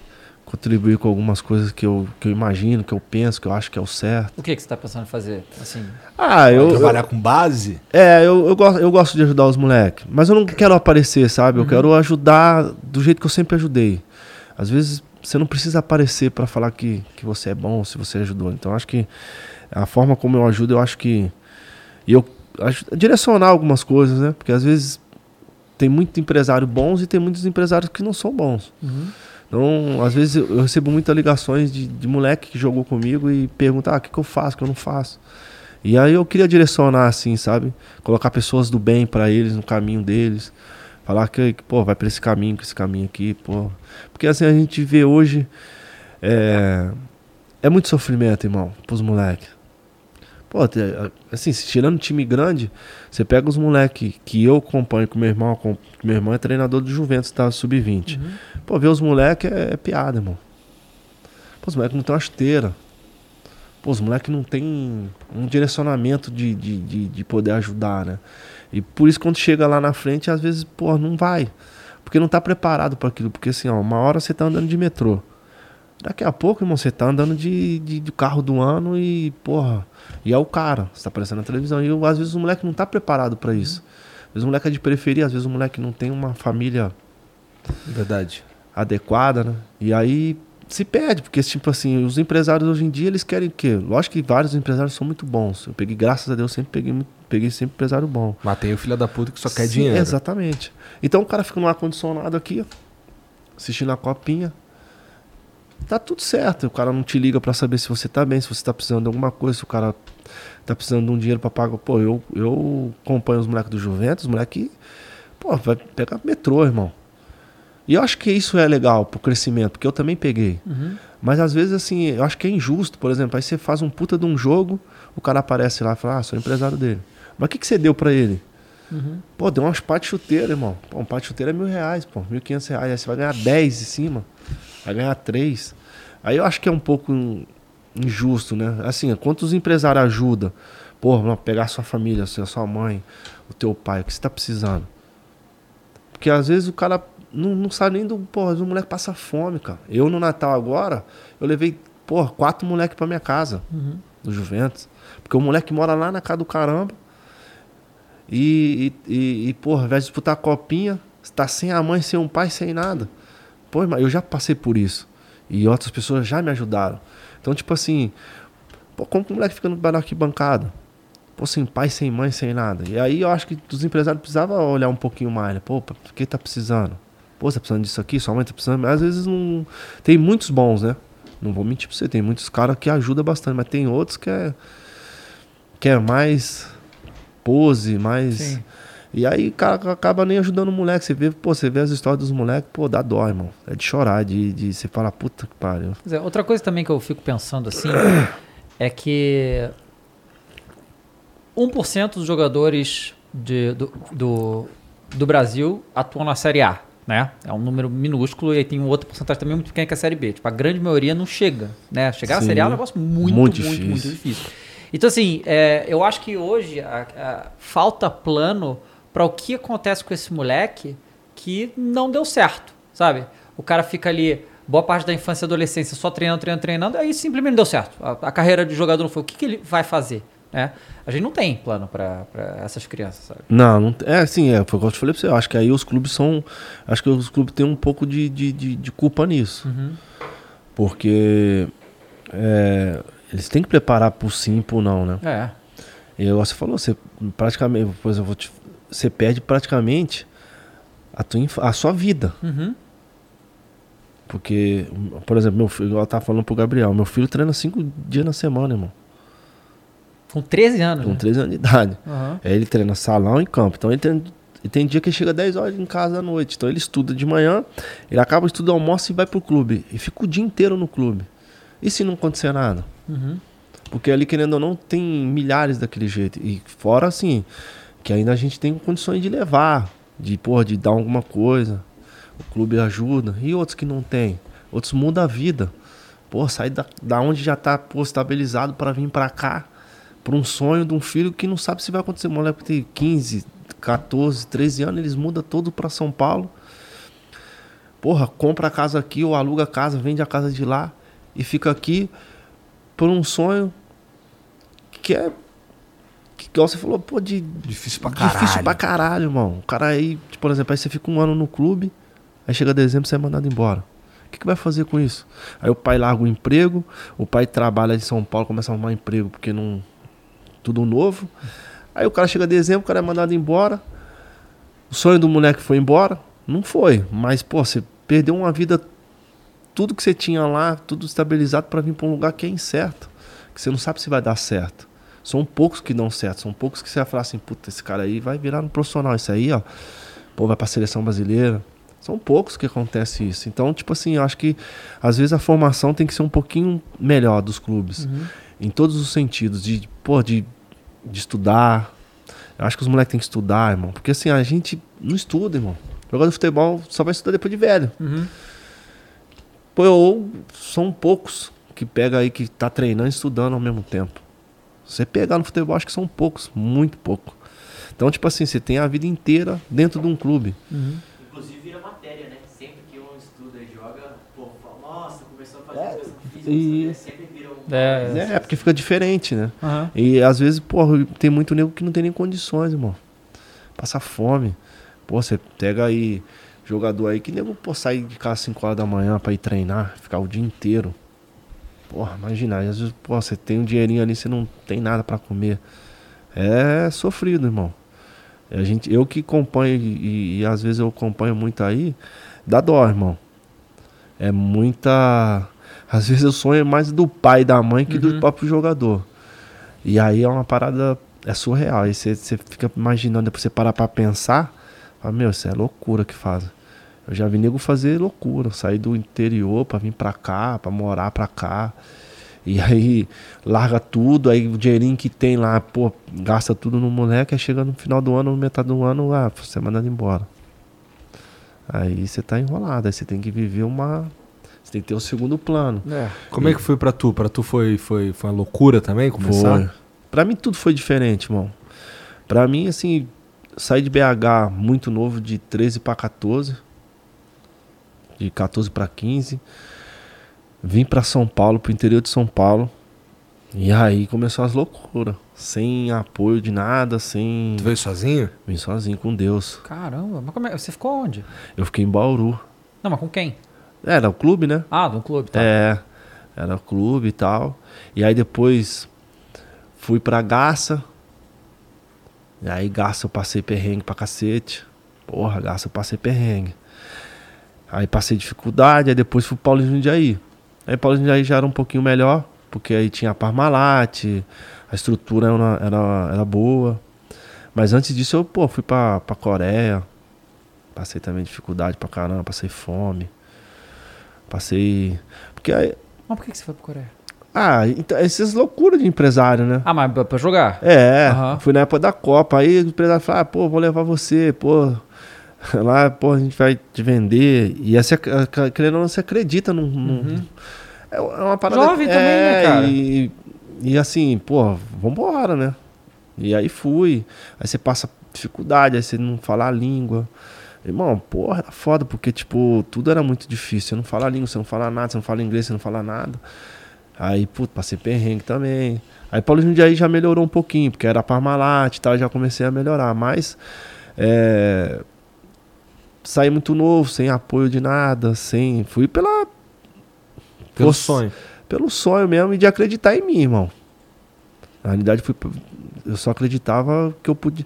Speaker 3: contribuir com algumas coisas que eu, que eu imagino, que eu penso, que eu acho que é o certo.
Speaker 1: O que, que você tá pensando em fazer? Assim,
Speaker 3: Ah, eu.
Speaker 5: Trabalhar com base?
Speaker 3: É, eu, eu, gosto, eu gosto de ajudar os moleques. Mas eu não quero aparecer, sabe? Eu quero ajudar do jeito que eu sempre ajudei. Às vezes você não precisa aparecer para falar que, que você é bom, se você ajudou. Então acho que a forma como eu ajudo, eu acho que. E eu aju- direcionar algumas coisas, né? Porque às vezes tem muito empresário bons e tem muitos empresários que não são bons. Então, às vezes eu recebo muitas ligações de, de moleque que jogou comigo e pergunta: ah, o que, que eu faço, o que eu não faço. E aí eu queria direcionar assim, sabe? Colocar pessoas do bem pra eles, no caminho deles. Falar que, que, pô, vai pra esse caminho, com esse caminho aqui, pô. Porque assim, a gente vê hoje. É, é muito sofrimento, irmão, pros moleques. Pô, assim, tirando time grande, você pega os moleques que eu acompanho com meu irmão, com, meu irmão é treinador do Juventus, tá? Sub-20. Pô, ver os moleques é, é piada, irmão. Pô, os moleques não tem uma esteira. Pô, os moleques não tem um direcionamento de, de, de, de poder ajudar, né? E por isso quando chega lá na frente, às vezes, pô, não vai. Porque não tá preparado para aquilo. Porque assim, ó, uma hora você tá andando de metrô. Daqui a pouco, irmão, você tá andando de, de, de carro do ano e, porra, e é o cara. Você tá aparecendo na televisão. E às vezes o moleque não tá preparado para isso. Às vezes o moleque é de periferia, às vezes o moleque não tem uma família
Speaker 5: Verdade.
Speaker 3: adequada, né? E aí se perde, porque tipo assim, os empresários hoje em dia eles querem o quê? Lógico que vários empresários são muito bons. Eu peguei, graças a Deus, sempre peguei, peguei sempre empresário bom.
Speaker 5: Mas tem o filho da puta que só quer
Speaker 3: Sim,
Speaker 5: dinheiro.
Speaker 3: Exatamente. Então o cara fica no ar-condicionado aqui, assistindo a copinha. Tá tudo certo. O cara não te liga pra saber se você tá bem, se você tá precisando de alguma coisa, se o cara tá precisando de um dinheiro pra pagar. Pô, eu, eu acompanho os moleques do Juventus, os moleques, pô, vai pegar metrô, irmão. E eu acho que isso é legal pro crescimento, porque eu também peguei. Mas às vezes, assim, eu acho que é injusto, por exemplo, aí você faz um puta de um jogo, o cara aparece lá e fala, ah, sou empresário dele. Mas o que, que você deu pra ele? Pô, deu umas pá de chuteira, irmão. Pô, um pá de chuteira é mil reais, pô, mil quinhentos reais. Aí você vai ganhar 10 em cima. Vai ganhar 3. Aí eu acho que é um pouco in- injusto, né? Assim, quantos empresários ajudam? Pô, não, pegar a sua família, a sua mãe, o teu pai, o que você tá precisando? Porque às vezes o cara não, não sabe nem do. Porra, o moleque passa fome, cara. Eu no Natal agora, eu levei, porra, quatro moleques pra minha casa, do Juventus. Porque o moleque mora lá na casa do caramba. E, e, e, e, porra, ao invés de disputar a copinha, você tá sem a mãe, sem um pai, sem nada. Pô, eu já passei por isso. E outras pessoas já me ajudaram. Então, tipo assim, pô, como que o moleque fica da arquibancada? Pô, sem pai, sem mãe, sem nada. E aí eu acho que os empresários precisavam olhar um pouquinho mais, né? Pô, por que tá precisando? Pô, você tá precisando disso aqui, sua mãe tá precisando. Mas às vezes não. Tem muitos bons, né? Não vou mentir pra você, tem muitos caras que ajudam bastante, mas tem outros que é. que é mais pose, mais.
Speaker 1: Sim.
Speaker 3: E aí cara acaba nem ajudando o moleque. Você vê, pô, você vê as histórias dos moleques, pô, dá dó, irmão. É de chorar, de, de você falar, puta que pariu.
Speaker 1: É, outra coisa também que eu fico pensando assim é que 1% dos jogadores de- do, do, do Brasil atuam na Série A, né? É um número minúsculo e aí tem um outro porcentagem também muito pequeno que é a Série B. Tipo, a grande maioria não chega, né? Chegar na
Speaker 3: Sim.
Speaker 1: Série A é um negócio muito,
Speaker 3: Muito
Speaker 1: muito, muito,
Speaker 3: difícil.
Speaker 1: difícil. Então, assim, é, eu acho que hoje a- a- falta plano para o que acontece com esse moleque que não deu certo, sabe? O cara fica ali boa parte da infância e adolescência só treinando, treinando, treinando, aí simplesmente não deu certo. A, a carreira de jogador não foi. O que, que ele vai fazer? Né? A gente não tem plano para essas crianças, sabe?
Speaker 3: Não, não é assim, é, foi o que eu te falei pra você. Eu acho que aí os clubes são. Acho que os clubes têm um pouco de, de, de, de culpa nisso. Porque é, eles têm que preparar pro sim e pro não, né?
Speaker 1: É.
Speaker 3: E você falou, você praticamente, por exemplo, eu vou te- você perde praticamente a, tua, a sua vida.
Speaker 1: Uhum.
Speaker 3: Porque, por exemplo, meu filho, eu tava falando pro Gabriel, meu filho treina cinco dias na semana, irmão.
Speaker 1: Com 13 anos.
Speaker 3: Com
Speaker 1: né?
Speaker 3: 13 anos de idade.
Speaker 1: Aham.
Speaker 3: Aí ele treina salão e campo. Então ele tem, ele tem dia que ele chega 10 horas em casa à noite. Então ele estuda de manhã, ele acaba o estudo, almoça e vai pro clube. E fica o dia inteiro no clube. E se não acontecer nada?
Speaker 1: Uhum.
Speaker 3: Porque ali, querendo ou não, tem milhares daquele jeito. E fora assim, que ainda a gente tem condições de levar, de, porra, de dar alguma coisa. O clube ajuda. E outros que não tem. Outros mudam a vida. Pô, sai da, da onde já tá pô, estabilizado para vir para cá. Pra um sonho de um filho que não sabe se vai acontecer. Moleque tem 15, 14, 13 anos, eles mudam todo para São Paulo. Porra, compra a casa aqui ou aluga a casa, vende a casa de lá e fica aqui por um sonho que é. Que, igual você falou, pô, de.
Speaker 5: Difícil pra caralho.
Speaker 3: Difícil pra caralho, irmão. O cara aí, tipo, por exemplo, aí você fica um ano no clube, aí chega dezembro você é mandado embora. O que, que vai fazer com isso? Aí o pai larga o emprego, o pai trabalha em São Paulo, começa a arrumar emprego porque não. Tudo novo. Aí o cara chega dezembro, o cara é mandado embora. O sonho do moleque foi embora? Não foi. Mas, pô, você perdeu uma vida, tudo que você tinha lá, tudo estabilizado pra vir pra um lugar que é incerto. Que você não sabe se vai dar certo. São poucos que dão certo. São poucos que você vai falar assim, puta, esse cara aí vai virar um profissional. Esse aí, ó, pô, vai pra seleção brasileira. São poucos que acontece isso. Então, tipo assim, eu acho que às vezes a formação tem que ser um pouquinho melhor dos clubes. Em todos os sentidos. De, pô, de, de estudar. Eu acho que os moleques têm que estudar, irmão. Porque assim, a gente não estuda, irmão. Jogador de futebol só vai estudar depois de velho.
Speaker 1: Uhum.
Speaker 3: Pô, ou são poucos que pega aí que tá treinando e estudando ao mesmo tempo. Você pegar no futebol, acho que são poucos, muito pouco. Então, tipo assim, você tem a vida inteira dentro de um clube.
Speaker 4: Inclusive vira matéria, né? Sempre que um estuda e joga, pô, fala, nossa, começou a fazer educação física,
Speaker 3: e-
Speaker 4: sempre vira um.
Speaker 1: É.
Speaker 3: É, porque fica diferente, né?
Speaker 1: Aham.
Speaker 3: E às vezes, pô, tem muito nego que não tem nem condições, irmão. Passa fome. Pô, você pega aí jogador aí que nego, pô, sai de casa às 5 horas da manhã pra ir treinar, ficar o dia inteiro. Porra, imagina, às vezes, pô, você tem um dinheirinho ali, você não tem nada pra comer. É sofrido, irmão. A gente, eu que acompanho e, e às vezes eu acompanho muito aí, dá dó, irmão. É muita. Às vezes eu sonho mais do pai e da mãe que do próprio jogador. E aí é uma parada. É surreal. Aí você, você fica imaginando, depois você parar pra pensar. Fala, meu, isso é loucura que faz. Eu já vi nego fazer loucura. Sair do interior pra vir pra cá, pra morar pra cá. E aí larga tudo, aí o dinheirinho que tem lá, pô, gasta tudo no moleque, aí chega no final do ano, metade do ano, ah, você é mandado embora. Aí você tá enrolado, aí você tem que viver uma. Você tem que ter o segundo plano.
Speaker 1: É.
Speaker 5: Como é que foi pra tu? Pra tu foi, foi, foi uma loucura também começar?
Speaker 3: Foi. Pra mim tudo foi diferente, irmão. Pra mim, assim, saí de BH muito novo, de 13 pra 14. De 14 pra 15. Vim pra São Paulo, pro interior de São Paulo. E aí começou as loucuras. Sem apoio de nada, sem.
Speaker 5: Tu veio sozinho?
Speaker 3: Vim sozinho com Deus.
Speaker 1: Caramba, mas como é? Você ficou onde?
Speaker 3: Eu fiquei em Bauru.
Speaker 1: Não, mas com quem?
Speaker 3: Era o clube, né?
Speaker 1: Ah, no clube, tá.
Speaker 3: É, era o clube e tal. E aí depois fui pra Garça. E aí Garça eu passei perrengue pra cacete. Porra, Garça eu passei perrengue. Aí passei dificuldade, aí depois fui pro Paulo de Jundiaí. Aí Paulo de Jundiaí já era um pouquinho melhor, porque aí tinha a Parmalat, a estrutura era, era, era boa. Mas antes disso eu, pô, fui pra, pra Coreia. Passei também dificuldade pra caramba, passei fome. Passei. Porque aí.
Speaker 1: Mas por que que você foi pra Coreia?
Speaker 3: Ah, então, essas loucuras de empresário, né?
Speaker 1: Ah, mas pra- jogar?
Speaker 3: É,
Speaker 1: Aham.
Speaker 3: fui na época da Copa. Aí o empresário falou: ah, pô, vou levar você, pô. Lá, pô, a gente vai te vender. E essa, querendo ou não, você acredita num. num- É uma parada.
Speaker 1: Uhum. Jovem também, né,
Speaker 3: é,
Speaker 1: cara?
Speaker 3: E, e assim, pô, vambora, né? E aí fui. Aí você passa dificuldade, aí você não fala a língua. Irmão, porra, era foda, porque, tipo, tudo era muito difícil. Você não fala a língua, você não fala nada, você não fala inglês, você não fala nada. Aí, putz, passei perrengue também. Aí Paulo Jundiaí já melhorou um pouquinho, porque era Parmalat e tal, já comecei a melhorar. Mas, é... Saí muito novo, sem apoio de nada, sem... Fui pela...
Speaker 5: Pelo
Speaker 3: Força-
Speaker 5: sonho.
Speaker 3: Pelo sonho mesmo e de acreditar em mim, irmão. Na realidade, fui... eu só acreditava que eu podia...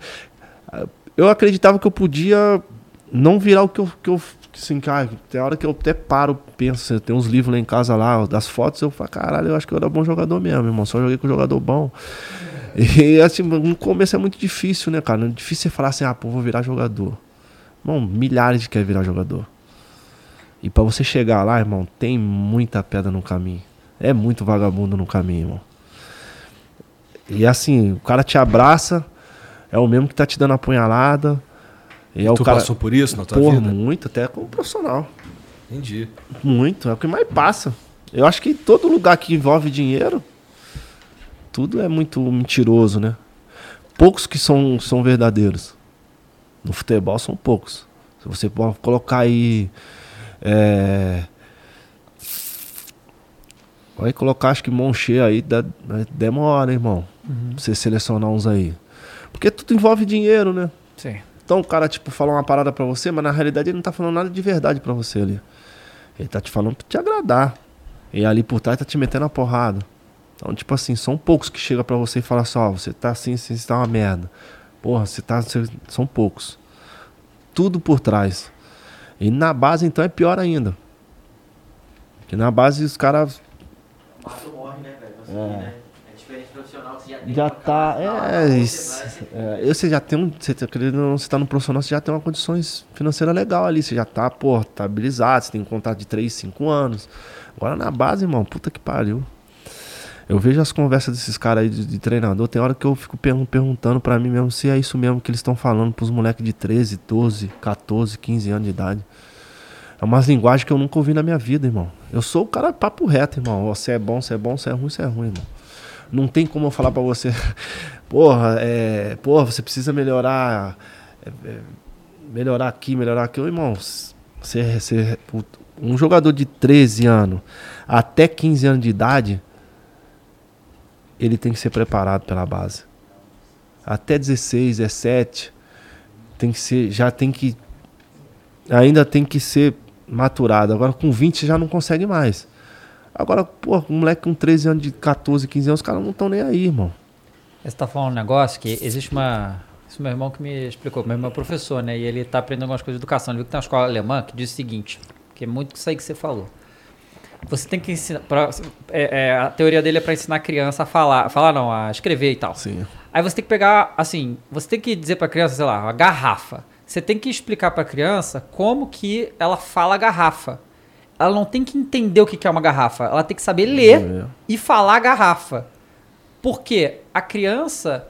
Speaker 3: Eu acreditava que eu podia não virar o que eu... Que eu assim, cara, tem hora que eu até paro, penso, tem uns livros lá em casa lá, das fotos, eu falo, caralho, eu acho que eu era bom jogador mesmo, irmão. Só joguei com jogador bom. E assim, no começo é muito difícil, né, cara? É difícil você falar assim, ah, pô, vou virar jogador. Irmão, milhares de quer virar jogador. E pra você chegar lá, irmão, tem muita pedra no caminho. É muito vagabundo no caminho, irmão. E assim, o cara te abraça, é o mesmo que tá te dando a punhalada. E é o
Speaker 5: tu
Speaker 3: cara.
Speaker 5: passou por isso na tua
Speaker 3: Porra,
Speaker 5: vida?
Speaker 3: muito, até como profissional.
Speaker 5: Entendi.
Speaker 3: Muito, é o que mais passa. Eu acho que todo lugar que envolve dinheiro, tudo é muito mentiroso, né? Poucos que são, são verdadeiros. No futebol são poucos. Se você pode colocar aí. É... Vai colocar, acho que Monche aí, dá- demora, irmão. Pra você selecionar uns aí. Porque tudo envolve dinheiro, né?
Speaker 1: Sim.
Speaker 3: Então o cara, tipo, fala uma parada pra você, mas na realidade ele não tá falando nada de verdade pra você ali. Ele tá te falando pra te agradar. E ali por trás tá te metendo a porrada. Então, tipo assim, são poucos que chegam pra você e falam assim, ó, você tá assim, assim, você tá uma merda. Porra, você tá. você- São poucos. Tudo por trás. E na base, então, é pior ainda. Porque na base os caras
Speaker 4: morre, né, velho? Subir, né? É diferente do profissional que você já tem
Speaker 3: já tá.
Speaker 4: tal,
Speaker 3: É,
Speaker 4: você
Speaker 3: isso.
Speaker 4: vai, você-
Speaker 3: É, já tem um. Você tá querendo ou não, você tá no profissional, você já tem uma condições financeiras legal ali. Você já tá, pô, estabilizado, você tem um contrato de 3, 5 anos. Agora na base, irmão, puta que pariu. Eu vejo as conversas desses caras aí de, de treinador, tem hora que eu fico pergun- perguntando pra mim mesmo se é isso mesmo que eles estão falando pros moleques de 13, 12, 14, 15 anos de idade. É umas linguagens que eu nunca ouvi na minha vida, irmão. Eu sou o cara papo reto, irmão. Se é bom, se é bom, se é ruim, se é ruim, irmão. Não tem como eu falar pra você, porra, é, porra, você precisa melhorar, é, é, melhorar aqui, melhorar aqui. Ô, irmão, você, você, um jogador de 13 anos até 15 anos de idade, ele tem que ser preparado pela base. Até 16, 17, tem que ser, já tem que, ainda tem que ser maturado. Agora com 20 você já não consegue mais. Agora, pô, um moleque com 13 anos, de 14, 15 anos, os caras não estão nem aí, irmão.
Speaker 1: Você tá falando um negócio que existe uma. Isso meu irmão que me explicou, meu irmão é professor, né? E ele tá aprendendo algumas coisas de educação. Ele viu que tem uma escola alemã que diz o seguinte, que é muito isso aí que você falou. Você tem que ensinar. Pra, é, é, a teoria dele é para ensinar a criança a falar. Falar não, a escrever e tal.
Speaker 3: Sim.
Speaker 1: Aí você tem que pegar, assim, você tem que dizer pra criança, sei lá, uma garrafa. Você tem que explicar pra criança como que ela fala garrafa. Ela não tem que entender o que é uma garrafa. Ela tem que saber ler
Speaker 3: É.
Speaker 1: e falar garrafa. Por quê? A criança.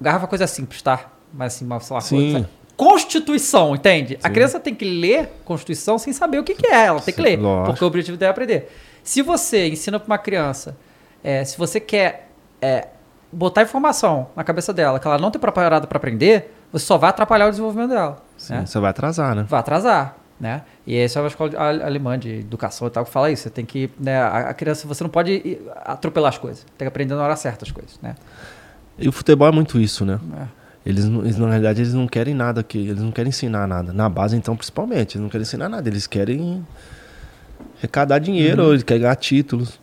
Speaker 1: Garrafa é coisa simples, tá? Mas assim, uma, sei lá,
Speaker 3: Sim.
Speaker 1: coisa- Constituição, entende? A criança tem que ler Constituição sem saber o que, que é. Ela tem que ler.
Speaker 3: lógico.
Speaker 1: Porque o objetivo dela é aprender. Se você ensina para uma criança, é, se você quer é, botar informação na cabeça dela que ela não tem preparada para aprender, você só vai atrapalhar o desenvolvimento dela.
Speaker 3: Sim,
Speaker 1: né?
Speaker 3: Você vai atrasar, né?
Speaker 1: vai atrasar, né? E essa é uma escola alemã de educação e tal que fala isso. Você tem que, né, a, criança, você não pode atropelar as coisas. Tem que aprender na hora certa as coisas, né?
Speaker 3: E o futebol é muito isso, né?
Speaker 1: É.
Speaker 3: Eles, não- eles, na realidade, eles não querem nada aqui. Eles não querem ensinar nada. Na base, então, principalmente. Eles não querem ensinar nada. Eles querem arrecadar dinheiro,
Speaker 1: Uhum.
Speaker 3: eles querem ganhar títulos.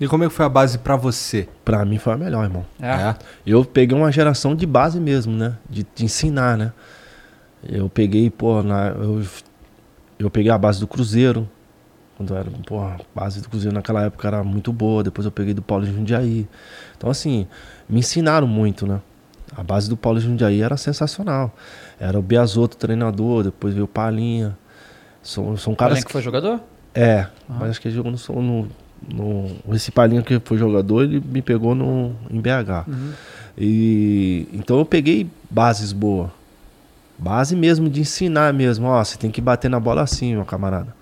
Speaker 5: E como é que foi a base pra você?
Speaker 3: Pra mim foi a melhor, irmão.
Speaker 1: É.
Speaker 3: Eu peguei uma geração de base mesmo, né? De, de ensinar, né? Eu peguei, pô, na, eu, eu peguei a base do Cruzeiro. Quando eu era, pô, a base do Cruzeiro naquela época era muito boa. Depois eu peguei do Paulo de Jundiaí. Então, assim, me ensinaram muito, né? A base do Paulo Jundiaí era sensacional. Era o Biasotto treinador, depois veio o Palinha. São, são caras
Speaker 1: Caras que foi jogador?
Speaker 3: é, mas acho que ele jogou no, no, no esse Palinha que foi jogador, ele me pegou no, em BH. E então eu peguei bases boas. Base mesmo de ensinar mesmo, ó, você tem que bater na bola assim, meu camarada.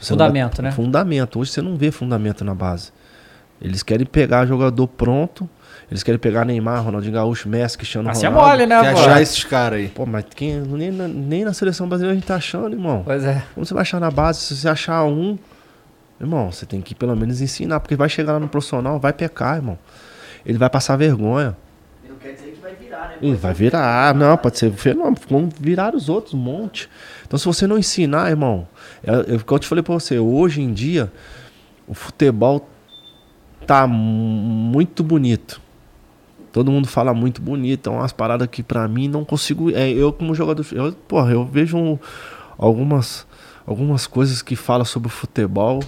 Speaker 3: Você
Speaker 1: Fundamento,
Speaker 3: vai-
Speaker 1: né?
Speaker 3: Fundamento. Hoje você não vê fundamento na base. Eles querem pegar jogador pronto, eles querem pegar Neymar, Ronaldinho Gaúcho, Messi, Cristiano
Speaker 1: Assim é
Speaker 3: Ronaldo.
Speaker 1: mole, né,
Speaker 5: Quer
Speaker 1: pô?
Speaker 5: achar esses caras aí?
Speaker 3: Pô, mas quem, nem, na, nem na seleção brasileira a gente tá achando, irmão.
Speaker 1: Pois é.
Speaker 3: Como você vai achar na base? Se você achar um, irmão, você tem que pelo menos ensinar, porque vai chegar lá no profissional, vai pecar, irmão. Ele vai passar vergonha.
Speaker 4: Não quer dizer que vai virar, né?
Speaker 3: Vai virar, não, pode ser fenômeno, vão virar os outros, um monte. Então se você não ensinar, irmão, é, é, o que eu te falei pra você, hoje em dia, o futebol tá mu- muito bonito. Todo mundo fala muito bonito, é umas paradas que pra mim não consigo. É, eu como jogador, eu, porra, eu vejo um- algumas, algumas coisas que falam sobre o futebol,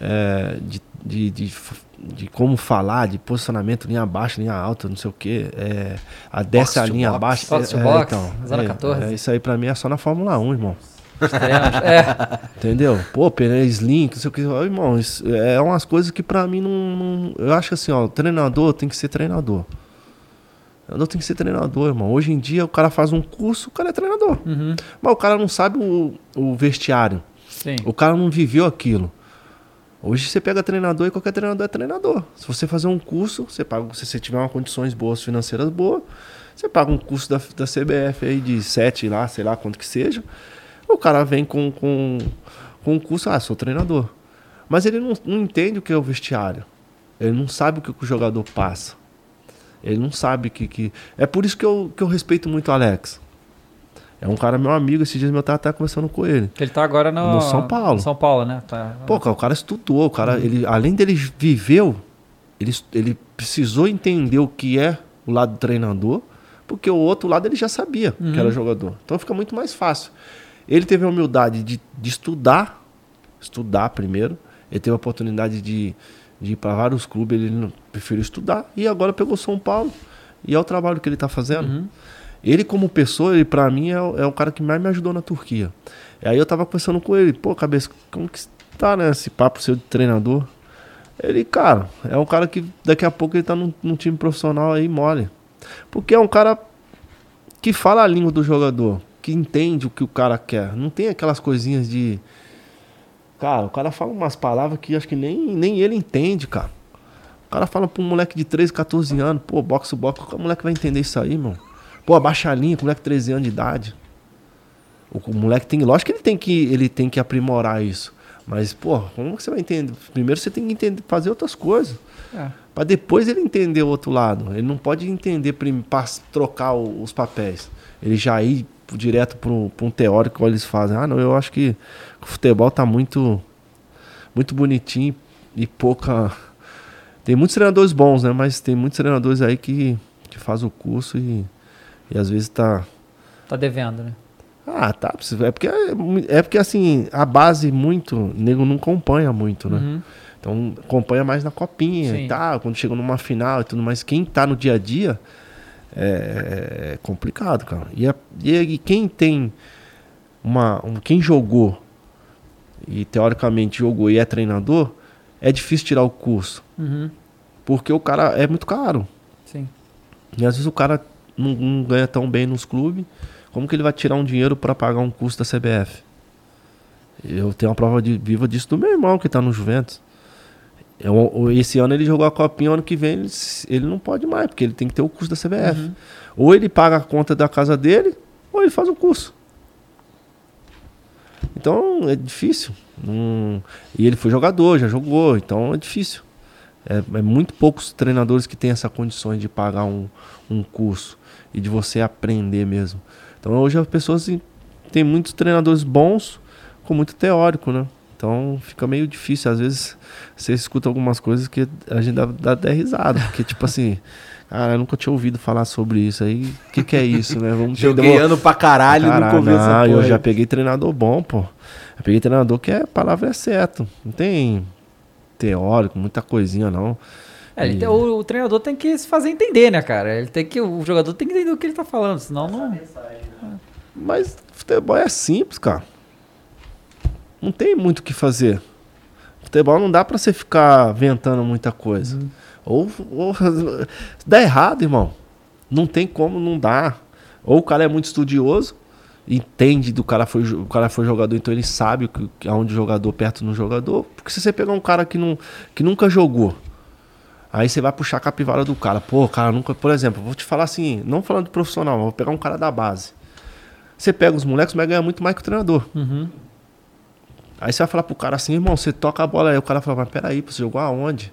Speaker 3: é, de, de, de, de como falar, de posicionamento, linha baixa, linha alta, não sei o que. É, a desce a
Speaker 5: to
Speaker 3: linha
Speaker 5: box.
Speaker 3: abaixo.
Speaker 1: Box to
Speaker 3: é,
Speaker 1: box,
Speaker 3: então,
Speaker 1: zona
Speaker 3: é,
Speaker 1: 14.
Speaker 3: é, isso aí pra mim é só na Fórmula 1, irmão.
Speaker 1: É.
Speaker 3: Entendeu? Pô, pneu slim, não sei o que. Ó, Irmão, isso é umas coisas que pra mim não, não- Eu acho que assim, ó, o treinador tem que ser treinador. Treinador tem que ser treinador, irmão. Hoje em dia o cara faz um curso, o cara é treinador.
Speaker 1: Uhum.
Speaker 3: Mas o cara não sabe o, o vestiário.
Speaker 1: Sim.
Speaker 3: O cara não viveu aquilo. Hoje você pega treinador e qualquer treinador é treinador. Se você fazer um curso, você paga, se você tiver uma condições boas financeiras boas, você paga um curso da, da CBF aí de 7 lá, sei lá quanto que seja. O cara vem com, com, com um curso, ah, sou treinador. Mas ele não, não entende o que é o vestiário. Ele não sabe o que o jogador passa. Ele não sabe que. que... É por isso que eu, que eu respeito muito o Alex. É um cara meu amigo, esses dias eu tava até conversando com ele.
Speaker 1: Ele tá agora no,
Speaker 3: No São Paulo.
Speaker 1: São Paulo, né? Tá,
Speaker 3: Pô, cara, o cara estudou, o cara, ele, além dele viveu, ele, ele precisou entender o que é o lado do treinador, porque o outro lado ele já sabia que era jogador. Então fica muito mais fácil. Ele teve a humildade de, de estudar, estudar primeiro, ele teve a oportunidade de, de ir para vários clubes, ele preferiu estudar, e agora pegou São Paulo, e é o trabalho que ele está fazendo. Ele, como pessoa, ele, pra mim, é, o- é o cara que mais me ajudou na Turquia. E aí eu tava conversando com ele, pô, cabeça, como que tá, né, esse papo seu de treinador? Ele, cara, é um cara que daqui a pouco ele tá num, num time profissional aí mole. Porque é um cara que fala a língua do jogador, que entende o que o cara quer. Não tem aquelas coisinhas de. Cara, o cara fala umas palavras que acho que nem, nem ele entende, cara. O cara fala pra um moleque de 13, 14 anos, pô, boxe, boxe, qual moleque vai entender isso aí, mano? Pô, abaixa a linha com moleque de 13 anos de idade. O, o moleque tem. Lógico que ele tem que, ele tem que aprimorar isso. Mas, pô, como que você vai entender? Primeiro você tem que entender, fazer outras coisas.
Speaker 1: É.
Speaker 3: Pra depois ele entender o outro lado. Ele não pode entender trocar o- os papéis. Ele já ir direto para um teórico, eles fazem. Ah, não, eu acho que o futebol tá muito, muito bonitinho e pouca. Tem muitos treinadores bons, né? Mas tem muitos treinadores aí que, que faz o curso e, e às vezes tá.
Speaker 1: Tá devendo, né?
Speaker 3: Ah, tá. É porque, é porque assim, a base muito, o nego não acompanha muito, né?
Speaker 1: Uhum.
Speaker 3: Então acompanha mais na copinha
Speaker 1: Sim.
Speaker 3: e tal, quando chega numa final e tudo mais. Quem tá no dia a dia é, é complicado, cara. E, a- e, quem tem uma. um- quem jogou e teoricamente jogou e é treinador, é difícil tirar o curso.
Speaker 1: Uhum.
Speaker 3: Porque o cara é muito caro.
Speaker 1: Sim.
Speaker 3: E às vezes o cara não, não ganha tão bem nos clubes, Como que ele vai tirar um dinheiro para pagar um custo da CBF? Eu tenho uma prova de, viva disso do meu irmão que tá no Juventus. Eu- esse ano ele jogou a copinha, ano que vem ele, ele não pode mais, porque ele tem que ter o custo da CBF. Ou ele paga a conta da casa dele, ou ele faz o curso. Então é difícil. Não- E ele foi jogador, já jogou, então é difícil. É, é muito poucos treinadores que têm essa condições de pagar um, um curso e de você aprender mesmo. Então hoje as pessoas tem muitos treinadores bons com muito teórico, né? Então fica meio difícil. Às vezes você escuta algumas coisas que a gente dá, dá até risada, porque tipo assim, cara, eu nunca tinha ouvido falar sobre isso aí. O que, que é isso, né? Vamos
Speaker 5: Joguei
Speaker 3: entender.
Speaker 5: ano pra caralho, e não começo essa
Speaker 3: eu já peguei treinador bom, pô. Eu peguei treinador que a palavra é certo. Não tem teórico, muita coisinha, não.
Speaker 1: É,
Speaker 3: E-
Speaker 1: tem- o, o treinador tem que se fazer entender, né, cara? Ele tem que, o jogador tem que entender o que ele tá falando, senão não.
Speaker 3: Mas futebol é simples, cara. Não tem muito o que fazer. Futebol não dá pra você ficar ventando muita coisa. Ou, ou dá errado, irmão. Não tem como não dar. Ou o cara é muito estudioso, entende do cara foi o cara foi jogador, então ele sabe que- aonde jogador perto no jogador. Porque se você pegar um cara que, não, que nunca jogou, Aí você vai puxar a capivara do cara. Pô, cara nunca. Por exemplo, vou te falar assim, não falando de profissional, mas vou pegar um cara da base. Você pega os moleques, vai ganhar muito mais que o treinador. Aí você vai falar pro cara assim, irmão, você toca a bola aí. O cara fala, mas peraí, você jogou aonde?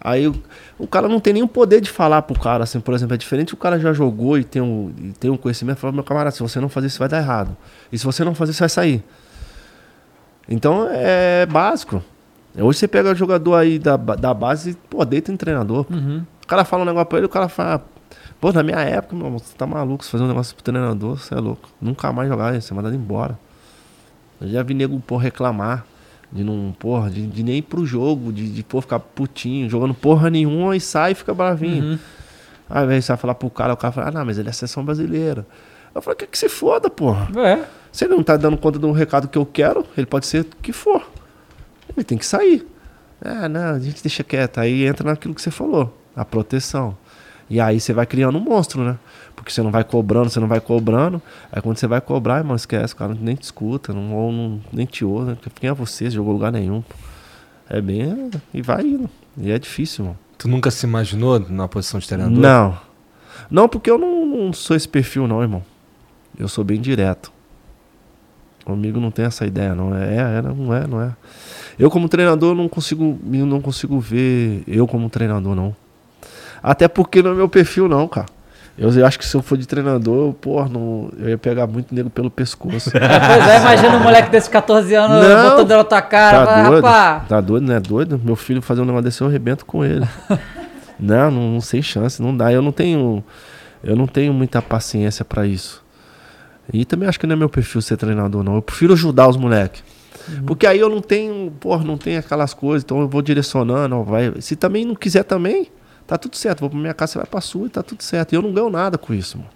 Speaker 3: Aí o, o cara não tem nenhum poder de falar pro cara, assim, por exemplo, é diferente o cara já jogou e tem um, e tem um conhecimento, fala, meu camarada, se você não fazer isso vai dar errado. E se você não fazer, você vai sair. Então é básico. Hoje você pega o jogador aí da, da base, pô, deita em treinador. pô. O cara fala um negócio pra ele, o cara fala, pô, na minha época, meu irmão, você tá maluco, você fazer um negócio pro treinador, você é louco. Nunca mais jogar, você é mandado embora. Eu já vi nego, pô, reclamar de não, porra, de, de nem ir pro jogo, de, de pô, ficar putinho, jogando porra nenhuma e sai e fica bravinho. Aí velho, você vai falar pro cara, o cara fala, ah, não, mas ele é seleção brasileira. Eu falo, que que se foda, porra.
Speaker 1: É.
Speaker 3: Se ele não tá dando conta do recado que eu quero, ele pode ser o que for. Ele tem que sair. Ah, não, a gente deixa quieto. Aí entra naquilo que você falou, a proteção. E aí você vai criando um monstro, né? Porque você não vai cobrando, você não vai cobrando. Aí quando você vai cobrar, irmão, esquece, o cara nem te escuta, não, ou não, nem te ouve. Quem é você? Você jogou lugar nenhum. pô. É bem. E vai indo. E é difícil, mano.
Speaker 5: Tu nunca se imaginou na posição de treinador?
Speaker 3: Não. Não, porque eu não, não sou esse perfil, não, irmão. Eu sou bem direto. Comigo não tem essa ideia, não. É, é, não é, não é. Eu, como treinador, não consigo, não consigo ver eu como treinador, não. Até porque não é meu perfil, não, cara. Eu, eu acho que se eu for de treinador, porra, não, eu ia pegar muito nego pelo pescoço.
Speaker 1: Pois é, imagina um moleque desses 14 anos
Speaker 3: Não.
Speaker 1: botando na tua cara.
Speaker 3: Tá
Speaker 1: vai,
Speaker 3: doido?
Speaker 1: rapá.
Speaker 3: Tá doido, não é doido? Meu filho fazer um negócio desse, eu arrebento com ele. não, não, não sem chance, não dá. Eu não tenho, eu não tenho muita paciência pra isso. E também acho que não é meu perfil ser treinador, não. Eu prefiro ajudar os moleques. Porque aí eu não tenho, porra, não tenho aquelas coisas, então eu vou direcionando, ó, vai. Se também não quiser também, tá tudo certo. Vou pra minha casa, você vai pra sua e tá tudo certo. E eu não ganho nada com isso, mano.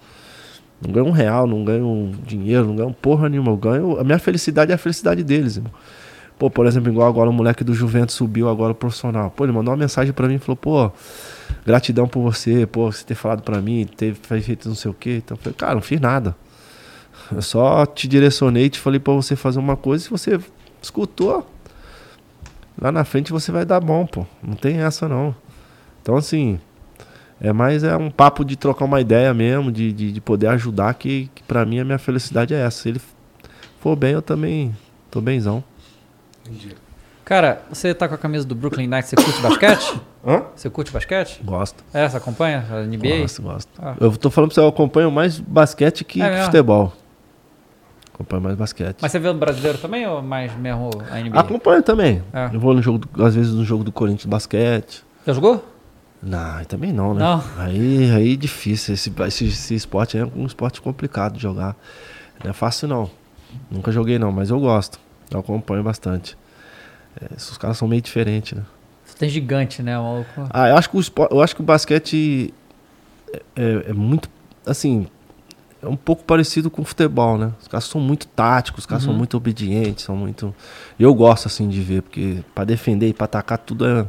Speaker 3: Não ganho um real, não ganho dinheiro, não ganho porra nenhuma. Eu ganho. A minha felicidade é a felicidade deles, irmão. Pô, por exemplo, igual agora o moleque do Juventus subiu agora o profissional. Pô, ele mandou uma mensagem pra mim e falou, pô, gratidão por você, pô, você ter falado pra mim, ter feito não sei o quê. Então eu falei, cara, não fiz nada. Eu só te direcionei, te falei pra você fazer uma coisa e se você escutou, lá na frente você vai dar bom, pô. Não tem essa não. Então assim, é mais é um papo de trocar uma ideia mesmo, de, de, de poder ajudar, que, que pra mim a minha felicidade é essa. Se ele for bem, eu também tô benzão.
Speaker 1: Cara, você tá com a camisa do Brooklyn Knights, você curte basquete?
Speaker 3: Hã?
Speaker 1: Você curte basquete?
Speaker 3: Gosto.
Speaker 1: É, você acompanha a NBA?
Speaker 3: Gosto, gosto.
Speaker 1: Ah.
Speaker 3: Eu tô falando pra você, eu acompanho mais basquete que
Speaker 1: É
Speaker 3: futebol. Acompanho mais basquete.
Speaker 1: Mas você vê o brasileiro também ou mais mesmo a NBA?
Speaker 3: Acompanho também.
Speaker 1: É.
Speaker 3: Eu vou no jogo, do- às vezes no jogo do Corinthians basquete.
Speaker 1: Já jogou?
Speaker 3: Não, também não, né?
Speaker 1: Não.
Speaker 3: Aí, aí é difícil. Esse, esse, esse esporte é um esporte complicado de jogar. Não é fácil não. Nunca joguei não, mas eu gosto. Eu acompanho bastante. É, esses caras são meio diferentes, né?
Speaker 1: Você tem gigante, né, maluco?
Speaker 3: Ah, eu acho que o, espo- eu acho que o basquete é, é- é muito, assim, é um pouco parecido com o futebol, né? Os caras são muito táticos, os caras são muito obedientes, são muito... Eu gosto, assim, de ver, porque pra defender e pra atacar tudo é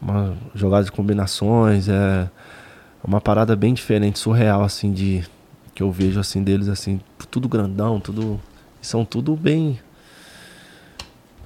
Speaker 3: uma jogada de combinações, é uma parada bem diferente, surreal, assim, de, que eu vejo assim deles assim, tudo grandão, tudo são tudo bem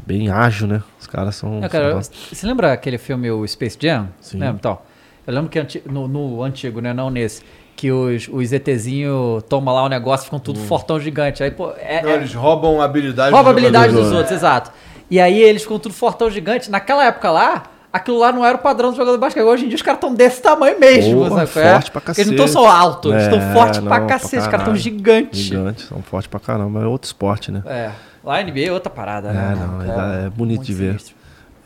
Speaker 3: bem ágil, né? Os caras são,
Speaker 1: Não, cara,
Speaker 3: são
Speaker 1: você lembra aquele filme o Space Jam?
Speaker 3: Sim.
Speaker 1: Lembra? Então, eu lembro que no, no antigo, né? Não nesse. Que os, os ETzinhos tomam lá o negócio ficam tudo fortão gigante. Aí, pô, é,
Speaker 5: Não,
Speaker 1: é-
Speaker 5: eles roubam a habilidade
Speaker 1: rouba a
Speaker 5: do
Speaker 1: habilidade dos outros, exato. E aí eles ficam tudo fortão gigante. Naquela época lá, aquilo lá não era o padrão do jogador de basquete. Hoje em dia os caras estão desse tamanho mesmo,
Speaker 3: Porra,
Speaker 1: sabe? é?
Speaker 3: forte pra
Speaker 1: Porque Eles não estão
Speaker 3: cacete.
Speaker 1: só altos, eles estão
Speaker 3: É,
Speaker 1: fortes pra cacete. Os caras estão gigantes.
Speaker 3: gigantes, são fortes pra caramba, é outro esporte, né?
Speaker 1: É. Lá NBA é outra parada,
Speaker 3: É,
Speaker 1: né?
Speaker 3: não, é- é bonito de ver.
Speaker 1: sinistro.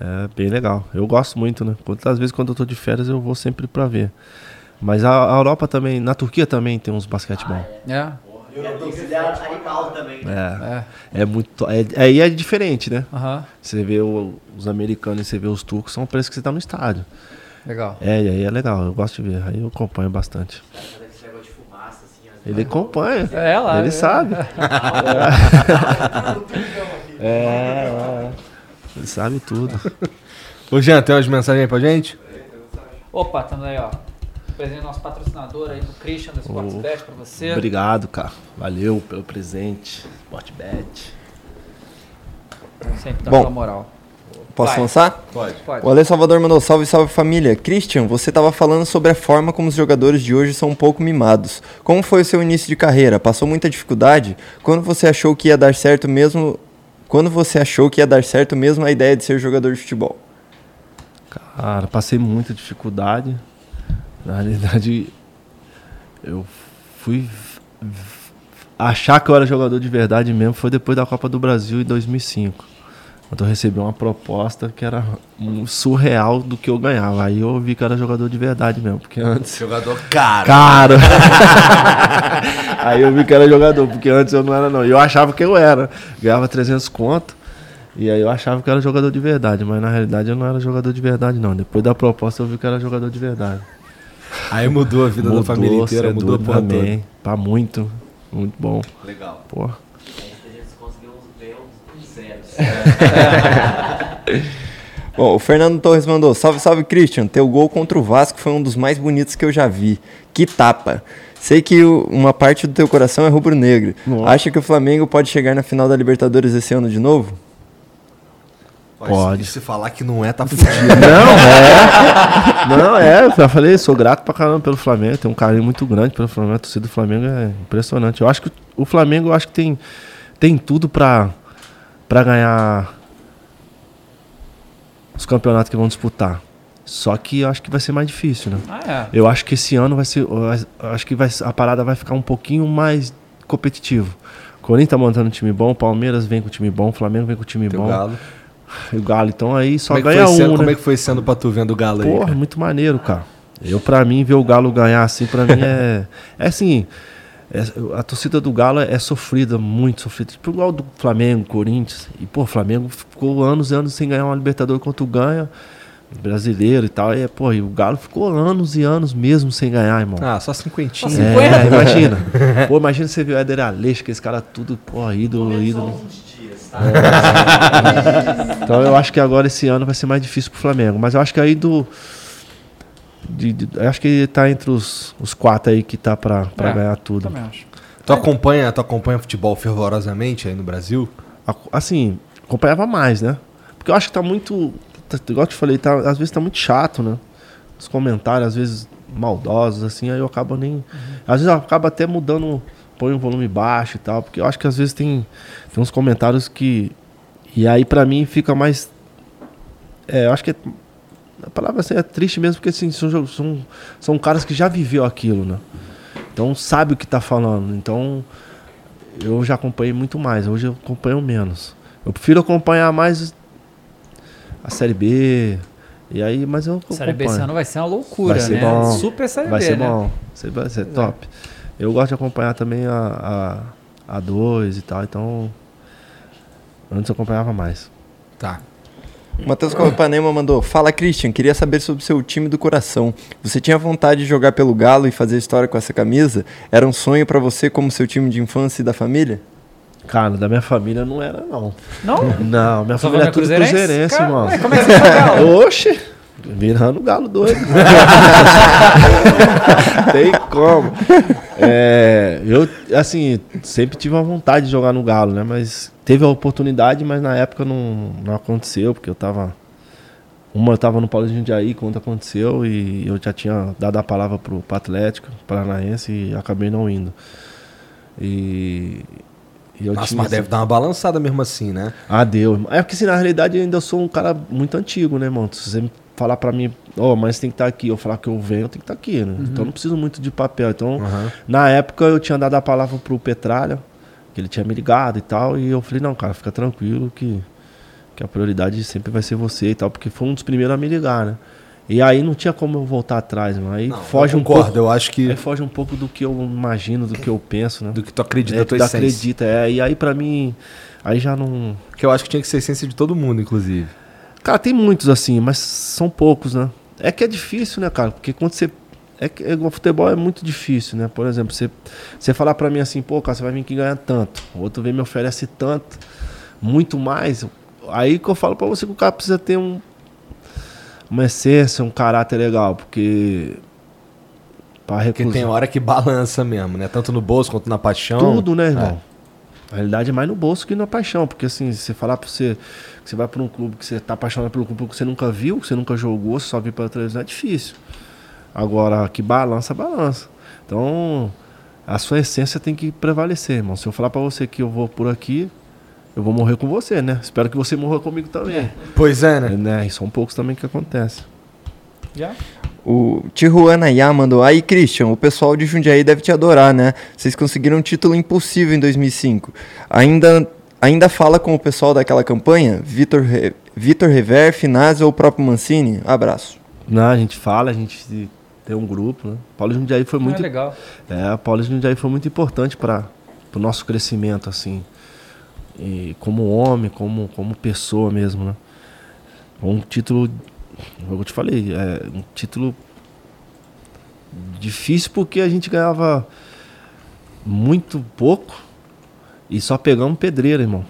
Speaker 3: É bem legal. Eu gosto muito, né? Quantas vezes quando eu tô de férias eu vou sempre pra ver. Mas a, a Europa também, na Turquia também tem uns basquete bom.
Speaker 1: É.
Speaker 4: É animal também. né?
Speaker 3: É, é muito. É, aí é diferente, né? Você vê o- os americanos e você vê os turcos, são preços que você tá no estádio.
Speaker 1: Legal.
Speaker 3: É, e aí é legal, eu gosto de ver. Aí eu acompanho bastante.
Speaker 4: Fazer esse negócio de fumaça, assim,
Speaker 3: Ele acompanha.
Speaker 1: É, lá,
Speaker 3: Ele
Speaker 1: é.
Speaker 3: sabe. É, é. Ele sabe tudo.
Speaker 5: Ô, Jean, tem umas mensagens aí pra gente?
Speaker 1: Opa, estamos aí, ó. Presente do nosso patrocinador aí do Christian da Sportsbet pra você.
Speaker 3: Obrigado, cara. Valeu pelo presente. Sportbet.
Speaker 1: Sempre dá
Speaker 6: Bom.
Speaker 1: moral.
Speaker 6: Posso
Speaker 1: Vai.
Speaker 6: lançar?
Speaker 5: Pode.
Speaker 1: Pode.
Speaker 6: O Ale Salvador mandou salve, salve família. Christian, você estava falando sobre a forma como os jogadores de hoje são um pouco mimados. Como foi o seu início de carreira? Passou muita dificuldade? Quando você achou que ia dar certo mesmo? Quando você achou que ia dar certo mesmo a ideia de ser jogador de futebol?
Speaker 3: Cara, passei muita dificuldade. Na realidade, eu fui achar que eu era jogador de verdade mesmo foi depois da Copa do Brasil em 2005. Quando eu recebi uma proposta que era um surreal do que eu ganhava. Aí eu vi que eu era jogador de verdade mesmo, porque antes
Speaker 5: Jogador caro.
Speaker 3: Caro. Aí eu vi que era jogador, porque antes eu não era não. E eu achava que eu era. Ganhava 300 conto. E aí eu achava que era jogador de verdade, mas na realidade eu não era jogador de verdade não. Depois da proposta eu vi que era jogador de verdade.
Speaker 5: Aí mudou a vida da família inteira,
Speaker 3: é
Speaker 5: mudou porra toda.
Speaker 3: também. Pra muito, muito bom.
Speaker 5: Legal.
Speaker 3: Porra.
Speaker 6: Bom, o Fernando Torres mandou: Salve, salve Christian. Teu gol contra o Vasco foi um dos mais bonitos que eu já vi. Que tapa. Sei que uma parte do teu coração é rubro-negro. Acha que o Flamengo pode chegar na final da Libertadores esse ano de novo?
Speaker 3: Pode.
Speaker 5: Se, se falar que não é, tá fudido.
Speaker 3: Não, é. Não, é. Eu já falei, sou grato pra caramba pelo Flamengo. Tenho um carinho muito grande pelo Flamengo. A torcida do Flamengo é impressionante. Eu acho que o Flamengo, eu acho que tem, tem tudo pra, pra ganhar os campeonatos que vão disputar. Só que eu acho que vai ser mais difícil, né?
Speaker 1: Ah, é.
Speaker 3: Eu acho que esse ano vai ser. eu acho que vai, a parada vai ficar um pouquinho mais competitivo. Corinthians tá montando um time bom, o Palmeiras vem com um time bom, o Flamengo vem com um time
Speaker 5: Teu
Speaker 3: bom.
Speaker 5: galo.
Speaker 3: E o Galo, então aí só
Speaker 5: Como é, que
Speaker 3: ganha
Speaker 5: foi
Speaker 3: um,
Speaker 5: sendo,
Speaker 3: né?
Speaker 5: como é que foi sendo pra tu vendo o galo aí?
Speaker 3: Porra, muito maneiro, cara. Eu, pra mim, ver o Galo ganhar assim, pra mim é. É assim. é- a torcida do Galo é sofrida, muito sofrida. Tipo igual do Flamengo, Corinthians. E, pô, o Flamengo ficou anos e anos sem ganhar uma Libertadores quando ganha. Brasileiro e tal. E, pô, e o Galo ficou anos e anos mesmo sem ganhar, irmão.
Speaker 5: Ah, só cinquentinha.
Speaker 1: Só
Speaker 3: É, imagina. Pô, imagina você ver o Éder Aleixo, que esse cara tudo, pô, ídolo, ídolo. É. Então eu acho que agora esse ano vai ser mais difícil pro Flamengo. Mas eu acho que aí do. de- de- eu acho que ele tá entre os, os quatro aí que tá pra, pra
Speaker 1: É,
Speaker 3: ganhar tudo.
Speaker 1: Também acho.
Speaker 5: Tu acompanha, tu acompanha futebol fervorosamente aí no Brasil?
Speaker 3: Assim, acompanhava mais, né? Porque eu acho que tá muito. tá- Igual eu te falei, tá, às vezes tá muito chato, né? Os comentários, às vezes maldosos, assim, aí eu acabo nem. Às vezes eu acabo até mudando, põe um volume baixo e tal, porque eu acho que às vezes tem, tem uns comentários que. E aí pra mim fica mais. É, eu acho que é- a palavra assim é triste mesmo, porque assim, são, são, são caras que já viveu aquilo, né? Então sabe o que tá falando. Então eu já acompanhei muito mais, hoje eu acompanho menos. Eu prefiro acompanhar mais a Série B. E aí, mas eu
Speaker 1: Série B esse ano vai ser uma loucura,
Speaker 3: Vai ser
Speaker 1: né?
Speaker 3: bom.
Speaker 1: Super Série
Speaker 3: Vai
Speaker 1: B,
Speaker 3: ser
Speaker 1: né?
Speaker 3: bom. Vai ser- Vai ser top. Eu gosto de acompanhar também a, a, a 2 e tal, então. Antes eu acompanhava mais.
Speaker 5: Tá.
Speaker 6: O Matheus Copanema mandou: Fala Christian, queria saber sobre seu time do coração. Você tinha vontade de jogar pelo Galo e fazer história com essa camisa? Era um sonho pra você como seu time de infância e da família?
Speaker 3: Cara, da minha família não era, não.
Speaker 1: Não?
Speaker 3: Não, minha família é
Speaker 1: família
Speaker 3: tudo
Speaker 1: cruzeirense?
Speaker 3: cruzeirense,
Speaker 1: Cara,
Speaker 3: mano.
Speaker 1: ué, como é que você?
Speaker 3: Oxe! Virando galo doido. Tem como. É, eu, assim, sempre tive uma vontade de jogar no Galo, né? Mas teve a oportunidade, mas na época não, não aconteceu, porque eu tava. Uma eu tava no Paulo de Jundiaí quando aconteceu e eu já tinha dado a palavra pro, pro Atlético Paranaense e acabei não indo. E. eu
Speaker 5: Nossa,
Speaker 3: tinha,
Speaker 5: mas deve dar uma balançada mesmo assim, né?
Speaker 3: ah, deu. É porque, assim, na realidade, eu ainda sou um cara muito antigo, né, irmão? Se você me falar pra mim, ó, mas tem que estar aqui, eu falar que eu venho, eu tenho que estar aqui, né? Então eu não preciso muito de papel. Então,
Speaker 5: Aham.
Speaker 3: na época, eu tinha dado a palavra pro Petralha, que ele tinha me ligado e tal, e eu falei, não, cara, fica tranquilo que, que a prioridade sempre vai ser você e tal, porque foi um dos primeiros a me ligar, né? E aí não tinha como eu voltar atrás, mano. Aí
Speaker 5: Não,
Speaker 3: foge
Speaker 5: eu
Speaker 3: um
Speaker 5: concordo,
Speaker 3: pouco.
Speaker 5: eu acho que
Speaker 3: Aí foge um pouco do que eu imagino, do que eu penso, né?
Speaker 5: do que tu acredita,
Speaker 3: é,
Speaker 5: da tua
Speaker 3: tu
Speaker 5: essência.
Speaker 3: acredita, é. E aí, pra mim, aí já não.
Speaker 5: Que eu acho que tinha que ser essência de todo mundo, inclusive.
Speaker 3: Cara, tem muitos assim, mas são poucos, né? É que é difícil, né, cara? Porque quando você. É que é, o futebol é muito difícil, né? Por exemplo, você, você falar pra mim assim, pô, cara, você vai vir aqui ganhar tanto. O outro vem me oferece tanto, muito mais. Aí que eu falo pra você que o cara precisa ter um, uma essência, um caráter legal, porque.
Speaker 5: Porque
Speaker 3: recusar.
Speaker 5: tem hora que balança mesmo, né? Tanto no bolso quanto na paixão.
Speaker 3: Tudo, né, irmão? Na realidade é mais no bolso que na paixão, porque assim, se você falar pra você que você vai pra um clube que você tá apaixonado pelo clube que você nunca viu, que você nunca jogou, você só viu pela televisão, é difícil. Agora, que balança, balança. Então, a sua essência tem que prevalecer, irmão. Se eu falar pra você que eu vou por aqui, eu vou morrer com você, né? Espero que você morra comigo também.
Speaker 5: Pois é,
Speaker 3: É,
Speaker 5: né?
Speaker 3: né? E são poucos também que acontece.
Speaker 1: Já?
Speaker 6: O Tijuana Yá mandou. Aí, Christian, o pessoal de Jundiaí deve te adorar, né? Vocês conseguiram um título impossível em 2005. Ainda, ainda fala com o pessoal daquela campanha? Vitor, Re... Vitor Rever, Finazzi ou o próprio Mancini? Abraço.
Speaker 3: Não, a gente fala, a gente tem um grupo, né? Paulo Jundiaí foi
Speaker 1: Muito
Speaker 3: muito
Speaker 1: é legal.
Speaker 3: É, de Jundiaí foi muito importante para o nosso crescimento, assim. E como homem, como, como pessoa mesmo, né? Um título, como eu te falei, é um título difícil porque a gente ganhava muito pouco e só pegamos pedreira, irmão.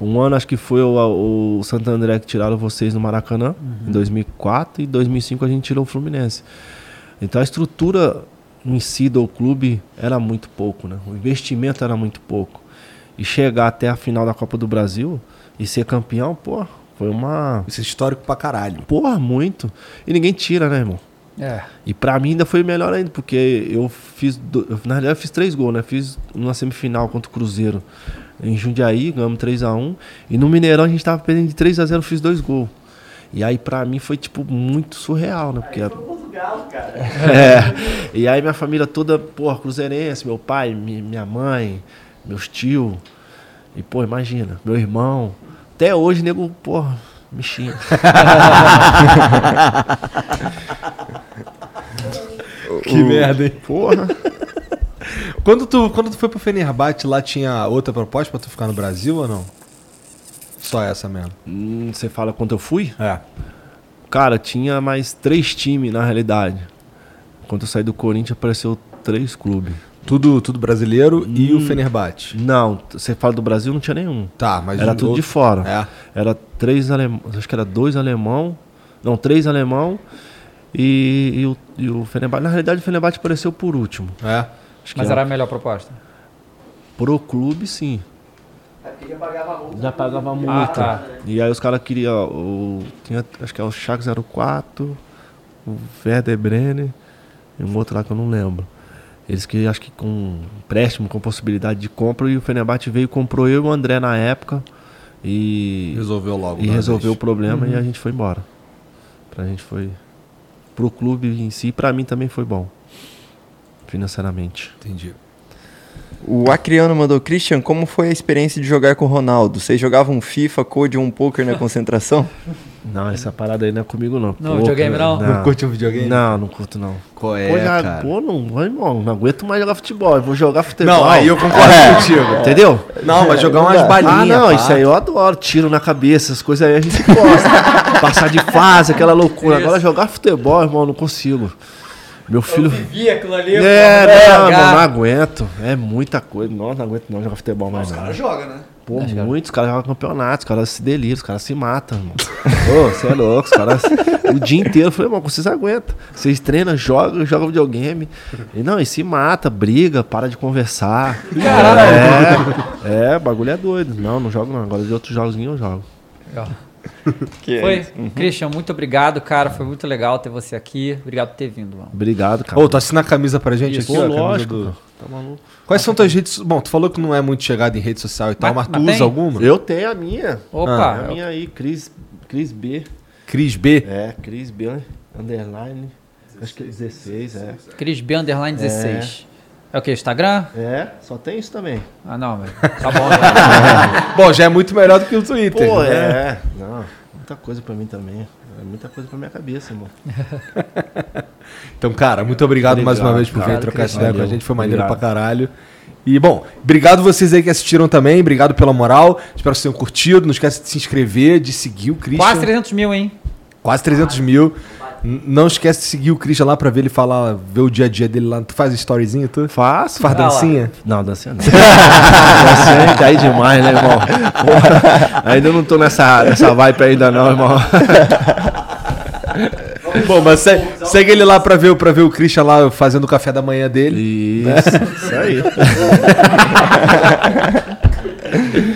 Speaker 3: Um ano acho que foi o, o Santo André que tiraram vocês no Maracanã, em 2004, e em 2005 a gente tirou o Fluminense. Então a estrutura em si do clube era muito pouco, né? O investimento era muito pouco. E chegar até a final da Copa do Brasil e ser campeão, pô, foi uma.
Speaker 5: Isso é histórico pra caralho.
Speaker 3: Porra, muito. E ninguém tira, né, irmão?
Speaker 1: É.
Speaker 3: E pra mim ainda foi melhor ainda, porque eu fiz. do- eu, na realidade, eu fiz três gols, né? Fiz numa semifinal contra o Cruzeiro em Jundiaí, ganhamos 3x1. E no Mineirão a gente tava perdendo de 3x0, eu fiz dois gols. E aí pra mim foi, tipo, muito surreal, né? Porque. É. E aí minha família toda, porra, cruzeirense, meu pai, mi- minha mãe, meus tios. E, pô, imagina, meu irmão. Até hoje, nego, porra, me xinga.
Speaker 5: Que merda, hein?
Speaker 3: Porra.
Speaker 5: Quando tu, quando tu foi pro Fenerbahçe, lá tinha outra proposta pra tu ficar no Brasil ou não? Só essa mesmo.
Speaker 3: Hum, Você fala quando eu fui?
Speaker 5: É.
Speaker 3: Cara, tinha mais três times na realidade. Quando eu saí do Corinthians, apareceu três clubes.
Speaker 5: Tudo, tudo brasileiro e o
Speaker 3: Hum.
Speaker 5: Fenerbahçe.
Speaker 3: Não, você fala do Brasil, não tinha nenhum.
Speaker 5: Tá, mas
Speaker 3: Era tudo de
Speaker 5: outro-
Speaker 3: fora.
Speaker 5: É.
Speaker 3: Era três alemão, acho que era dois alemão, não, três alemão e, e o, e o Fenerbahçe. Na realidade, o Fenerbahçe apareceu por último.
Speaker 5: É.
Speaker 3: Acho que
Speaker 1: Mas era a melhor proposta.
Speaker 3: pro clube, sim.
Speaker 4: já pagava multa.
Speaker 3: Já pagava multa.
Speaker 1: Ah, tá.
Speaker 3: E aí os caras queriam o tinha, acho que é o Chaco 04, o Werder Brenner e um outro lá que eu não lembro. Eles que acho que com empréstimo, com possibilidade de compra e o Fenerbahçe veio, comprou eu e o André na época e
Speaker 5: Resolveu logo.
Speaker 3: e
Speaker 5: uma
Speaker 3: resolveu o
Speaker 5: vez.
Speaker 3: problema
Speaker 1: Uhum.
Speaker 3: e a gente foi embora. Pra gente foi pro clube em si, pra mim também foi bom. Financeiramente.
Speaker 5: Entendi.
Speaker 6: O Acriano mandou, Christian, como foi a experiência de jogar com o Ronaldo? Vocês jogavam FIFA, Code ou um poker na concentração?
Speaker 3: Não, essa parada aí não é comigo não.
Speaker 1: Não, videogame não?
Speaker 5: Não curte um videogame?
Speaker 3: Não, não curto não.
Speaker 5: Qual é,
Speaker 3: pô, já,
Speaker 5: cara?
Speaker 3: pô, não, vai, irmão, não aguento mais jogar futebol. Eu vou jogar futebol.
Speaker 5: Não, aí eu concordo contigo.
Speaker 3: Entendeu?
Speaker 5: Não, mas jogar umas balinhas.
Speaker 3: Ah, não,
Speaker 5: pá.
Speaker 3: isso aí eu adoro. Tiro na cabeça, essas coisas aí a gente gosta. Passar de fase, aquela loucura. Agora jogar futebol, irmão, não consigo. Meu filho.
Speaker 1: Vi aquilo ali.
Speaker 3: É,
Speaker 1: pô,
Speaker 3: não, mano, não aguento. É muita coisa. Não, não aguento não jogar futebol mais não.
Speaker 4: joga, né?
Speaker 3: Pô, muitos caras jogam campeonato, os caras se delíriam, os caras se matam, irmão. Ô, você é louco, os caras o dia inteiro. Eu falei, irmão, vocês aguentam. Vocês treinam, jogam, jogam videogame. E não, e se mata, briga, para de conversar. É, é, bagulho é doido. Não, não jogo não. Agora de outros joguinhos eu jogo.
Speaker 1: Legal.
Speaker 6: Que é
Speaker 1: Foi.
Speaker 6: isso.
Speaker 1: Christian, muito obrigado, cara. Foi muito legal ter você aqui. Obrigado por ter vindo, mano.
Speaker 3: Obrigado, cara.
Speaker 2: Ô, tu assina a camisa pra gente
Speaker 3: Isso,
Speaker 2: aqui, ó, a
Speaker 3: pô,
Speaker 2: camisa
Speaker 3: lógico. Tá maluco.
Speaker 2: Quais são tuas redes... Bom, tu falou que não é muito chegado em rede social e tal,
Speaker 1: Mas-
Speaker 2: mas, tu
Speaker 1: mas
Speaker 2: usa
Speaker 1: tem?
Speaker 2: alguma?
Speaker 3: Eu tenho a minha.
Speaker 1: Opa,
Speaker 3: É a minha aí, Cris, Cris B.
Speaker 2: Cris B.
Speaker 3: É, Cris B, underline. Acho que é 16, é.
Speaker 1: Cris B underline 16. É. o que? Instagram?
Speaker 3: É, só tem isso também.
Speaker 1: Ah, não, velho. Tá bom.
Speaker 2: Bom, já é muito melhor do que o Twitter.
Speaker 3: Pô,
Speaker 2: né?
Speaker 3: é. Não, muita coisa pra mim também. É muita coisa pra minha cabeça, irmão.
Speaker 2: Então, cara, muito obrigado, mais uma vez por vir trocar essa ideia com a gente. Foi maneiro
Speaker 3: Obrigado.
Speaker 2: pra caralho. E, bom, obrigado vocês aí que assistiram também. Obrigado pela moral. Espero que vocês tenham curtido. Não esquece de se inscrever, de seguir o Christian.
Speaker 1: Quase 300 mil, hein?
Speaker 2: Quase 300 mil. Não esquece de seguir o Christian lá pra ver ele falar, ver o dia a dia dele lá. Tu faz storyzinho, tu?
Speaker 3: Faço.
Speaker 2: Faz
Speaker 1: Ah lá.
Speaker 2: dancinha?
Speaker 3: Não, dancinha não. dancinha tá aí demais, né, irmão? Porra, ainda não tô nessa, nessa vibe ainda não, irmão.
Speaker 2: Bom, mas se- segue ele lá pra ver, pra ver o Christian lá fazendo o café da manhã dele.
Speaker 3: Isso, isso aí.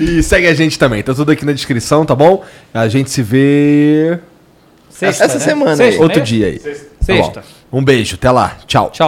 Speaker 2: E segue a gente também. Tá tudo aqui na descrição, tá bom? A gente se vê
Speaker 1: Sexta,
Speaker 6: Essa
Speaker 1: né?
Speaker 6: semana aí.
Speaker 1: Sexta,
Speaker 2: outro
Speaker 1: né?
Speaker 2: dia aí. Tá
Speaker 1: Sexta.
Speaker 2: bom. Um beijo, até lá. Tchau.
Speaker 1: Tchau.